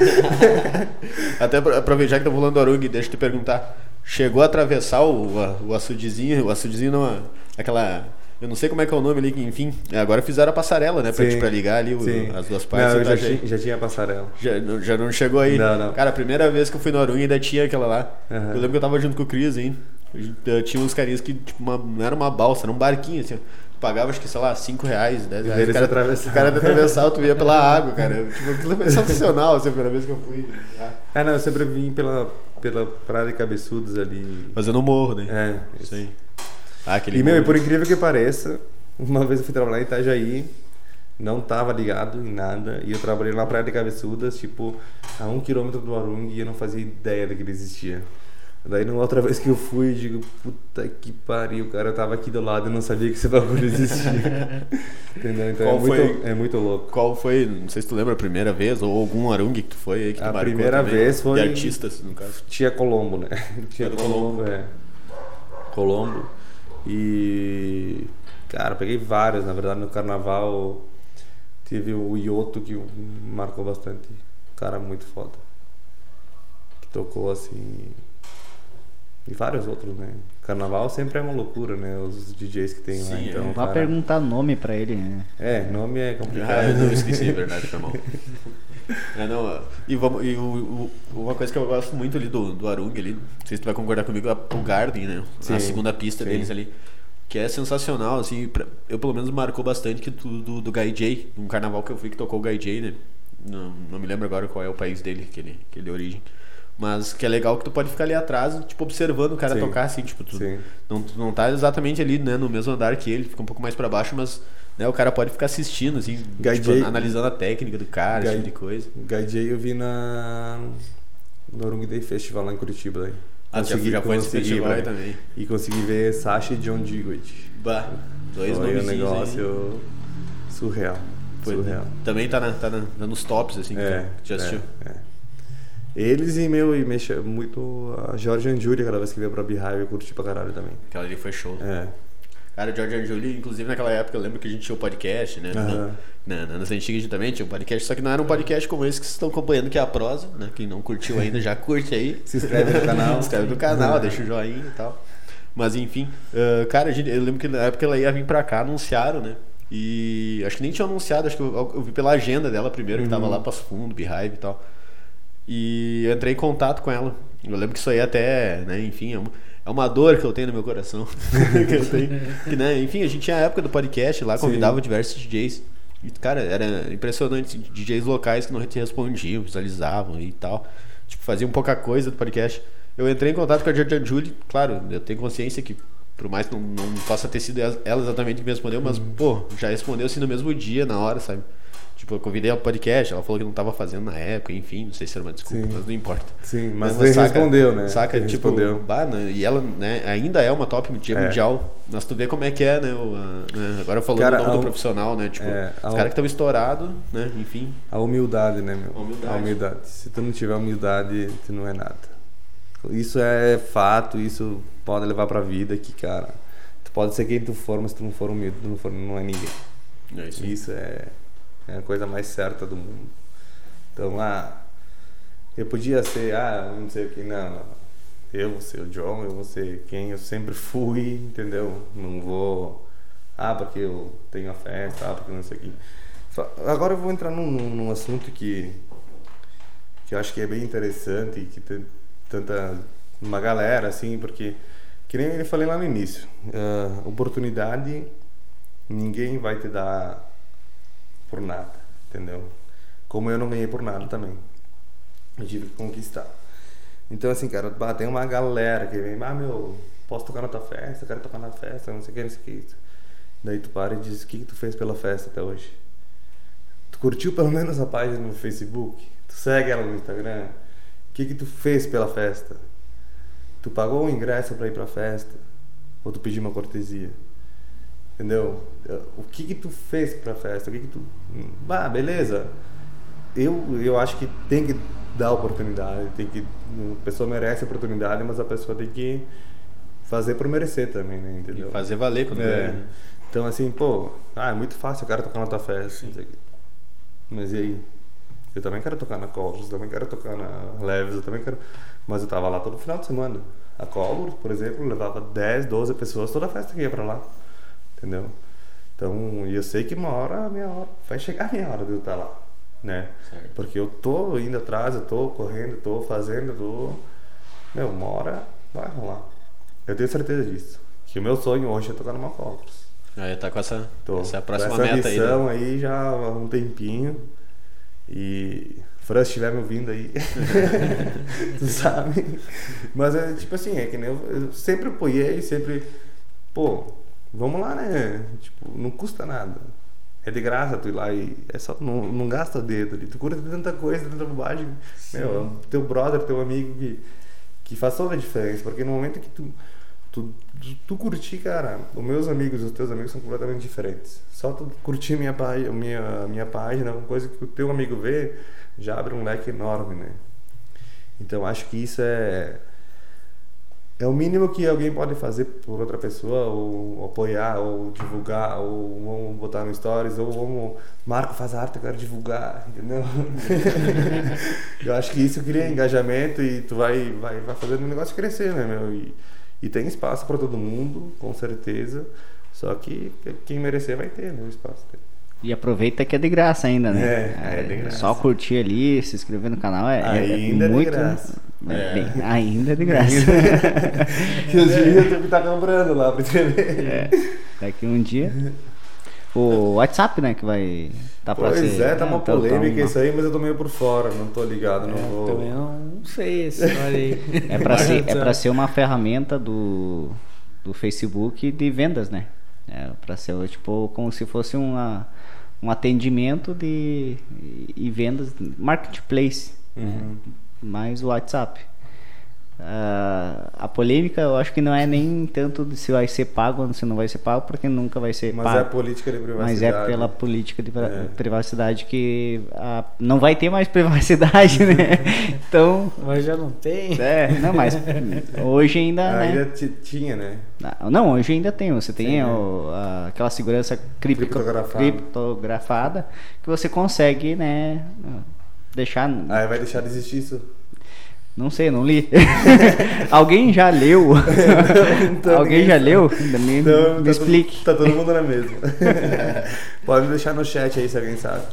Até pra- aproveitar que tá falando do Arung, deixa eu te perguntar. Chegou a atravessar o, a- o açudezinho, o açudezinho não, é- aquela... Eu não sei como é que é o nome ali, que, enfim. Agora fizeram a passarela, né? Pra, Sim. pra ligar ali o- as duas partes. Não, eu tá, já, tinha, já tinha passarela. já, não- já não chegou aí? Não, não. Cara, a primeira vez que eu fui no Arung ainda tinha aquela lá. Aham. Eu lembro que eu tava junto com o Cris, hein? Gente, eh, Tinha uns carinhas que, tipo, uma- não era uma balsa, era um barquinho, assim. Tu pagava, acho que, sei lá, 5 reais, 10 reais. Eles O cara, atravessavam. o cara atravessava, tu ia pela água, cara. Tipo, aquilo foi sensacional, assim, a primeira vez que eu fui. Ah, É, não, eu sempre vim pela, pela Praia de Cabeçudos ali. Mas eu não morro, né? É, Isso aí. Ah, aquele E, meu, e por incrível que pareça, uma vez eu fui trabalhar em Itajaí, não tava ligado em nada, e eu trabalhei na Praia de Cabeçudas, tipo, a um quilômetro do Arung, e eu não fazia ideia de que ele existia. Daí, na outra vez que eu fui, eu digo, puta que pariu, cara, eu tava aqui do lado e não sabia que esse bagulho existia. Entendeu? Então Qual é, muito, foi- é muito louco. Qual foi, não sei se tu lembra a primeira vez, ou algum Arung que tu foi aí que tu A primeira também? vez foi- De artistas, no caso. Tinha Colombo, né? Tinha do Colombo, é. Colombo. E. Cara, peguei vários, na verdade, no carnaval. Tive o Ioto que marcou bastante. Cara muito foda. Que tocou assim. E vários outros, né? Carnaval sempre é uma loucura, né? Os DJs que tem lá. Sim, Então, é. Vá cara- perguntar nome pra ele, né? É, nome é Ah, complicado. eu não esqueci, é verdade, foi mal. É, não, ó, e vamos, e o, o- uma coisa que eu gosto muito ali do, do Arung ali, não sei se tu vai concordar comigo, é o Garden, né? a Sim, segunda pista sim. deles ali. Que é sensacional, assim, pra- eu pelo menos marcou bastante que tu, do, do Guy J, um carnaval que eu fui que tocou o Guy J, né? Não, não me lembro agora qual é o país dele, que ele, que ele é de origem. Mas que é legal que tu pode ficar ali atrás, tipo, observando o cara Sim. tocar, assim, tipo, tu Sim. não, tu não tá exatamente ali, né, no mesmo andar que ele, fica um pouco mais pra baixo, mas né, o cara pode ficar assistindo, assim, Guy tipo, analisando a técnica do cara, esse tipo de coisa. J eu vi na. No Arung Day Festival lá em Curitiba. Daí. Ah, já, já foi consegui, festival aí velho. também. E consegui ver Sasha e John Digweed. Bah, dois Foi um negócio surreal. Surreal. Também tá, na, tá, na, tá nos tops, assim, é, que já assistiu. É, é. Eles e meu, e mexe muito a Jorge Anjuli, aquela vez que veio pra Beehive, eu curti pra caralho também. Aquela ali foi show. É. Cara, o George Anjuli, inclusive naquela época, eu lembro que a gente tinha o um podcast, né? Uhum. Na, na, nas antigas a gente também tinha um podcast, só que não era um podcast como esse que vocês estão acompanhando, que é a prosa, né? Quem não curtiu ainda, já curte aí. Se inscreve no canal. Se inscreve no canal, deixa o joinha e tal. Mas enfim, uh, cara, gente, eu lembro que na época ela ia vir pra cá, anunciaram, né? E acho que nem tinha anunciado, acho que eu, eu vi pela agenda dela primeiro, que tava lá Passo Fundo, Beehive e tal. E eu entrei em contato com ela. Eu lembro que isso aí até, né, enfim, é uma, é uma dor que eu tenho no meu coração. que eu tenho. Que, né, enfim, a gente tinha a época do podcast lá, convidava Sim. diversos DJs. E, cara, era impressionante, DJs locais que não te respondiam, visualizavam e tal. Tipo, faziam pouca coisa do podcast. Eu entrei em contato com a Georgia Julie, claro, eu tenho consciência que por mais que não, não possa ter sido ela exatamente que me respondeu, mas, uhum. pô, já respondeu assim no mesmo dia, na hora, sabe? Tipo, eu convidei pro podcast, ela falou que não tava fazendo na época, enfim, não sei se era uma desculpa, Sim. mas não importa. Sim, mas, mas saca, respondeu, né? Saca, ele tipo, respondeu. Bah, né? e ela né, ainda é uma top dia é. mundial, mas tu vê como é que é, né? O, né? Agora falando cara, do nome do profissional, né? Tipo, é, os caras que estão estourados, né? Enfim. A humildade, né, meu? A humildade. A humildade. Se tu não tiver humildade, tu não é nada. Isso é fato, isso pode levar pra vida que, cara, tu pode ser quem tu for, mas se tu não for humilde, tu não, for, não é ninguém. É isso. isso é é a coisa mais certa do mundo. Então, ah, eu podia ser, ah, não sei o que, não. Eu vou ser o John, eu vou ser quem eu sempre fui, entendeu? Não vou, ah, porque eu tenho a festa, ah, porque não sei o que. Agora eu vou entrar num, num assunto que, que eu acho que é bem interessante e que tem tanta, uma galera, assim, porque, que nem eu falei lá no início, uh, oportunidade ninguém vai te dar por nada, entendeu? Como eu não ganhei por nada também. Eu tive que conquistar. Então, assim, cara, tem uma galera que vem, ah, meu, posso tocar na tua festa? Quero tocar na festa, não sei o que, não sei o que. Daí tu para e diz, o que, que tu fez pela festa até hoje? Tu curtiu pelo menos a página no Facebook? Tu segue ela no Instagram? O que, que tu fez pela festa? Tu pagou o ingresso para ir pra festa? Ou tu pediu uma cortesia? Entendeu? O que que tu fez pra festa? O que que tu... Ah, beleza. Eu, eu acho que tem que dar oportunidade, tem que... A pessoa merece oportunidade, mas a pessoa tem que fazer por merecer também, né? Entendeu? E fazer valer quando é. Né? Então, assim, pô, ah, é muito fácil o cara tocar na tua festa. Mas e aí? Eu também quero tocar na Colors, eu também quero tocar na Leves, eu também quero... Mas eu tava lá todo final de semana. A Colors, por exemplo, levava 10, 12 pessoas toda a festa que ia pra lá entendeu? Então, eu sei que uma hora, a minha hora, vai chegar a minha hora de eu estar lá, né? Certo. Porque eu tô indo atrás, eu tô correndo, tô fazendo, tô... Meu, uma hora vai rolar. Eu tenho certeza disso. Que o meu sonho hoje é tocar numa Cocos. Aí tá com essa, tô, essa é próxima essa meta aí. Né? aí já há um tempinho. E Fran, se estiver me ouvindo aí, tu sabe. Mas é tipo assim, é que nem eu, eu sempre apoiei, sempre, pô, vamos lá, né? Tipo, não custa nada. É de graça tu ir lá e é só, não, não gasta dedo ali. Tu cura tanta coisa, tanta bobagem. Meu, é teu brother, teu amigo que, que faz toda a diferença. Porque no momento que tu, tu, tu, tu curtir, cara, os meus amigos e os teus amigos são completamente diferentes. Só tu curtir minha, minha, minha página, uma coisa que o teu amigo vê, já abre um leque enorme, né? Então acho que isso é é o mínimo que alguém pode fazer por outra pessoa, ou apoiar, ou divulgar, ou vamos botar no stories, ou vamos. Marco faz arte, eu quero divulgar, entendeu? eu acho que isso cria engajamento e tu vai, vai, vai fazendo o negócio crescer, né, meu? E, e tem espaço para todo mundo, com certeza. Só que quem merecer vai ter, né? O espaço dele. E aproveita que é de graça ainda, né? É, é de graça. Só curtir ali, se inscrever no canal é, ainda é, muito. É de graça. É. Bem, ainda é de graça. que os dias eu que tá comprando lá pra inscrever. É. Daqui um dia. O WhatsApp, né, que vai tá pra pois ser. é, tá uma então, polêmica então, isso aí, mas eu tô meio por fora, não tô ligado, não é, vou. Também não sei esse, aí. É pra, ser, é pra ser uma ferramenta do, do Facebook de vendas, né? É pra ser tipo como se fosse uma um atendimento de e vendas marketplace, uhum. né? mais o WhatsApp. Uh, a polêmica eu acho que não é nem tanto se vai ser pago ou se não vai ser pago, porque nunca vai ser Mas pago. é a política de privacidade. Mas é pela política de é. privacidade que a, não vai ter mais privacidade, né? então. Mas já não tem. É, não, mas hoje ainda. Ah, né? Ainda tinha, né? Não, hoje ainda tem. Você tem Sim, o, a, aquela segurança cripto, criptografada. criptografada que você consegue, né? Deixar. Aí vai deixar de existir isso. Não sei, não li. Alguém já leu? então, Alguém já leu? Me, então, me tá explique. Todo, tá todo mundo na mesma. Pode deixar no chat aí se alguém sabe.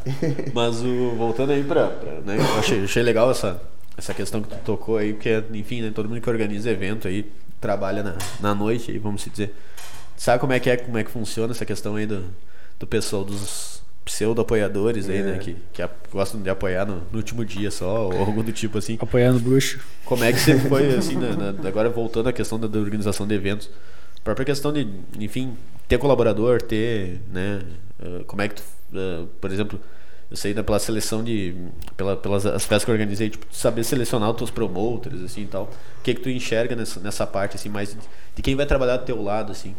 Mas o, voltando aí pra. pra né, eu achei, achei legal essa, essa questão que tu tocou aí, porque, enfim, né, todo mundo que organiza evento aí trabalha na, na noite aí, vamos dizer. Sabe como é que é, como é que funciona essa questão aí do, do pessoal dos pseudo-apoiadores aí, né? É. Que, que gostam de apoiar no, no, último dia só, ou algo do tipo assim. Apoiar no bruxo. Como é que você foi, assim, na, na, agora voltando à questão da, da, organização de eventos, a própria questão de, enfim, ter colaborador, ter, né? Uh, como é que tu, uh, por exemplo, eu sei né, pela seleção de, pela, pelas as festas que eu organizei, tipo, saber selecionar os teus promoters, assim, e tal. O que que tu enxerga nessa, nessa parte, assim, mais de, de quem vai trabalhar do teu lado, assim?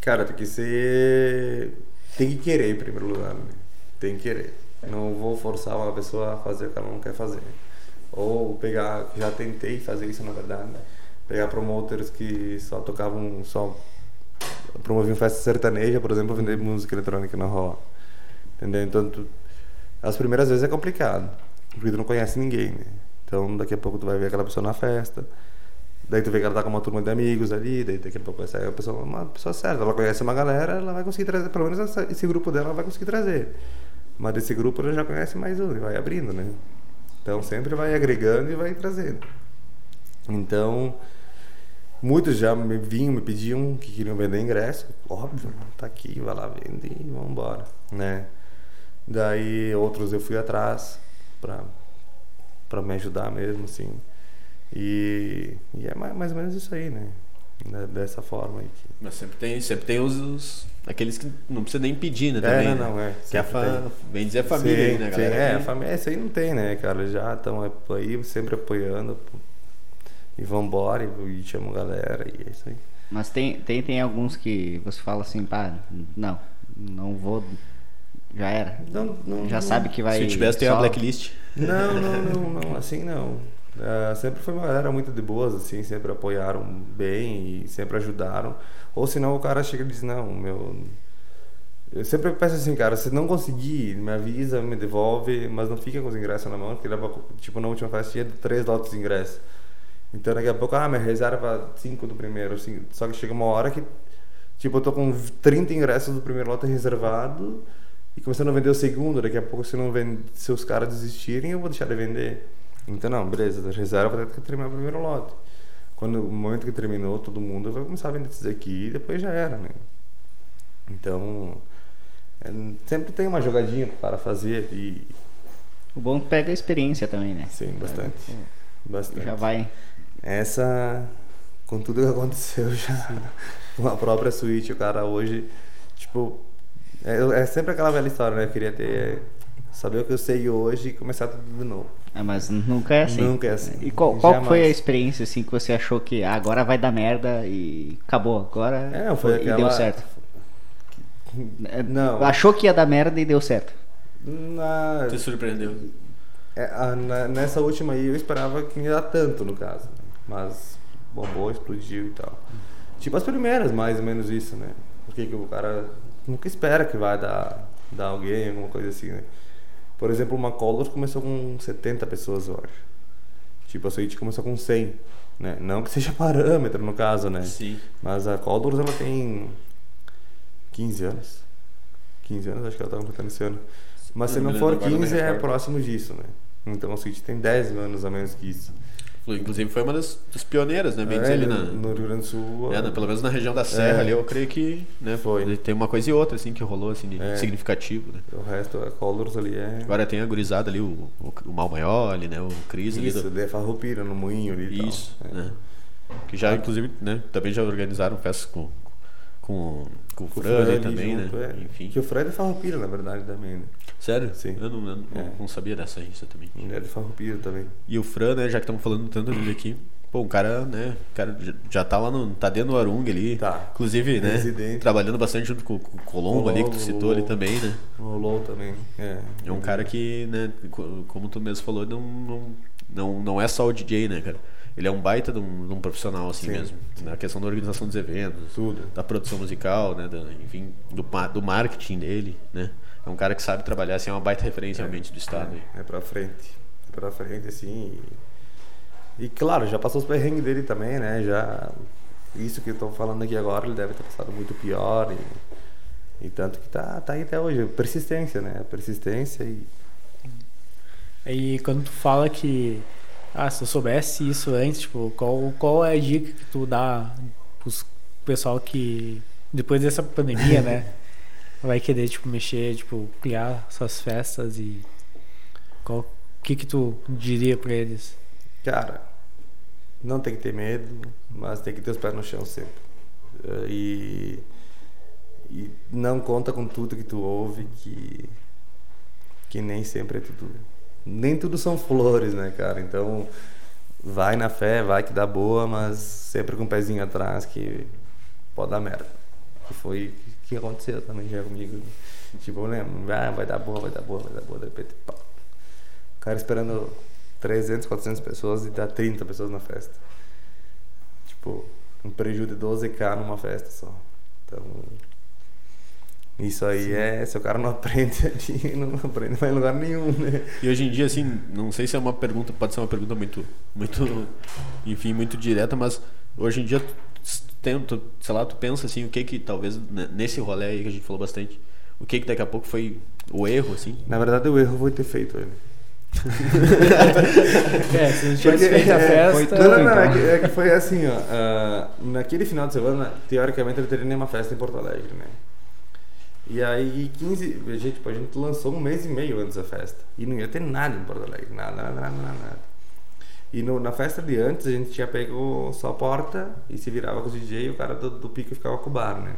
Cara, tem que ser... Tem que querer, em primeiro lugar, né? Tem que querer. Não vou forçar uma pessoa a fazer o que ela não quer fazer. Ou pegar, já tentei fazer isso na verdade, né? pegar promoters que só tocavam, só promoviam festa sertaneja, por exemplo, vender música eletrônica na rua. Entendeu? Então, tu, as primeiras vezes é complicado, porque tu não conhece ninguém, né? Então, daqui a pouco tu vai ver aquela pessoa na festa, daí tu vê que ela tá com uma turma de amigos ali, daí daqui a pouco vai sair a pessoa, uma pessoa certa, ela conhece uma galera, ela vai conseguir trazer, pelo menos essa, esse grupo dela ela vai conseguir trazer. Mas desse grupo ele já conhece mais um, e vai abrindo, né? Então sempre vai agregando e vai trazendo. Então, muitos já me vinham, me pediam que queriam vender ingresso. Óbvio, tá aqui, vai lá, vende e vamos embora, né? Daí outros eu fui atrás para para me ajudar mesmo, assim. E, e é mais, mais ou menos isso aí, né? Dessa forma aí. Mas sempre tem, sempre tem os, os Aqueles que não precisa nem pedir, né? É, também, é, não, né? é. Que a fa... Bem dizer a família sim, aí, né, galera? Sim, é, a família, essa aí não tem, né, cara? Já estão aí sempre apoiando. E vambora, e chama a galera, e é isso aí. Mas tem, tem, tem alguns que você fala assim, pá, não, não vou. Já era. Não, não, já não, sabe que vai. Se tivesse, tem só... a blacklist. Não, não, não, não, assim não. Uh, sempre foi uma galera muito de boas, assim, sempre apoiaram bem e sempre ajudaram. Ou senão o cara chega e diz, não, meu. Eu sempre peço assim, cara, se não conseguir, me avisa, me devolve, mas não fica com os ingressos na mão, porque tipo, na última festa tinha três lotes de ingressos. Então daqui a pouco, ah, minha reserva cinco do primeiro, só que chega uma hora que, tipo, eu tô com 30 ingressos do primeiro lote reservado e começando a vender o segundo, daqui a pouco se não vende, se os caras desistirem, eu vou deixar de vender. Então não, beleza, reserva tem que terminar o primeiro lote. Quando o momento que terminou, todo mundo vai começar a vender esses aqui e depois já era, né? Então, é, sempre tem uma jogadinha para fazer e o bom é pega a experiência também, né? Sim, bastante. Bastante. Já vai. Essa com tudo que aconteceu já com a própria suíte, o cara hoje, tipo, é, é, sempre aquela velha história, né? Eu queria ter saber o que eu sei hoje e começar tudo de novo. É, mas nunca é assim. Nunca é assim. E qual, qual foi a experiência assim que você achou que ah, agora vai dar merda e acabou, agora é, não, foi, aquela... e deu certo? É, não. Achou que ia dar merda e deu certo. Na... Te surpreendeu? É, a, na, nessa última aí eu esperava que ia dar tanto no caso, mas bombou, explodiu e tal. Tipo as primeiras, mais ou menos isso, né? Porque que o cara nunca espera que vai dar, dar alguém, alguma coisa assim, né? Por exemplo, uma Colors começou com 70 pessoas, eu acho. Tipo, a Switch começou com 100. Né? Não que seja parâmetro, no caso, né? Sim. Mas a Colors, ela tem 15 anos. 15 anos, acho que ela tá completando esse ano. Mas se não for 15, é próximo disso, né? Então a Switch tem 10 anos a menos que isso. Inclusive foi uma das, das pioneiras, né? Bem é, ali na, no Rio Grande do Sul. É, pelo menos na região da Serra é, ali, eu creio que né, foi. Tem uma coisa e outra, assim, que rolou, assim, de é. significativo, né? O resto, a Colors ali é... Agora tem a gurizada ali, o, o, o Mal Maior ali, né? O Cris ali. Isso, do... de Farroupilha, no Moinho ali Isso, né? Que já, inclusive, né? Também já organizaram festas com, com, com, com o Fran também, junto, né? É. Enfim. Que o Fred é Farroupilha, na verdade, também, né? Sério? Sim. Eu não, eu é. não sabia dessa isso também. Ele é de Farroupilha também. E o Fran, né, já que estamos falando tanto dele aqui, pô, um cara, né, cara já tá lá no, tá dentro do Arung ali. Tá. Inclusive, né, Residente. trabalhando bastante junto com, com o Colombo ali, que tu citou ali também, né. Rolou também, é. É um cara que, né, como tu mesmo falou, não, não, não, não é só o DJ, né, cara. Ele é um baita de um, de um profissional, assim sim, mesmo. Sim. Na questão da organização dos eventos, Tudo. da produção musical, né, da, enfim, do, do marketing dele, né. É um cara que sabe trabalhar, assim, é uma baita referência é, realmente do estado. É, é pra frente. É pra frente, assim. E, e, claro, já passou os perrengues dele também, né? Já. Isso que eu tô falando aqui agora, ele deve ter passado muito pior. E, e tanto que tá, tá aí até hoje. Persistência, né? Persistência e. E quando tu fala que. Ah, se eu soubesse isso antes, tipo, qual, qual é a dica que tu dá pros pessoal que. Depois dessa pandemia, né? vai querer, tipo, mexer, tipo, criar suas festas e qual o que que tu diria para eles? Cara, não tem que ter medo, mas tem que ter os pés no chão sempre. E, e não conta com tudo que tu ouve, que, que nem sempre é tudo. Nem tudo são flores, né, cara? Então, vai na fé, vai que dá boa, mas sempre com o um pezinho atrás que pode dar merda. Que foi que aconteceu também já comigo. Tipo, eu lembro, ah, vai dar boa, vai dar boa, vai dar boa, de repente, pá. O cara esperando 300, 400 pessoas e dá 30 pessoas na festa. Tipo, um prejuízo de 12k numa festa só. Então, isso aí Sim. é, se o cara não aprende ali, não aprende mais em lugar nenhum, né? E hoje em dia, assim, não sei se é uma pergunta, pode ser uma pergunta muito, muito, enfim, muito direta, mas hoje em dia tem, tu, sei lá, tu pensa assim, o que que talvez nesse rolê aí que a gente falou bastante, o que que daqui a pouco foi o erro, assim? Na verdade, o erro foi ter feito ele. é, se não tivesse feito a é, festa. Não, não, não, é, que, é que foi assim, ó. Uh, naquele final de semana, teoricamente, ele teria nenhuma festa em Porto Alegre, né? E aí, 15. A gente, a gente lançou um mês e meio antes da festa. E não ia ter nada em Porto Alegre. Nada, nada, nada, nada. E no, na festa de antes a gente tinha pego só a porta e se virava com o DJ e o cara do, do pico ficava com o bar, né?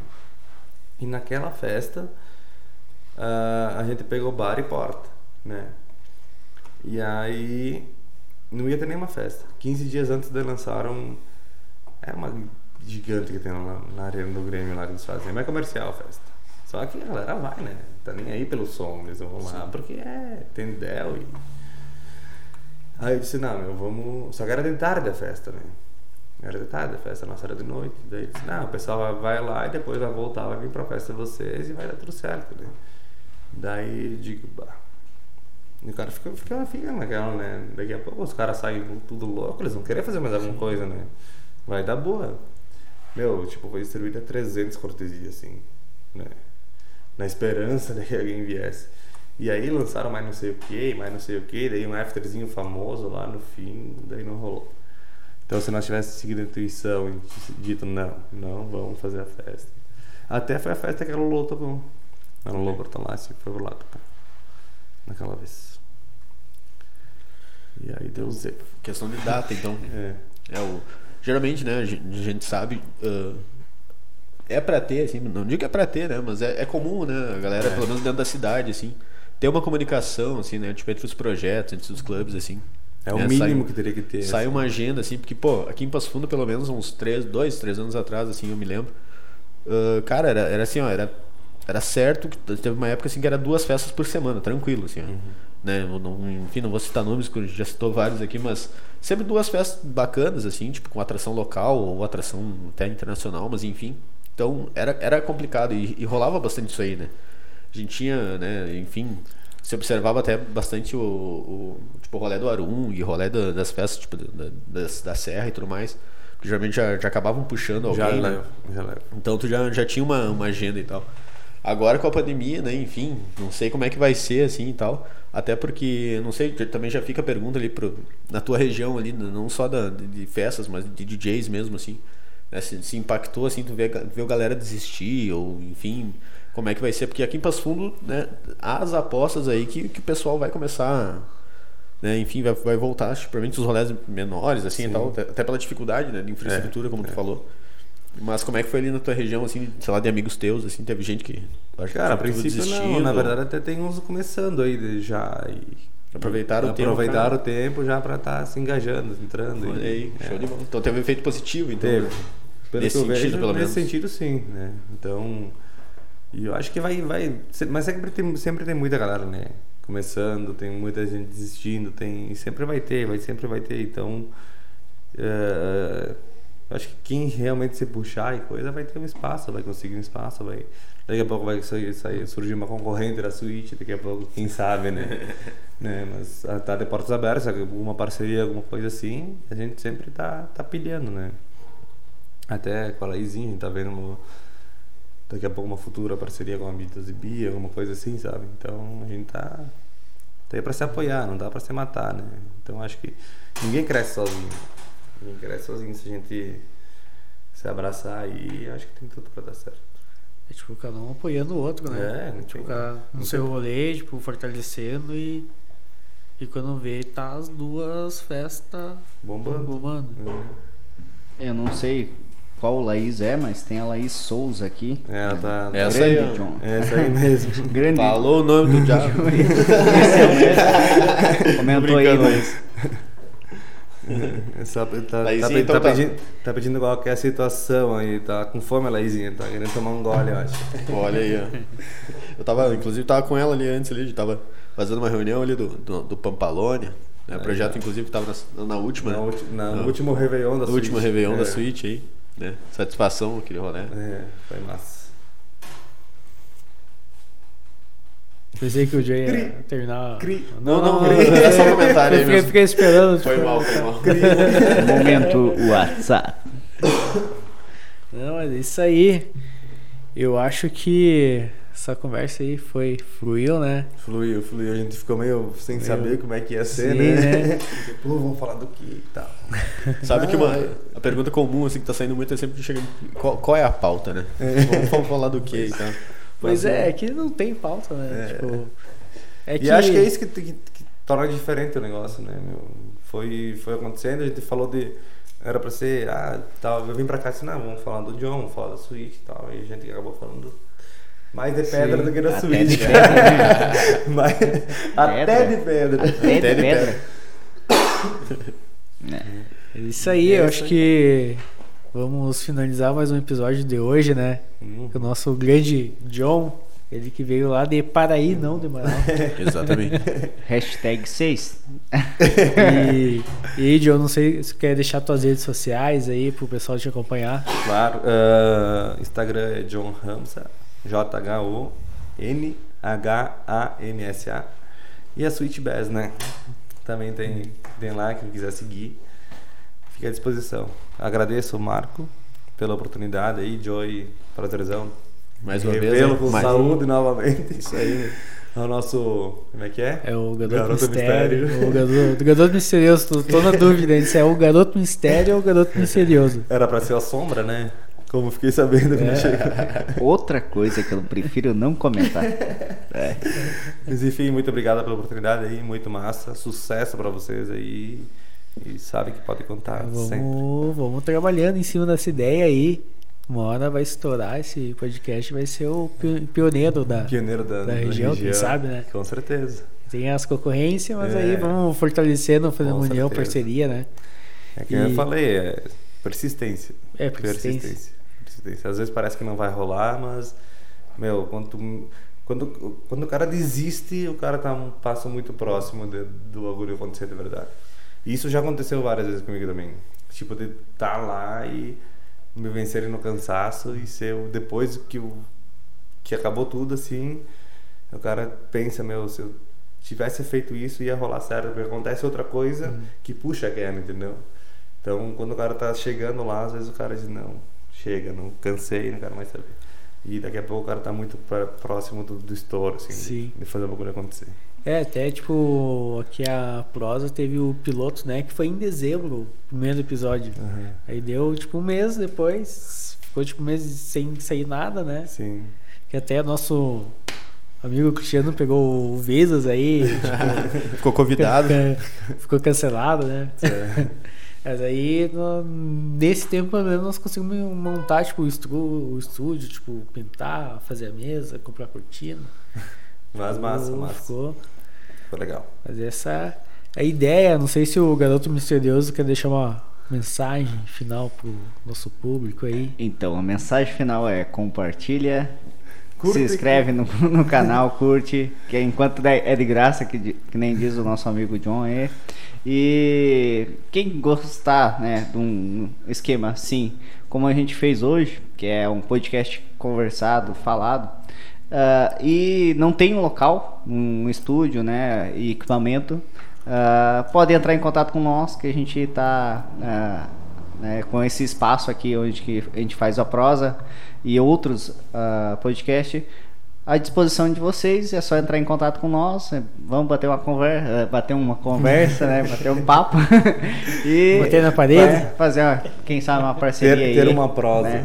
E naquela festa uh, a gente pegou bar e porta, né? E aí não ia ter nenhuma festa. 15 dias antes de lançaram. É uma gigante que tem lá na arena do Grêmio lá que eles fazem. É comercial a festa. Só que a galera vai, né? Tá nem aí pelo som, eles vão lá, porque é, tem Del e Aí eu disse, não, meu, vamos. Só que era de tarde a festa, né? Era de tarde a festa, nossa era de noite. Daí disse, não, o pessoal vai lá e depois vai voltar, vai vir pra festa de vocês e vai dar tudo certo, né? Daí eu digo, bah. E o cara fica, fica, fica naquela, né? Daqui a pouco os caras saem tudo louco, eles vão querer fazer mais alguma coisa, né? Vai dar boa. Meu, tipo, foi distribuído a 300 cortesias, assim, né? Na esperança de que alguém viesse. E aí lançaram mais não sei o que, mais não sei o que, daí um afterzinho famoso lá no fim, daí não rolou. Então se nós tivéssemos seguido a intuição e dito não, não vamos fazer a festa. Até foi a festa que a Lolo tocou. A Lolo Bortolassi foi lá tocar. Naquela vez. E aí deu zero. Questão de data, então. é. é o, geralmente, né, a gente sabe. Uh, é pra ter, assim, não digo que é pra ter, né? Mas é, é comum, né? A galera, é. pelo menos dentro da cidade, assim ter uma comunicação, assim, né? Tipo, entre os projetos, entre os clubes, assim. É o né? mínimo sai, que teria que ter. Sai assim. uma agenda, assim, porque, pô, aqui em Passo Fundo, pelo menos uns três, dois, três anos atrás, assim, eu me lembro. Uh, cara, era, era assim, ó, era, era certo que teve uma época assim que era duas festas por semana, tranquilo, assim, ó. Uhum. Né? Não, enfim, não vou citar nomes, porque já citou vários aqui, mas sempre duas festas bacanas, assim, tipo, com atração local ou atração até internacional, mas enfim. Então era, era complicado e, e rolava bastante isso aí, né? A gente tinha, né, enfim, se observava até bastante o, o tipo, o rolê do Arum e rolê da, das festas, tipo, da, das, da Serra e tudo mais. Que geralmente já, já acabavam puxando alguém. Já né? levo, já levo. Então tu já, já tinha uma, uma agenda e tal. Agora com a pandemia, né, enfim, não sei como é que vai ser assim e tal. Até porque, não sei, também já fica a pergunta ali pro, na tua região ali, não só da, de, de festas, mas de DJs mesmo, assim. Né, se, se impactou, assim, tu vê, vê a galera desistir, ou enfim, como é que vai ser, porque aqui em Passo Fundo, né, há as apostas aí que, que o pessoal vai começar, né, enfim, vai, vai voltar, provavelmente os rolés menores, assim, e tal, até, até, pela dificuldade, né, de infraestrutura, é, como é. tu falou. Mas como é que foi ali na tua região, assim, sei lá, de amigos teus, assim, teve gente que... Acho Cara, a princípio não, na verdade até tem uns começando aí já, e Aproveitar o tempo. Aproveitar o tempo já para estar tá se engajando, entrando. Olha aí, é. show de bola. Então teve um efeito positivo, então. Teve. Pelo nesse sentido, vejo, pelo menos. Nesse sentido, sim, né? Então, e eu acho que vai, vai, mas sempre tem, sempre tem muita galera, né? Começando, tem muita gente desistindo, tem, sempre vai ter, vai sempre vai ter. Então, uh, acho que quem realmente se puxar e coisa vai ter um espaço, vai conseguir um espaço, vai Daqui a pouco vai sair, sair, surgir uma concorrente da Switch, daqui a pouco, quem sabe, né? né? Mas tá de portas abertas, alguma parceria, alguma coisa assim, a gente sempre tá, tá pilhando, né? Até com a Laizinha, a gente tá vendo daqui a pouco uma futura parceria com a Beatles e Bia, alguma coisa assim, sabe? Então a gente tá, tá aí pra se apoiar, não dá pra se matar, né? Então acho que ninguém cresce sozinho. Ninguém cresce sozinho se a gente se abraçar aí, acho que tem tudo pra dar certo. É tipo, cada um apoiando o outro, né? É, tipo, cada, no seu rolê, tipo, fortalecendo e. E quando vê, tá as duas festas bombando. bombando. É. Eu não sei qual Laís é, mas tem a Laís Souza aqui. É, ela tá. Essa grande, aí, John. Essa aí mesmo. grande. Falou o nome do diabo. Comentou aí, Laís. Só, tá, tá, Laizinha, tá, então tá, pedindo, tá pedindo qual é a situação aí, tá com fome a Laizinha, tá querendo tomar um gole, eu acho. Olha aí, ó. Eu tava, inclusive, tava com ela ali antes ali, a gente tava fazendo uma reunião ali do, do, do Pampalone, né? projeto, inclusive, que tava na, na última, na, né? na, no último Réveillon da no último Réveillon é. da Switch aí, né? Satisfação aquele rolê. É, foi massa. Pensei que o Jay ia cri, terminar. Cri. Não, não, não, é só um comentário aí eu fiquei, fiquei esperando. Foi tipo, mal, foi mal. Momento WhatsApp. Não, mas é isso aí. Eu acho que essa conversa aí foi fluiu, né? Fluiu, fluiu. A gente ficou meio sem fluiu. saber como é que ia ser, Sim, né? né? Pô, vamos falar do que e tal. Sabe que uma, a pergunta comum assim que tá saindo muito é sempre chega, qual, qual é a pauta, né? É. Vamos, vamos falar do que e tal. Pois é, é que não tem pauta, né? É. Tipo, é que... E acho que é isso que, que, que, torna diferente o negócio, né? Meu? Foi, foi acontecendo, a gente falou de. Era pra ser. Ah, tal, eu vim pra cá e disse, não, vamos falar do John, vamos falar da Switch e tal. E a gente acabou falando mais de pedra Sim, do que da Switch. Mas, até de pedra. Até, até de pedra. pedra. é. Isso aí, eu acho que Vamos finalizar mais um episódio de hoje, né? Hum. O nosso grande John, ele que veio lá de Paraí, não de Manaus. Exatamente. Hashtag 6. e, e John, não sei se quer deixar tuas redes sociais aí pro pessoal te acompanhar. Claro. Uh, Instagram é John Ramsa, J-H-O-N-H-A-M-S-A. E a Sweet Bass, né? Também tem, tem lá, quem quiser seguir. Fica à disposição. Agradeço o Marco pela oportunidade aí, Joy, prazerzão. Mais uma vez. Revê-lo com mais saúde novamente. Isso aí. É o nosso. Como é que é? É o Garoto, garoto Mistério. mistério. O, garoto, o Garoto Misterioso. Tô, tô na dúvida se é o Garoto Mistério ou o Garoto Misterioso. Era pra ser a sombra, né? Como fiquei sabendo quando é. chegou. Outra coisa que eu prefiro não comentar. É. Mas enfim, muito obrigado pela oportunidade aí. Muito massa. Sucesso pra vocês aí. E sabe que pode contar vamos, sempre. Vamos trabalhando em cima dessa ideia aí. Uma hora vai estourar esse podcast, vai ser o pioneiro da, pioneiro da, da, região, região, quem sabe, né? Com certeza. Tem as concorrências, mas é, aí vamos fortalecendo, fazendo união, certeza. parceria, né? É que e... eu falei, é persistência. É, persistência. persistência. Às vezes parece que não vai rolar, mas, meu, quando, quando, quando o cara desiste, o cara tá um passo muito próximo de, do bagulho acontecer de verdade. Isso já aconteceu várias vezes comigo também. Tipo, de estar tá lá e me vencerem no cansaço e ser o, depois que, o, que acabou tudo assim, o cara pensa, meu, se eu tivesse feito isso ia rolar certo, porque acontece outra coisa uhum. que puxa a guerra, entendeu? Então, quando o cara tá chegando lá, às vezes o cara diz, não, chega, não cansei, não quero mais saber. E daqui a pouco o cara tá muito pra, próximo do, do estouro, assim, de, de fazer o bagulho acontecer. É, até tipo, aqui a prosa teve o piloto, né? Que foi em dezembro, o primeiro episódio. Uhum. Aí deu tipo um mês depois, ficou tipo um mês sem sair nada, né? Sim. Que até nosso amigo Cristiano pegou o Visas aí. Tipo, ficou convidado. Ficou, ficou cancelado, né? É. Mas aí, no, nesse tempo, pelo menos, nós conseguimos montar, tipo, o, estúdio, o estúdio, tipo, pintar, fazer a mesa, comprar cortina. Mas massa, massa. Ficou. Foi legal. Mas essa é a ideia. Não sei se o garoto misterioso quer deixar uma mensagem final pro nosso público aí. Então, a mensagem final é compartilha, Curte se inscreve no, no, canal, curte, que enquanto é de graça, que, que, nem diz o nosso amigo John aí. E quem gostar né, de um esquema assim, como a gente fez hoje, que é um podcast conversado, falado, uh, e não tem um local, um estúdio né, e equipamento, uh, pode entrar em contato com nós, que a gente está uh, ah, né, com esse espaço aqui onde a gente faz a prosa e outros uh, podcasts à disposição de vocês. É só entrar em contato com nós. É, vamos bater uma conversa, é, bater uma conversa, né? Bater um papo e bater na parede, fazer uma, quem sabe uma parceria ter, aí. Ter uma prosa. Né?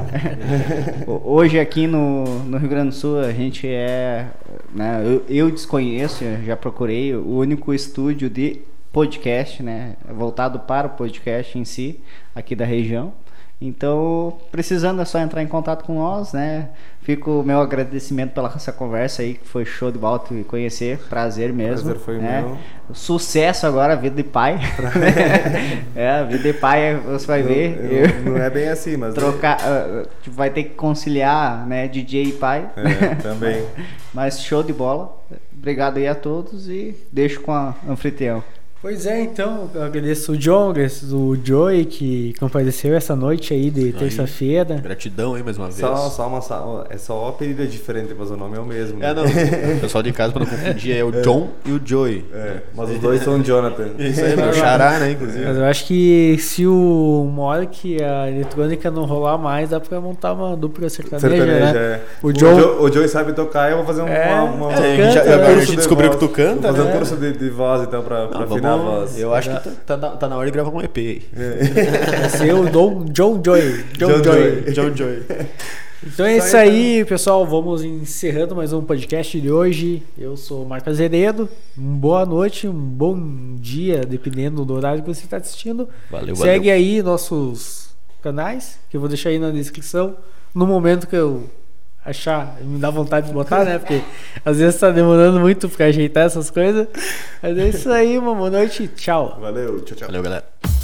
Hoje aqui no, no Rio Grande do Sul a gente é, né? Eu, eu desconheço, já procurei o único estúdio de podcast, né? Voltado para o podcast em si aqui da região. Então, precisando é só entrar em contato com nós, né? Fico o meu agradecimento pela essa conversa aí, que foi show de bola te conhecer. Prazer mesmo. Prazer foi né? meu. Sucesso agora, vida de pai. é, vida de pai você vai ver. Eu, eu, não é bem assim, mas. Trocar, uh, vai ter que conciliar, né? DJ e pai. É, também. mas show de bola. Obrigado aí a todos e deixo com a anfitrião. Pois é, então, eu agradeço o John, agradeço o Joey que compareceu essa noite aí de terça-feira. Gratidão aí mais uma vez. Só, só uma, só, é só o apelido é diferente, mas o nome é o mesmo. É, não. o pessoal de casa, pra não confundir, é o é. John e o Joey. É, mas os dois são Jonathan. Isso aí, meu xará, né, inclusive. Mas eu acho que se o, uma hora que a eletrônica não rolar mais, dá pra montar uma dupla sertaneja, sertaneja né? É. O, John... o, Joe, o Joey sabe tocar, eu vou fazer uma... É, uma, uma, é, já, né? a gente descobriu que tu canta, Vou fazer um né? curso de, de voz, então, pra, pra vamos, a voz. Eu acho que tá, tá, tá, na hora de gravar um EP aí. É. O Don, John Joy. John, John Joy. John Joy. Então é isso aí, pessoal. Vamos encerrando mais um podcast de hoje. Eu sou o Marco Azeredo. Uma boa noite, um bom dia, dependendo do horário que você está assistindo. Valeu, Segue valeu. aí nossos canais, que eu vou deixar aí na descrição. No momento que eu achar, me dá vontade de botar, né? Porque às vezes tá demorando muito pra ajeitar essas coisas. Mas é isso aí, uma boa noite, tchau. Valeu, tchau, tchau. Valeu, galera.